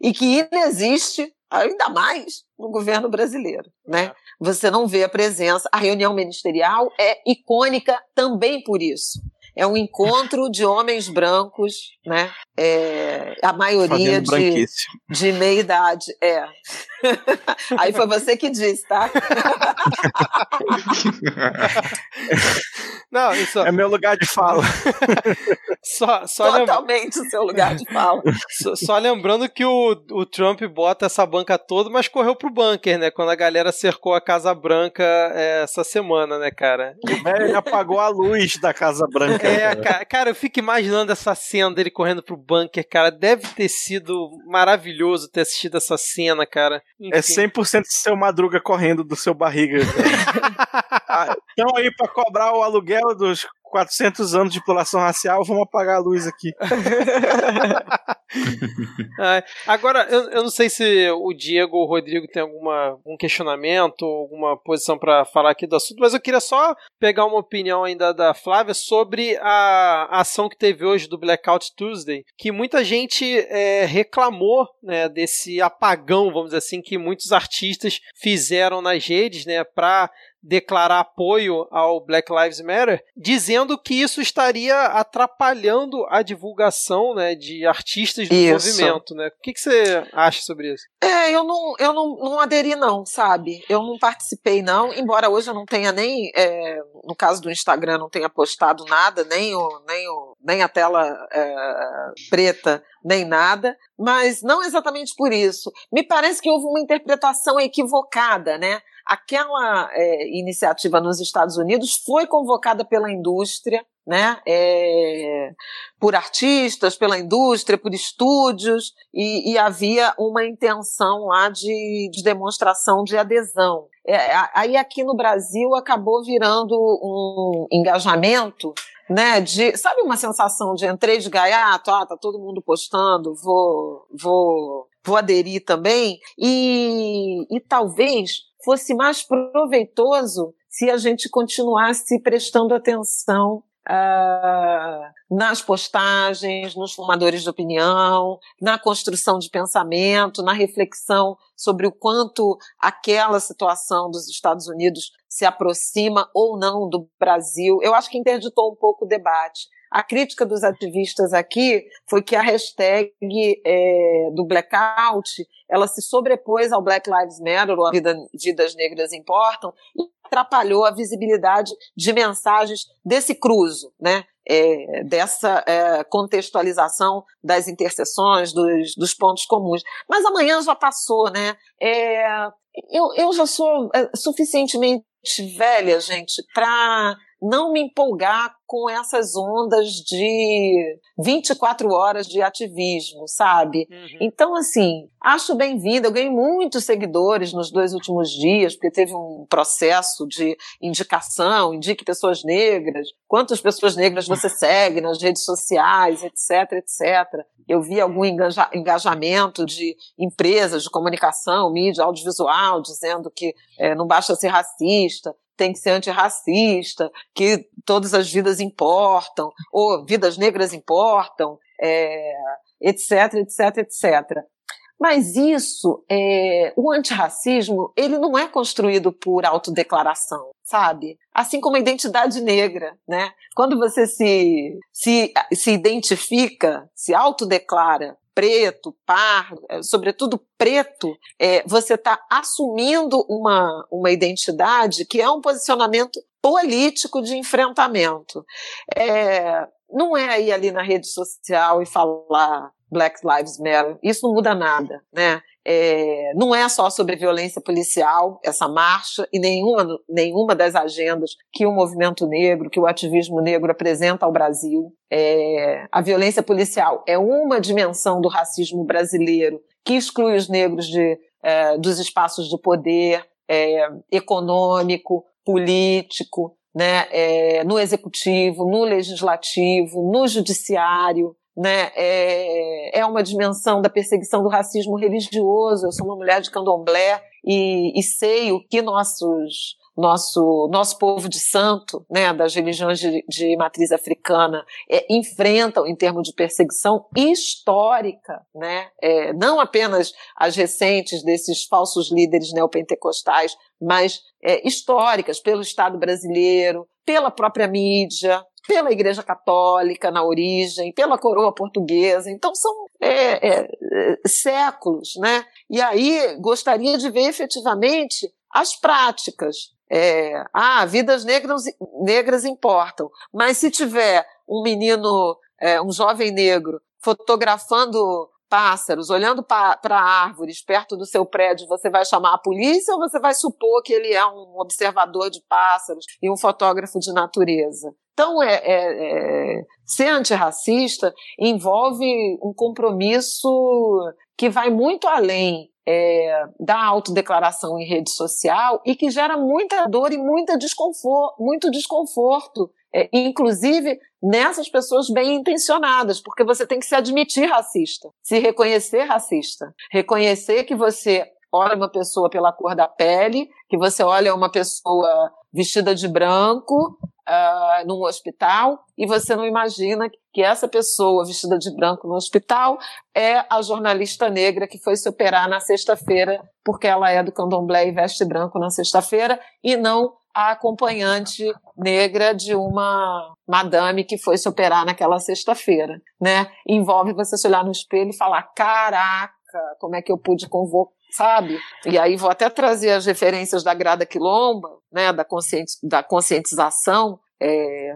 e que inexiste ainda mais no governo brasileiro, né? É. Você não vê a presença. A reunião ministerial é icônica também por isso. É um encontro de homens brancos, né? É, a maioria de, de meia idade. É. Aí foi você que disse, tá? Não, isso... É meu lugar de fala. só, só Totalmente lembra... o seu lugar de fala. Só, só, lembrando que o, o Trump bota essa banca toda, mas correu pro bunker, né? Quando a galera cercou a Casa Branca é, essa semana, né, cara? O velho apagou a luz da Casa Branca. É, cara, cara, eu fico imaginando essa cena dele correndo pro bunker, cara. Deve ter sido maravilhoso ter assistido essa cena, cara. É Enfim. É 100% seu Madruga correndo do seu barriga. Estão aí para cobrar o aluguel dos 400 anos de exploração racial, vamos apagar a luz aqui. agora, eu, eu, não sei se o Diego ou o Rodrigo tem alguma, algum questionamento, alguma posição para falar aqui do assunto, mas eu queria só pegar uma opinião ainda da Flávia sobre a, a ação que teve hoje do Blackout Tuesday, que muita gente é, reclamou né, desse apagão, vamos dizer assim, que muitos artistas fizeram nas redes, né, para declarar apoio ao Black Lives Matter, dizendo que isso estaria atrapalhando a divulgação né, de artistas do isso. movimento. Né? O que, que, você acha sobre isso? É, eu não, eu não, não aderi, não, sabe? Eu não participei, não, embora hoje eu não tenha nem, é, no caso do Instagram, não tenha postado nada, nem, o, nem, o, nem a tela é, preta, nem nada, mas não exatamente por isso. Me parece que houve uma interpretação equivocada, né? Aquela é, iniciativa nos Estados Unidos foi convocada pela indústria, né, é, por artistas, pela indústria, por estúdios, e, e havia uma intenção lá de, de demonstração de adesão. É, aí aqui no Brasil acabou virando um engajamento né, de, sabe uma sensação de entrei de gaiato, ah, tá todo mundo postando, vou, vou, vou aderir também, e, e talvez fosse mais proveitoso se a gente continuasse prestando atenção Uh, nas postagens, nos formadores de opinião, na construção de pensamento, na reflexão sobre o quanto aquela situação dos Estados Unidos se aproxima ou não do Brasil. Eu acho que interditou um pouco o debate. A crítica dos ativistas aqui foi que a hashtag é, do blackout ela se sobrepôs ao Black Lives Matter, ou a vida, Vidas Negras Importam, e atrapalhou a visibilidade de mensagens desse cruzo, né? É, dessa é, contextualização das interseções, dos, dos, pontos comuns. Mas amanhã já passou, né? É, eu, eu já sou é, suficientemente velha, gente, para não me empolgar com essas ondas de 24 horas de ativismo, sabe? Uhum. Então, assim, acho bem-vindo. Eu ganhei muitos seguidores nos dois últimos dias, porque teve um processo de indicação, indique pessoas negras, quantas pessoas negras você segue nas redes sociais, etc, etc. Eu vi algum engajamento de empresas de comunicação, mídia audiovisual, dizendo que é, não basta ser racista tem que ser antirracista, que todas as vidas importam, ou vidas negras importam, é, etc, etc, etc. Mas isso, é, o antirracismo, ele não é construído por autodeclaração, sabe? Assim como a identidade negra, né? Quando você se, se, se identifica, se autodeclara preto, pardo, é, sobretudo preto, é, você está assumindo uma, uma identidade que é um posicionamento político de enfrentamento. É, não é ir ali na rede social e falar Black Lives Matter. Isso não muda nada, né? É, não é só sobre violência policial, essa marcha, e nenhuma, nenhuma das agendas que o movimento negro, que o ativismo negro apresenta ao Brasil. É, a violência policial é uma dimensão do racismo brasileiro que exclui os negros de, é, dos espaços de poder é, econômico, político, né, é, no executivo, no legislativo, no judiciário né, é, é uma dimensão da perseguição do racismo religioso. Eu sou uma mulher de candomblé e, e sei o que nossos nosso nosso povo de santo, né, das religiões de, de matriz africana, é, enfrentam em termos de perseguição histórica, né, é, não apenas as recentes desses falsos líderes neopentecostais, mas é, históricas pelo Estado brasileiro, pela própria mídia, pela Igreja Católica na origem, pela coroa portuguesa. Então são é, é, é, séculos, né? E aí gostaria de ver efetivamente as práticas. É, ah, vidas negras, negras importam, mas se tiver um menino, é, um jovem negro fotografando pássaros, olhando para árvores perto do seu prédio, você vai chamar a polícia ou você vai supor que ele é um observador de pássaros e um fotógrafo de natureza? Então, é, é, é, ser antirracista envolve um compromisso que vai muito além é, da autodeclaração em rede social e que gera muita dor e muita desconforto, muito desconforto, é, inclusive nessas pessoas bem intencionadas, porque você tem que se admitir racista, se reconhecer racista, reconhecer que você olha uma pessoa pela cor da pele, que você olha uma pessoa vestida de branco uh, num hospital e você não imagina que essa pessoa vestida de branco no hospital é a jornalista negra que foi se operar na sexta-feira porque ela é do candomblé e veste branco na sexta-feira e não a acompanhante negra de uma madame que foi se operar naquela sexta-feira, né? Envolve você se olhar no espelho e falar: "Caraca, como é que eu pude convocar sabe? E aí vou até trazer as referências da Grada Quilomba, né, da, conscienti da conscientização é,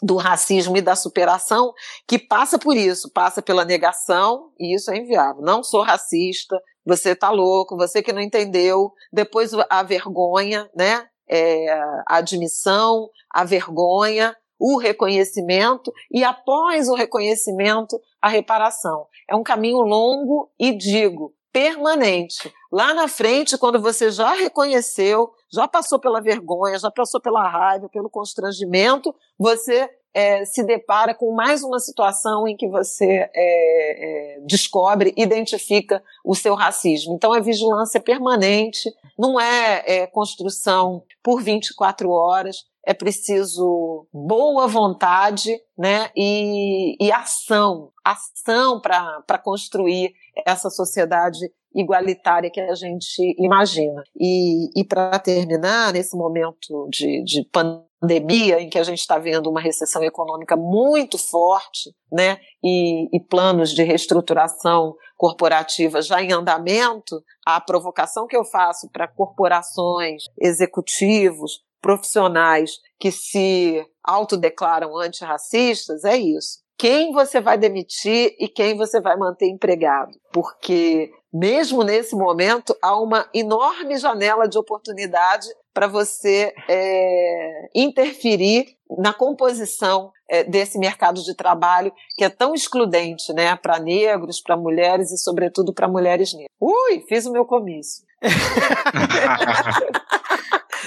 do racismo e da superação, que passa por isso, passa pela negação, e isso é inviável. Não sou racista, você tá louco, você que não entendeu. Depois a vergonha, né? É, a admissão, a vergonha, o reconhecimento e após o reconhecimento, a reparação. É um caminho longo e digo, permanente. Lá na frente, quando você já reconheceu, já passou pela vergonha, já passou pela raiva, pelo constrangimento, você é, se depara com mais uma situação em que você é, é, descobre, identifica o seu racismo. Então, é vigilância permanente, não é, é construção por 24 horas, é preciso boa vontade né, e, e ação, ação para construir essa sociedade igualitária que a gente imagina. E, e para terminar, nesse momento de, de pandemia, em que a gente está vendo uma recessão econômica muito forte, né, e, e planos de reestruturação corporativa já em andamento, a provocação que eu faço para corporações, executivos, profissionais que se autodeclaram antirracistas é isso. Quem você vai demitir e quem você vai manter empregado? Porque mesmo nesse momento há uma enorme janela de oportunidade para você é, interferir na composição é, desse mercado de trabalho que é tão excludente, né, para negros, para mulheres e sobretudo para mulheres negras. Ui, fiz o meu comício.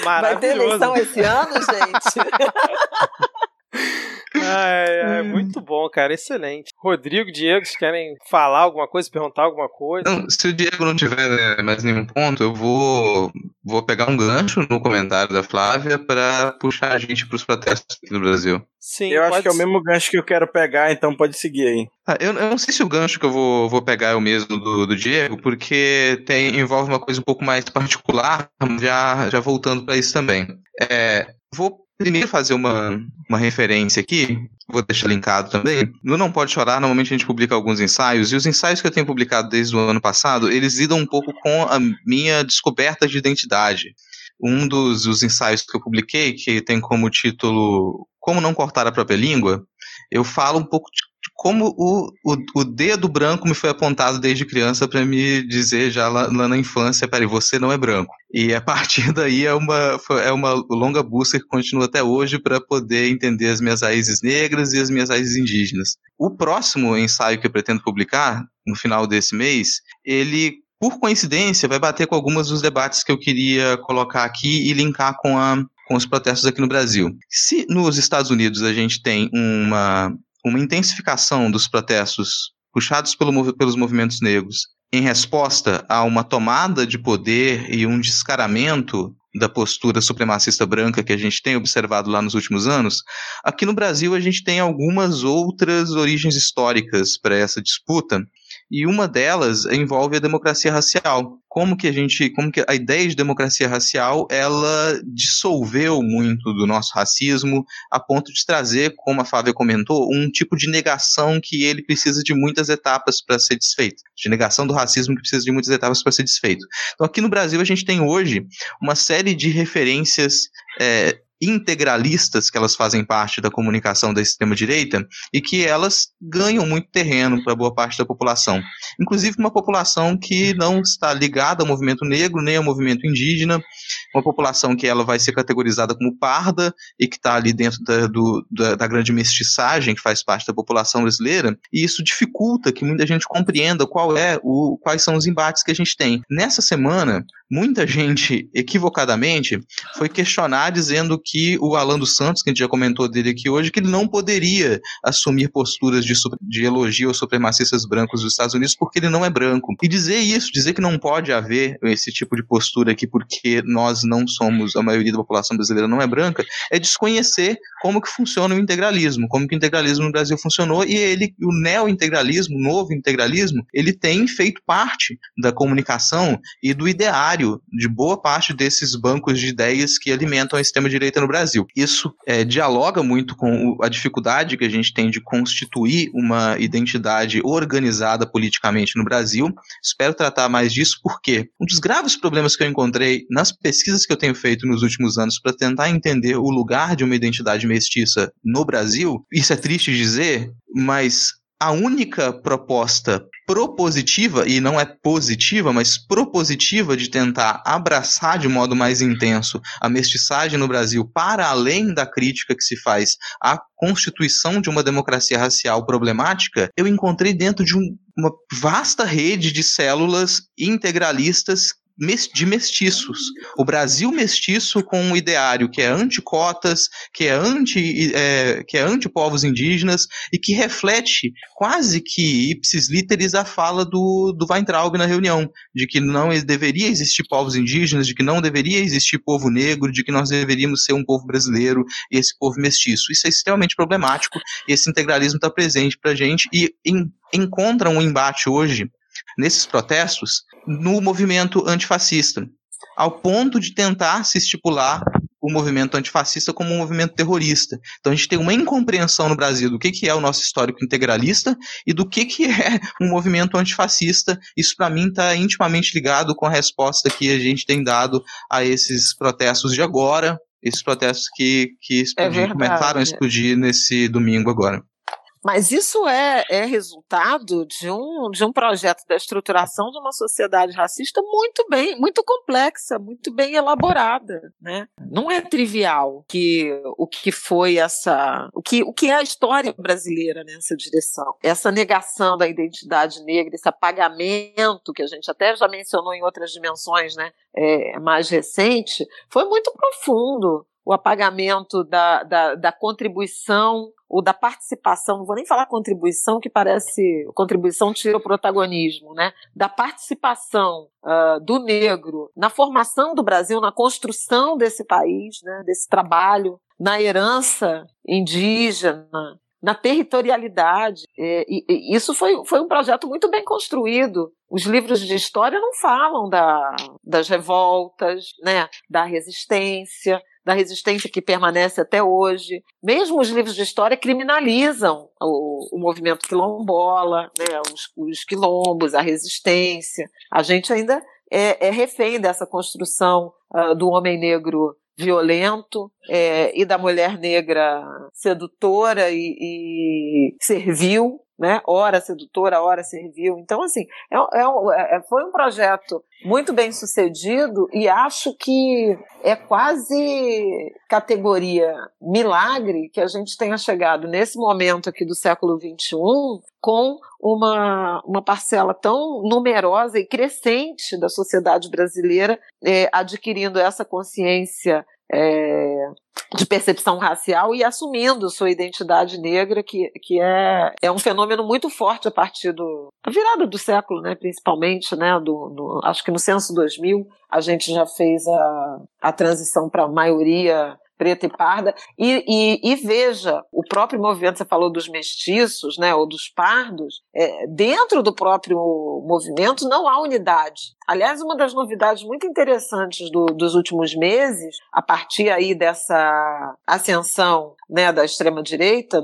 Vai ter eleição esse ano, gente? É, é, muito bom, cara, excelente. Rodrigo, Diego, vocês querem falar alguma coisa, perguntar alguma coisa? Não, se o Diego não tiver né, mais nenhum ponto, eu vou, vou pegar um gancho no comentário da Flávia para puxar a gente para os protestos aqui no Brasil. Sim, eu acho que é o mesmo gancho que eu quero pegar, então pode seguir aí. Ah, eu, eu, não sei se o gancho que eu vou, vou pegar é o mesmo do, do Diego, porque tem, envolve uma coisa um pouco mais particular, já, já voltando para isso também. É, vou primeiro fazer uma, uma referência aqui, vou deixar linkado também. No Não Pode Chorar, normalmente a gente publica alguns ensaios, e os ensaios que eu tenho publicado desde o ano passado, eles lidam um pouco com a minha descoberta de identidade. Um dos, dos ensaios que eu publiquei, que tem como título Como Não Cortar a Própria Língua, eu falo um pouco de como o, o, o, dedo branco me foi apontado desde criança para me dizer já lá, lá, na infância, peraí, você não é branco. E a partir daí é uma, é uma longa busca que continua até hoje para poder entender as minhas raízes negras e as minhas raízes indígenas. O próximo ensaio que eu pretendo publicar, no final desse mês, ele por coincidência, vai bater com algumas dos debates que eu queria colocar aqui e linkar com, a, com os protestos aqui no Brasil. Se nos Estados Unidos a gente tem uma, uma intensificação dos protestos puxados pelo, pelos movimentos negros em resposta a uma tomada de poder e um descaramento da postura supremacista branca que a gente tem observado lá nos últimos anos, aqui no Brasil a gente tem algumas outras origens históricas para essa disputa e uma delas envolve a democracia racial. Como que a gente, como que a ideia de democracia racial, ela dissolveu muito do nosso racismo a ponto de trazer, como a Fábia comentou, um tipo de negação que ele precisa de muitas etapas para ser desfeito, de negação do racismo que precisa de muitas etapas para ser desfeito. Então aqui no Brasil a gente tem hoje uma série de referências é, integralistas que elas fazem parte da comunicação da extrema-direita e que elas ganham muito terreno para boa parte da população. Inclusive uma população que não está ligada ao movimento negro nem ao movimento indígena, uma população que ela vai ser categorizada como parda e que está ali dentro da, do, da, da, grande mestiçagem que faz parte da população brasileira, e isso dificulta que muita gente compreenda qual é o, quais são os embates que a gente tem. Nessa semana, muita gente, equivocadamente, foi questionar dizendo que o Alan dos Santos, que a gente já comentou dele aqui hoje, que ele não poderia assumir posturas de, de elogio aos supremacistas brancos dos Estados Unidos porque ele não é branco. E dizer isso, dizer que não pode haver esse tipo de postura aqui porque nós não somos, a maioria da população brasileira não é branca, é desconhecer como que funciona o integralismo, como que o integralismo no Brasil funcionou e ele, o neo-integralismo, o novo integralismo, ele tem feito parte da comunicação e do ideário de boa parte desses bancos de ideias que alimentam a extrema-direita no Brasil. Isso é, dialoga muito com a dificuldade que a gente tem de constituir uma identidade organizada politicamente no Brasil. Espero tratar mais disso porque um dos graves problemas que eu encontrei nas pesquisas que eu tenho feito nos últimos anos para tentar entender o lugar de uma identidade mestiça no Brasil, isso é triste dizer, mas a única proposta propositiva, e não é positiva, mas propositiva de tentar abraçar de modo mais intenso a mestiçagem no Brasil para além da crítica que se faz à constituição de uma democracia racial problemática, eu encontrei dentro de um, uma vasta rede de células integralistas de mestiços. O Brasil mestiço com um ideário que é anti-cotas, que é anti, é, que é anti-povos indígenas e que reflete quase que ipsis literis a fala do, do Weintraub na reunião, de que não deveria existir povos indígenas, de que não deveria existir povo negro, de que nós deveríamos ser um povo brasileiro e esse povo mestiço. Isso é extremamente problemático. Esse integralismo está presente para gente e em, encontra um embate hoje nesses protestos no movimento antifascista, ao ponto de tentar se estipular o movimento antifascista como um movimento terrorista. Então a gente tem uma incompreensão no Brasil do que, que é o nosso histórico integralista e do que, que é um movimento antifascista. Isso para mim está intimamente ligado com a resposta que a gente tem dado a esses protestos de agora, esses protestos que, que explodir, é começaram a explodir nesse domingo agora. Mas isso é, é resultado de um, de um projeto da estruturação de uma sociedade racista muito bem, muito complexa, muito bem elaborada, né? Não é trivial que o que foi essa, o que, o que é a história brasileira nessa direção. Essa negação da identidade negra, esse apagamento que a gente até já mencionou em outras dimensões, né? É, mais recente, foi muito profundo o apagamento da, da, da contribuição ou da participação, não vou nem falar contribuição, que parece contribuição tira o protagonismo, né? Da participação uh, do negro na formação do Brasil, na construção desse país, né? Desse trabalho, na herança indígena, na territorialidade. É, e, e, isso foi, foi um projeto muito bem construído. Os livros de história não falam da, das revoltas, né, da resistência, da resistência que permanece até hoje. Mesmo os livros de história criminalizam o, o movimento quilombola, né, os, os, quilombos, a resistência. A gente ainda é, é refém dessa construção uh, do homem negro violento é, e da mulher negra sedutora e, e servil, né? Ora sedutora, ora servil. Então, assim, é, é, é, foi um projeto muito bem sucedido e acho que é quase categoria milagre que a gente tenha chegado nesse momento aqui do século XXI com uma, uma parcela tão numerosa e crescente da sociedade brasileira é, adquirindo essa consciência é, de percepção racial e assumindo sua identidade negra, que, que é, é um fenômeno muito forte a partir do, da virada do século, né, principalmente, né, do, do, acho que no censo 2000 a gente já fez a, a transição para a maioria preta e parda. E, e, e, veja, o próprio movimento, você falou dos mestiços, né, ou dos pardos, é, dentro do próprio movimento não há unidade. Aliás, uma das novidades muito interessantes do, dos últimos meses, a partir aí dessa ascensão né, da extrema-direita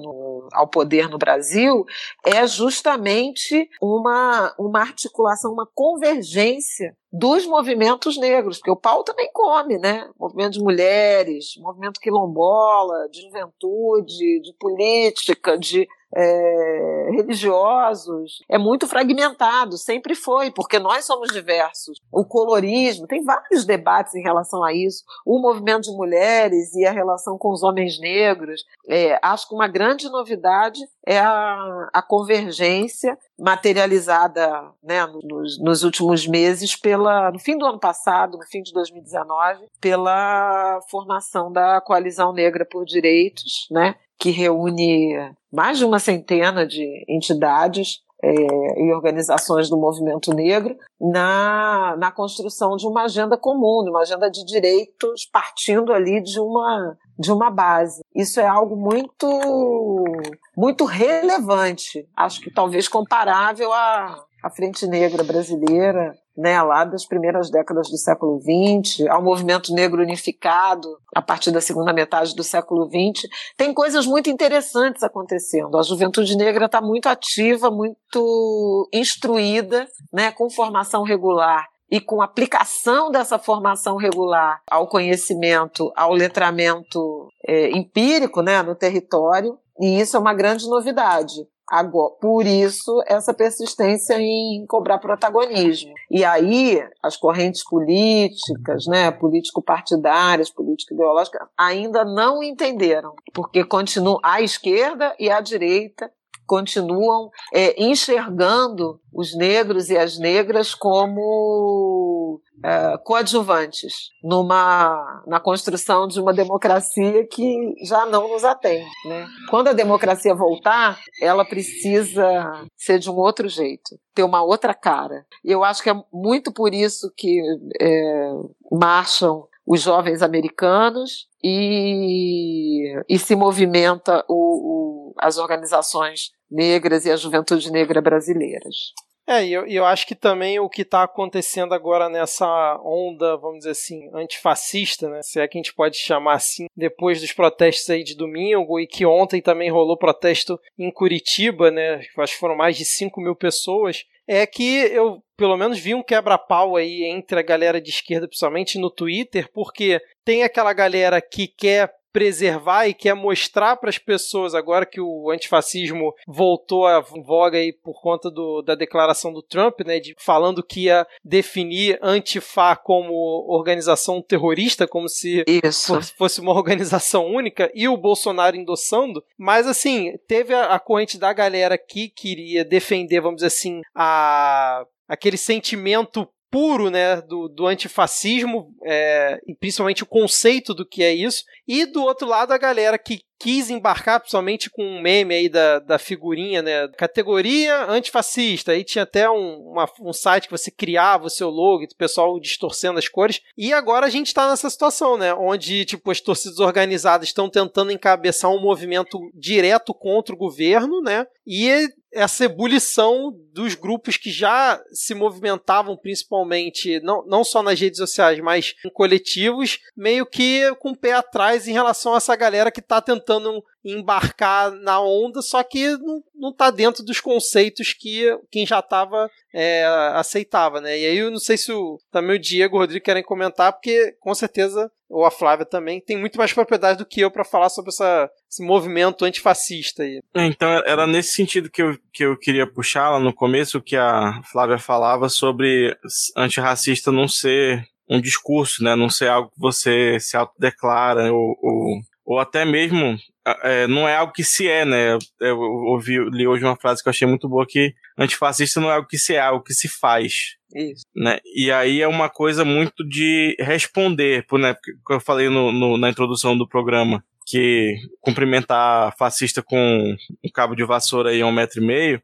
ao poder no Brasil, é justamente uma, uma articulação, uma convergência dos movimentos negros, porque o pau também come, né? Movimento de mulheres, movimento quilombola, de juventude, de política, de é, religiosos, é muito fragmentado, sempre foi, porque nós somos diversos. O colorismo, tem vários debates em relação a isso. O movimento de mulheres e a relação com os homens negros. É, acho que uma grande novidade é a, a convergência materializada né, nos, nos, últimos meses pela no fim do ano passado, no fim de 2019, pela formação da coalizão negra por direitos, né, que reúne mais de uma centena de entidades é, e organizações do movimento negro na, na construção de uma agenda comum, de uma agenda de direitos partindo ali de uma, de uma base. Isso é algo muito, muito relevante, acho que talvez comparável à, à Frente Negra brasileira, né, lá das primeiras décadas do século XX, ao movimento negro unificado a partir da segunda metade do século XX, tem coisas muito interessantes acontecendo. A juventude negra está muito ativa, muito instruída, né, com formação regular e com aplicação dessa formação regular ao conhecimento, ao letramento é, empírico né, no território, e isso é uma grande novidade. Agora, por isso, essa persistência em cobrar protagonismo. E aí, as correntes políticas, né, político-partidárias, político-ideológicas, ainda não entenderam, porque continua a esquerda e a direita continuam é, enxergando os negros e as negras como é, coadjuvantes numa, na construção de uma democracia que já não nos atende. Né? Quando a democracia voltar, ela precisa ser de um outro jeito, ter uma outra cara. E eu acho que é muito por isso que é, marcham os jovens americanos e, e se movimenta o, o, as organizações negras e a juventude negra brasileiras. É, e eu, eu acho que também o que está acontecendo agora nessa onda, vamos dizer assim, antifascista, né? Se é que a gente pode chamar assim, depois dos protestos aí de domingo, e que ontem também rolou protesto em Curitiba, né? Acho que foram mais de 5 mil pessoas. É que eu, pelo menos, vi um quebra-pau aí entre a galera de esquerda, principalmente no Twitter, porque tem aquela galera que quer preservar e quer mostrar para as pessoas, agora que o antifascismo voltou à voga aí por conta do, da declaração do Trump, né, de, falando que ia definir Antifa como organização terrorista, como se Isso. fosse uma organização única, e o Bolsonaro endossando, mas assim, teve a, a corrente da galera que queria defender, vamos dizer assim, a aquele sentimento puro, né, do, do antifascismo, é, e principalmente o conceito do que é isso, e do outro lado a galera que quis embarcar, principalmente com um meme aí da, da figurinha, né? Categoria antifascista. Aí tinha até um, uma, um site que você criava o seu logo, o pessoal distorcendo as cores. E agora a gente está nessa situação, né? Onde, tipo, as torcidas organizadas estão tentando encabeçar um movimento direto contra o governo, né? E essa ebulição dos grupos que já se movimentavam principalmente, não, não só nas redes sociais, mas em coletivos, meio que com o pé atrás em relação a essa galera que está tentando embarcar na onda, só que não, não tá dentro dos conceitos que quem já estava é, aceitava, né? E aí eu não sei se o, também o Diego e o Rodrigo querem comentar, porque com certeza, ou a Flávia também, tem muito mais propriedade do que eu para falar sobre essa, esse movimento antifascista aí. É, então era nesse sentido que eu, que eu queria puxar lá no começo, que a Flávia falava sobre antirracista não ser um discurso, né? Não ser algo que você se autodeclara ou, ou, ou até mesmo é, não é algo que se é, né? Eu ouvi, li hoje uma frase que eu achei muito boa que antifascista não é algo que se é, é algo que se faz. Isso. Né? E aí é uma coisa muito de responder, né? Porque eu falei no, no, na introdução do programa que cumprimentar fascista com um cabo de vassoura aí a um metro e meio,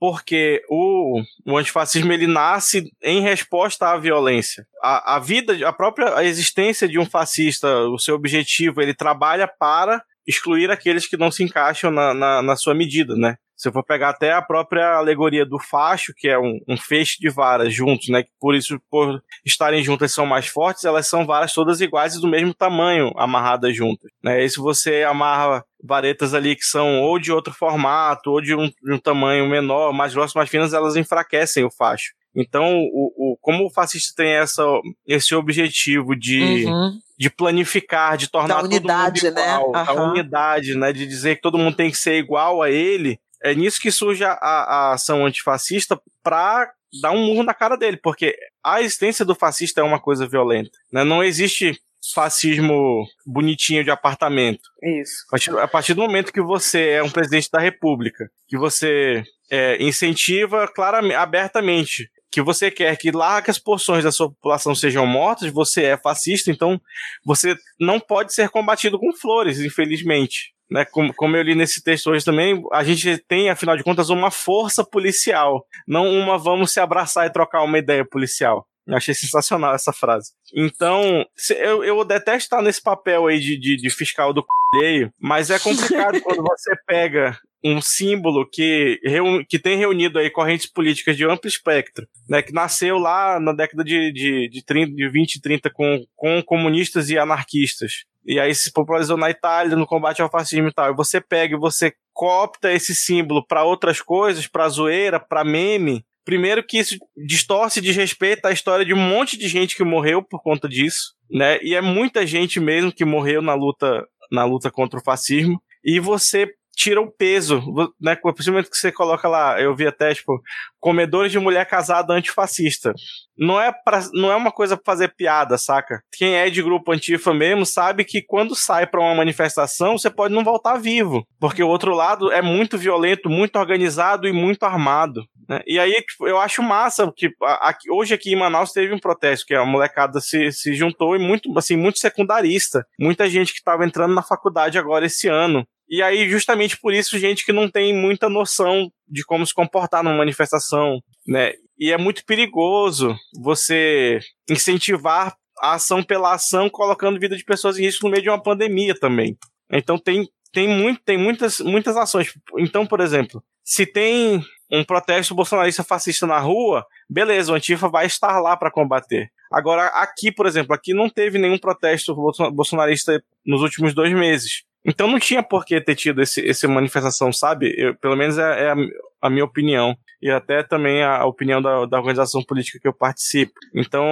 porque o, o antifascismo ele nasce em resposta à violência. A, a vida, a própria a existência de um fascista, o seu objetivo, ele trabalha para excluir aqueles que não se encaixam na, na, na sua medida, né? Se eu for pegar até a própria alegoria do facho, que é um, um, feixe de varas juntos, né? Por isso, por estarem juntas são mais fortes, elas são varas todas iguais e do mesmo tamanho, amarradas juntas. Né? E se você amarra varetas ali que são ou de outro formato, ou de um, de um tamanho menor, mais grosso, mais finas, elas enfraquecem o facho. Então, o, o, como o fascista tem essa, esse objetivo de, uhum. de planificar, de tornar da unidade, todo mundo né? igual, né? Uhum. unidade, né? De dizer que todo mundo tem que ser igual a ele, é nisso que surge a, a ação antifascista para dar um murro na cara dele, porque a existência do fascista é uma coisa violenta. Né? Não existe fascismo bonitinho de apartamento. Isso. A partir, a partir do momento que você é um presidente da república, que você é, incentiva claramente, abertamente que você quer que largas porções da sua população sejam mortas, você é fascista, então você não pode ser combatido com flores, infelizmente. Né, como, como eu li nesse texto hoje também, a gente tem, afinal de contas, uma força policial, não uma vamos se abraçar e trocar uma ideia policial. Eu achei sensacional essa frase. Então, eu, eu detesto estar nesse papel aí de, de, de fiscal do c... mas é complicado quando você pega um símbolo que, que tem reunido aí correntes políticas de amplo espectro, né, que nasceu lá na década de, de, de, 30, de 20 e 30 com, com comunistas e anarquistas. E aí se popularizou na Itália no combate ao fascismo e tal. E você pega e você copta esse símbolo para outras coisas, para zoeira, para meme. Primeiro que isso distorce e desrespeita a história de um monte de gente que morreu por conta disso, né? E é muita gente mesmo que morreu na luta na luta contra o fascismo. E você tira o peso, né? Principalmente que você coloca lá, eu vi até, tipo, comedores de mulher casada antifascista. Não é, pra, não é uma coisa pra fazer piada, saca? Quem é de grupo antifa mesmo sabe que quando sai para uma manifestação, você pode não voltar vivo. Porque o outro lado é muito violento, muito organizado e muito armado. Né? E aí, tipo, eu acho massa que aqui, hoje aqui em Manaus teve um protesto, que a molecada se, se juntou e muito, assim, muito secundarista. Muita gente que estava entrando na faculdade agora esse ano. E aí, justamente por isso, gente que não tem muita noção de como se comportar numa manifestação, né? E é muito perigoso você incentivar a ação pela ação, colocando vida de pessoas em risco no meio de uma pandemia também. Então tem, tem, muito, tem muitas, muitas ações. Então, por exemplo, se tem um protesto bolsonarista fascista na rua, beleza, o Antifa vai estar lá para combater. Agora, aqui, por exemplo, aqui não teve nenhum protesto bolsonarista nos últimos dois meses. Então não tinha por que ter tido esse, essa manifestação, sabe? Eu, pelo menos é, é a, a, minha opinião. E até também a, a opinião da, da, organização política que eu participo. Então,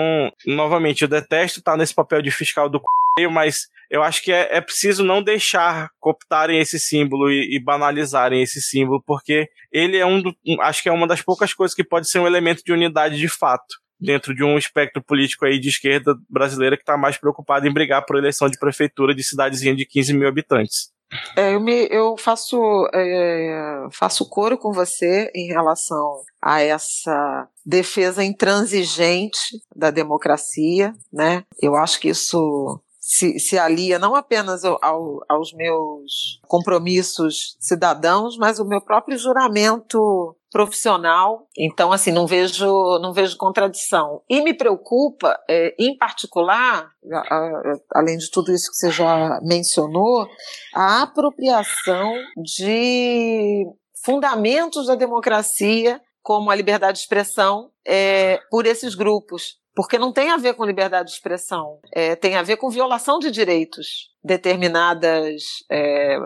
novamente, eu detesto estar nesse papel de fiscal do c... mas eu acho que é, é preciso não deixar cooptarem esse símbolo e, e, banalizarem esse símbolo, porque ele é um do, acho que é uma das poucas coisas que pode ser um elemento de unidade de fato dentro de um espectro político aí de esquerda brasileira que está mais preocupado em brigar por eleição de prefeitura de cidadezinha de 15 mil habitantes. É, eu, me, eu faço, é, faço coro com você em relação a essa defesa intransigente da democracia, né? Eu acho que isso se, se alia não apenas ao, ao, aos meus compromissos cidadãos, mas o meu próprio juramento profissional. Então, assim, não vejo, não vejo contradição. E me preocupa, é, em particular, a, a, além de tudo isso que você já mencionou, a apropriação de fundamentos da democracia, como a liberdade de expressão, é, por esses grupos. Porque não tem a ver com liberdade de expressão, é, tem a ver com violação de direitos, determinadas é,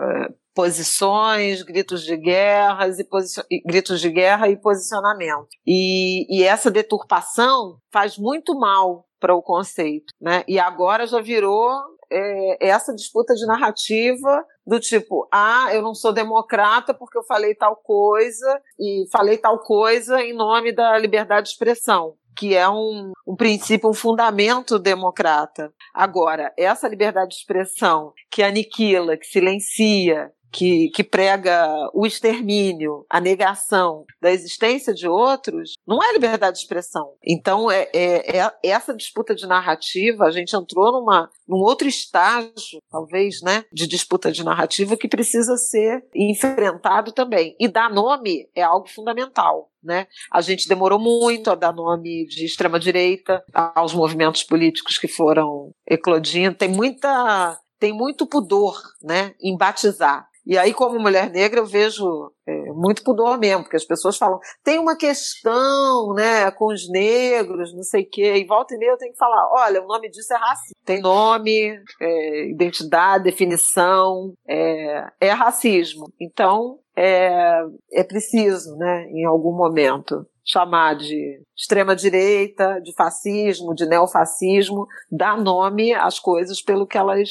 posições, gritos de guerras e gritos de guerra e posicionamento. E, e essa deturpação faz muito mal para o conceito, né? E agora já virou é, essa disputa de narrativa do tipo, ah, eu não sou democrata porque eu falei tal coisa e falei tal coisa em nome da liberdade de expressão que é um, um princípio, um fundamento democrata. Agora, essa liberdade de expressão que aniquila, que silencia, que, que, prega o extermínio, a negação da existência de outros, não é liberdade de expressão. Então, é, é, é, essa disputa de narrativa, a gente entrou numa, num outro estágio, talvez, né, de disputa de narrativa que precisa ser enfrentado também. E dar nome é algo fundamental. Né? A gente demorou muito a dar nome de extrema-direita aos movimentos políticos que foram eclodindo. Tem muita tem muito pudor né, em batizar. E aí, como mulher negra, eu vejo é, muito pudor mesmo, porque as pessoas falam, tem uma questão, né, com os negros, não sei o quê, e volta e meia eu tenho que falar, olha, o nome disso é racismo. Tem nome, é, identidade, definição, é, é racismo. Então, é, é preciso, né, em algum momento, chamar de extrema-direita, de fascismo, de neofascismo, dar nome às coisas pelo que elas,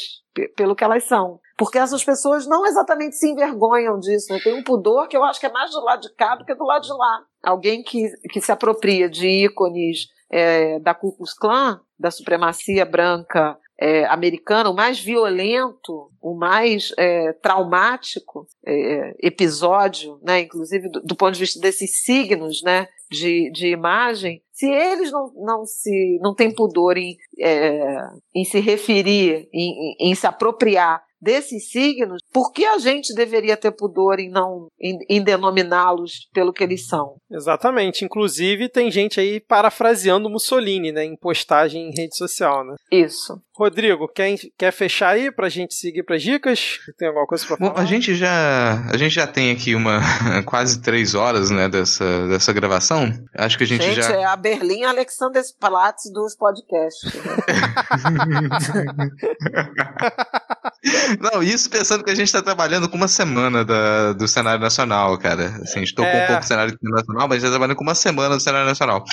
pelo que elas são. Porque essas pessoas não exatamente se envergonham disso, né? tem um pudor que eu acho que é mais do lado de cá do que do lado de lá. Alguém que, que se apropria de ícones é, da Ku Klux Klan, da supremacia branca é, americana, o mais violento, o mais é, traumático é, episódio, né, inclusive do, do, ponto de vista desses signos né, de, de imagem, se eles não, não, se, não têm pudor em, é, em se referir, em, em, em se apropriar desses signos, por que a gente deveria ter pudor em não em, em denominá-los pelo que eles são? Exatamente. Inclusive tem gente aí parafraseando Mussolini, né, em postagem em rede social, né? Isso. Rodrigo, quer, quer fechar aí pra gente seguir pras dicas? Tem alguma coisa pra falar? Bom, a gente já, a gente já tem aqui uma quase três horas, né, dessa, dessa gravação. Acho que a gente, gente já... é a Berlim Alexanderplatz dos podcasts. Não, isso pensando que a gente está trabalhando com uma semana da, do cenário nacional, cara. Assim, a gente tocou é... um pouco do cenário internacional, mas já trabalhando com uma semana do cenário nacional.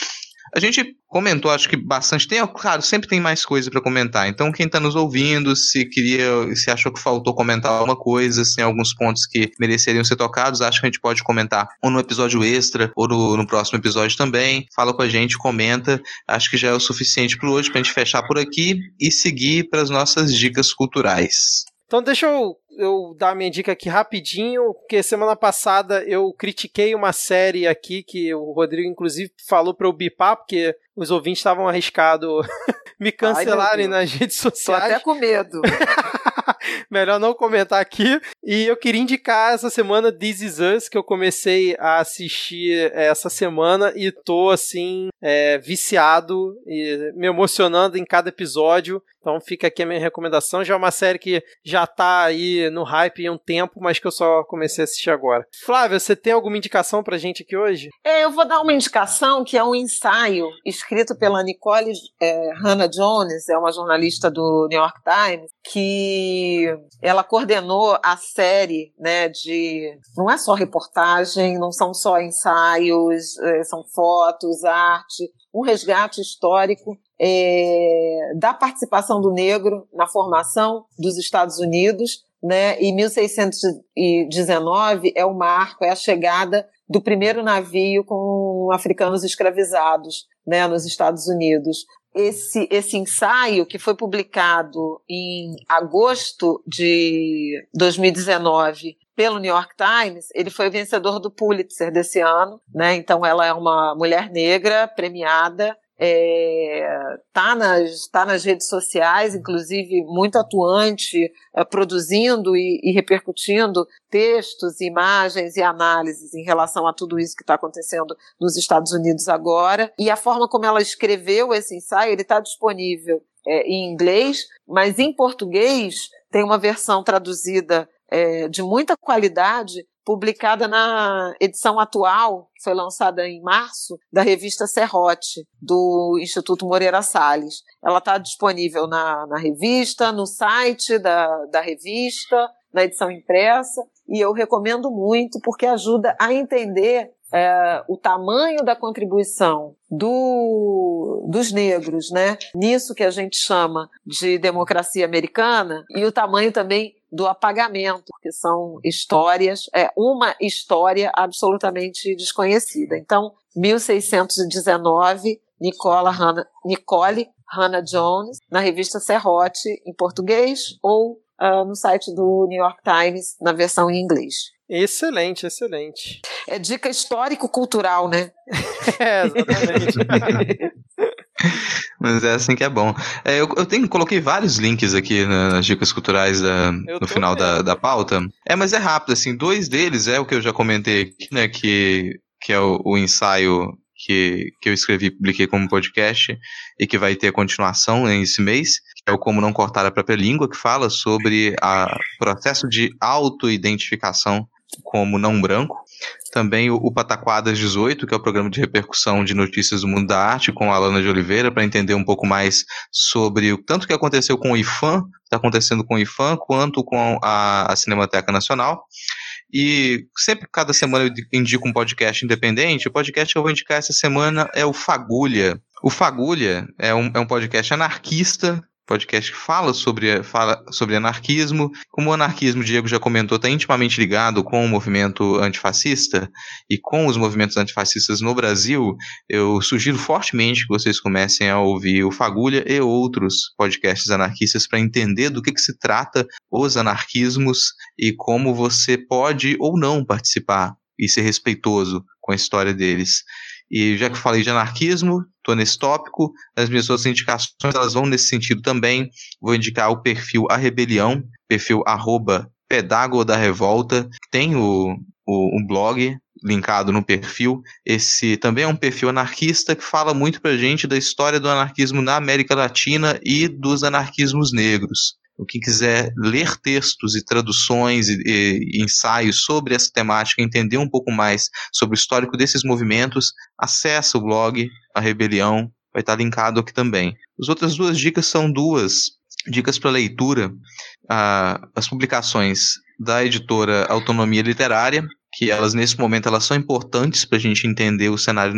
A gente comentou, acho que bastante. Tem, claro, sempre tem mais coisa para comentar. Então, quem está nos ouvindo, se queria, se achou que faltou comentar alguma coisa, se tem alguns pontos que mereceriam ser tocados, acho que a gente pode comentar ou no episódio extra ou no, no próximo episódio também. Fala com a gente, comenta. Acho que já é o suficiente por hoje para a gente fechar por aqui e seguir para as nossas dicas culturais. Então deixa eu, eu dar minha dica aqui rapidinho, porque semana passada eu critiquei uma série aqui que o Rodrigo inclusive falou para eu bipar, porque os ouvintes estavam arriscados me cancelarem Ai, nas redes sociais. Tô até com medo. Melhor não comentar aqui. E eu queria indicar essa semana This Is Us, que eu comecei a assistir essa semana e tô assim, é, viciado e me emocionando em cada episódio. Então fica aqui a minha recomendação. Já é uma série que já tá aí no hype há um tempo, mas que eu só comecei a assistir agora. Flávia, você tem alguma indicação pra gente aqui hoje? É, eu vou dar uma indicação que é um ensaio escrito pela Nicole é, Hannah Jones, é uma jornalista do New York Times, que ela coordenou a série, né, de não é só reportagem, não são só ensaios, é, são fotos, arte, um resgate histórico é, da participação do negro na formação dos Estados Unidos, né? E 1619 é o marco, é a chegada do primeiro navio com africanos escravizados, né, nos Estados Unidos. esse, esse ensaio, que foi publicado em agosto de 2019 pelo New York Times, ele foi vencedor do Pulitzer desse ano, né? Então ela é uma mulher negra premiada é, tá, nas, tá nas redes sociais, inclusive muito atuante, é, produzindo e, e, repercutindo textos, imagens e análises em relação a tudo isso que está acontecendo nos Estados Unidos agora. E a forma como ela escreveu esse ensaio, ele está disponível é, em inglês, mas em português tem uma versão traduzida é, de muita qualidade publicada na edição atual, que foi lançada em março, da revista Serrote, do Instituto Moreira Salles. Ela está disponível na, na revista, no site da, da revista, na edição impressa, e eu recomendo muito porque ajuda a entender é, o tamanho da contribuição do, dos negros, né, nisso que a gente chama de democracia americana, e o tamanho também do apagamento, que são histórias, é uma história absolutamente desconhecida. Então, 1619, Nicola Hannah, Nicole Hannah Jones, na revista Serrote, em português, ou uh, no site do New York Times, na versão em inglês. Excelente, excelente. É dica histórico-cultural, né? é, exatamente. Mas é assim que é bom. É, eu, eu tenho, coloquei vários links aqui nas dicas culturais da, no final da, da pauta. É, mas é rápido, assim. Dois deles é o que eu já comentei aqui, né? Que, que é o, o ensaio que, que eu escrevi e publiquei como podcast e que vai ter continuação nesse mês, que é o Como Não Cortar a Própria Língua, que fala sobre o processo de autoidentificação como não branco. Também o, o Pataquadas 18, que é o programa de repercussão de notícias do mundo da arte, com a Alana de Oliveira, para entender um pouco mais sobre o tanto que aconteceu com o IFAM, está acontecendo com o IFAM, quanto com a, a Cinemateca Nacional. E sempre, cada semana, eu indico um podcast independente. O podcast que eu vou indicar essa semana é o Fagulha. O Fagulha é um, é um podcast anarquista podcast que fala sobre, fala sobre anarquismo. Como o anarquismo, Diego já comentou, está intimamente ligado com o movimento antifascista e com os movimentos antifascistas no Brasil, eu sugiro fortemente que vocês comecem a ouvir o Fagulha e outros podcasts anarquistas para entender do que, que se trata os anarquismos e como você pode ou não participar e ser respeitoso com a história deles. E já que falei de anarquismo, estou nesse tópico, as minhas outras indicações elas vão nesse sentido também. Vou indicar o perfil A Rebelião, perfil arroba Pedago da Revolta, tem o, o, um blog linkado no perfil. Esse também é um perfil anarquista que fala muito pra gente da história do anarquismo na América Latina e dos anarquismos negros. Então, quem quiser ler textos e traduções e, e, ensaios sobre essa temática, entender um pouco mais sobre o histórico desses movimentos, acessa o blog A Rebelião, vai estar linkado aqui também. As outras duas dicas são duas dicas para leitura. Ah, as publicações da editora Autonomia Literária, que elas nesse momento elas são importantes para a gente entender o cenário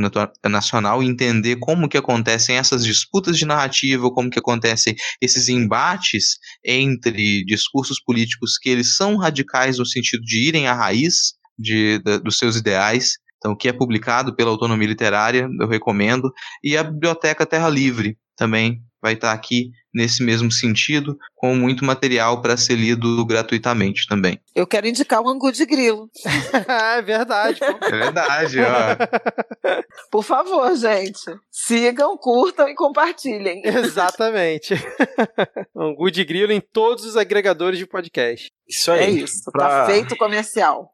nacional e entender como que acontecem essas disputas de narrativa, como que acontecem esses embates entre discursos políticos que eles são radicais no sentido de irem à raiz de, de, dos seus ideais. Então, que é publicado pela Autonomia Literária, eu recomendo. E a Biblioteca Terra Livre também vai estar aqui nesse mesmo sentido, com muito material para ser lido gratuitamente também. Eu quero indicar o Angu de Grilo. é verdade. É verdade, ó. Por favor, gente. Sigam, curtam e compartilhem. Exatamente. Angu de Grilo em todos os agregadores de podcast. Isso aí. É isso. Pra... Tá feito comercial.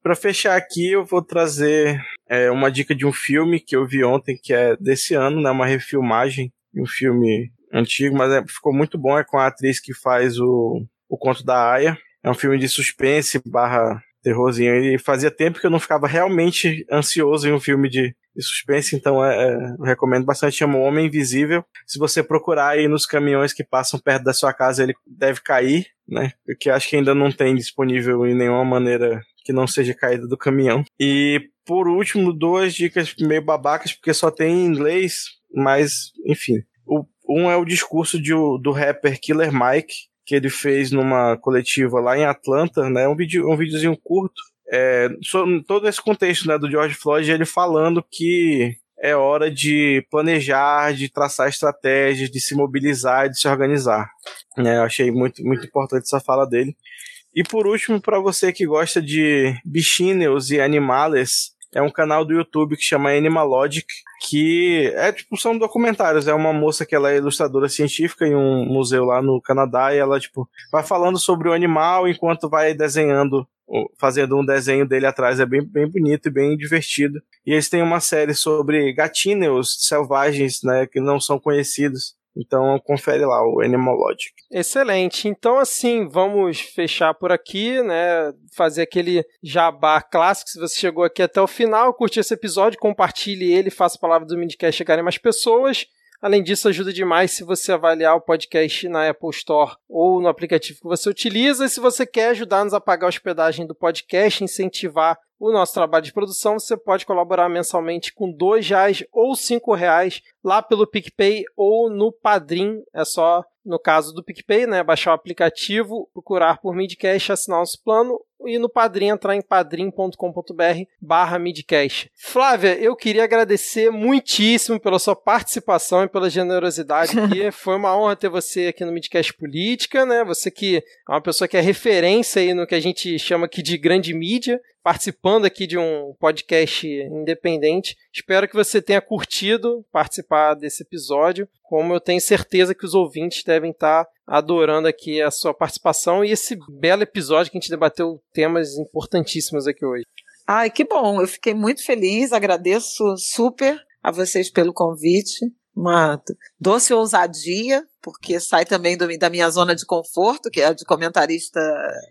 para fechar aqui, eu vou trazer é, uma dica de um filme que eu vi ontem, que é desse ano, né? Uma refilmagem um filme antigo, mas é, ficou muito bom. É com a atriz que faz o, o Conto da Aya. É um filme de suspense barra terrorzinho. E fazia tempo que eu não ficava realmente ansioso em um filme de, de suspense, então é, é, eu recomendo bastante. Chama O Homem Invisível. Se você procurar aí nos caminhões que passam perto da sua casa, ele deve cair, né? Porque acho que ainda não tem disponível em nenhuma maneira que não seja caída do caminhão. E por último, duas dicas meio babacas, porque só tem em inglês, mas, enfim. O, um é o discurso de, do rapper Killer Mike, que ele fez numa coletiva lá em Atlanta, né? Um, vídeo, um videozinho curto. É, sobre todo esse contexto né, do George Floyd, ele falando que é hora de planejar, de traçar estratégias, de se mobilizar, de se organizar. É, eu achei muito, muito importante essa fala dele. E por último, para você que gosta de bichinhos e animales, é um canal do YouTube que chama Animalogic, que é tipo, são documentários. É uma moça que ela é ilustradora científica em um museu lá no Canadá e ela, tipo, vai falando sobre o animal enquanto vai desenhando fazendo um desenho dele atrás é bem, bem bonito e bem divertido. E eles têm uma série sobre gatinhos selvagens, né, que não são conhecidos. Então confere lá o Logic. Excelente. Então assim, vamos fechar por aqui, né? Fazer aquele jabá clássico. Se você chegou aqui até o final, curtiu esse episódio, compartilhe ele, faça a palavra do Midcast chegar em mais pessoas. Além disso, ajuda demais se você avaliar o podcast na Apple Store ou no aplicativo que você utiliza. E se você quer ajudar-nos a pagar a hospedagem do podcast, incentivar o nosso trabalho de produção, você pode colaborar mensalmente com dois reais ou cinco reais lá pelo PicPay ou no Padrim. É só, no caso do PicPay, né, baixar o aplicativo, procurar por Midcast, assinar nosso plano e no Padrim entrar em padrim.com.br barra midcast. Flávia, eu queria agradecer muitíssimo pela sua participação e pela generosidade aqui. Foi uma honra ter você aqui no Midcast Política, né? Você que é uma pessoa que é referência aí no que a gente chama aqui de grande mídia participando aqui de um podcast independente. Espero que você tenha curtido participar desse episódio, como eu tenho certeza que os ouvintes devem estar adorando aqui a sua participação e esse belo episódio que a gente debateu temas importantíssimos aqui hoje. Ai, que bom, eu fiquei muito feliz, agradeço super a vocês pelo convite. Uma doce ousadia, porque sai também do, da minha zona de conforto, que é de comentarista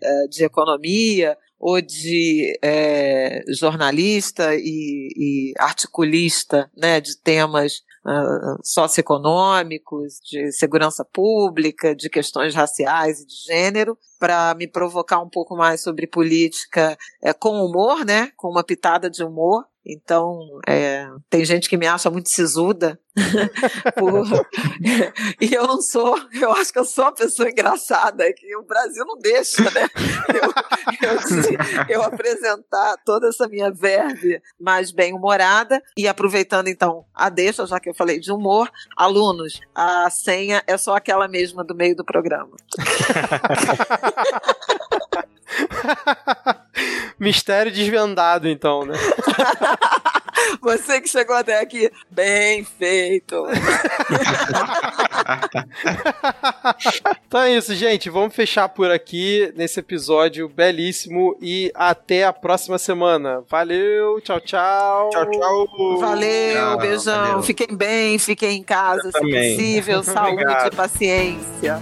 é, de economia, ou de é, jornalista e, e, articulista né, de temas uh, socioeconômicos, de segurança pública, de questões raciais e de gênero, para me provocar um pouco mais sobre política é, com humor, né, com uma pitada de humor. Então, é, tem gente que me acha muito sisuda. por... e eu não sou, eu acho que eu sou uma pessoa engraçada, que o Brasil não deixa, né? Eu, eu, eu apresentar toda essa minha verve mais bem-humorada. E aproveitando, então, a deixa, já que eu falei de humor, alunos, a senha é só aquela mesma do meio do programa. Mistério desvendado, então, né? Você que chegou até aqui, bem feito. então é isso, gente. Vamos fechar por aqui nesse episódio belíssimo e até a próxima semana. Valeu, tchau, tchau. Tchau, tchau. Valeu, tchau, beijão. Valeu. Fiquem bem, fiquem em casa, se possível. Saúde e paciência.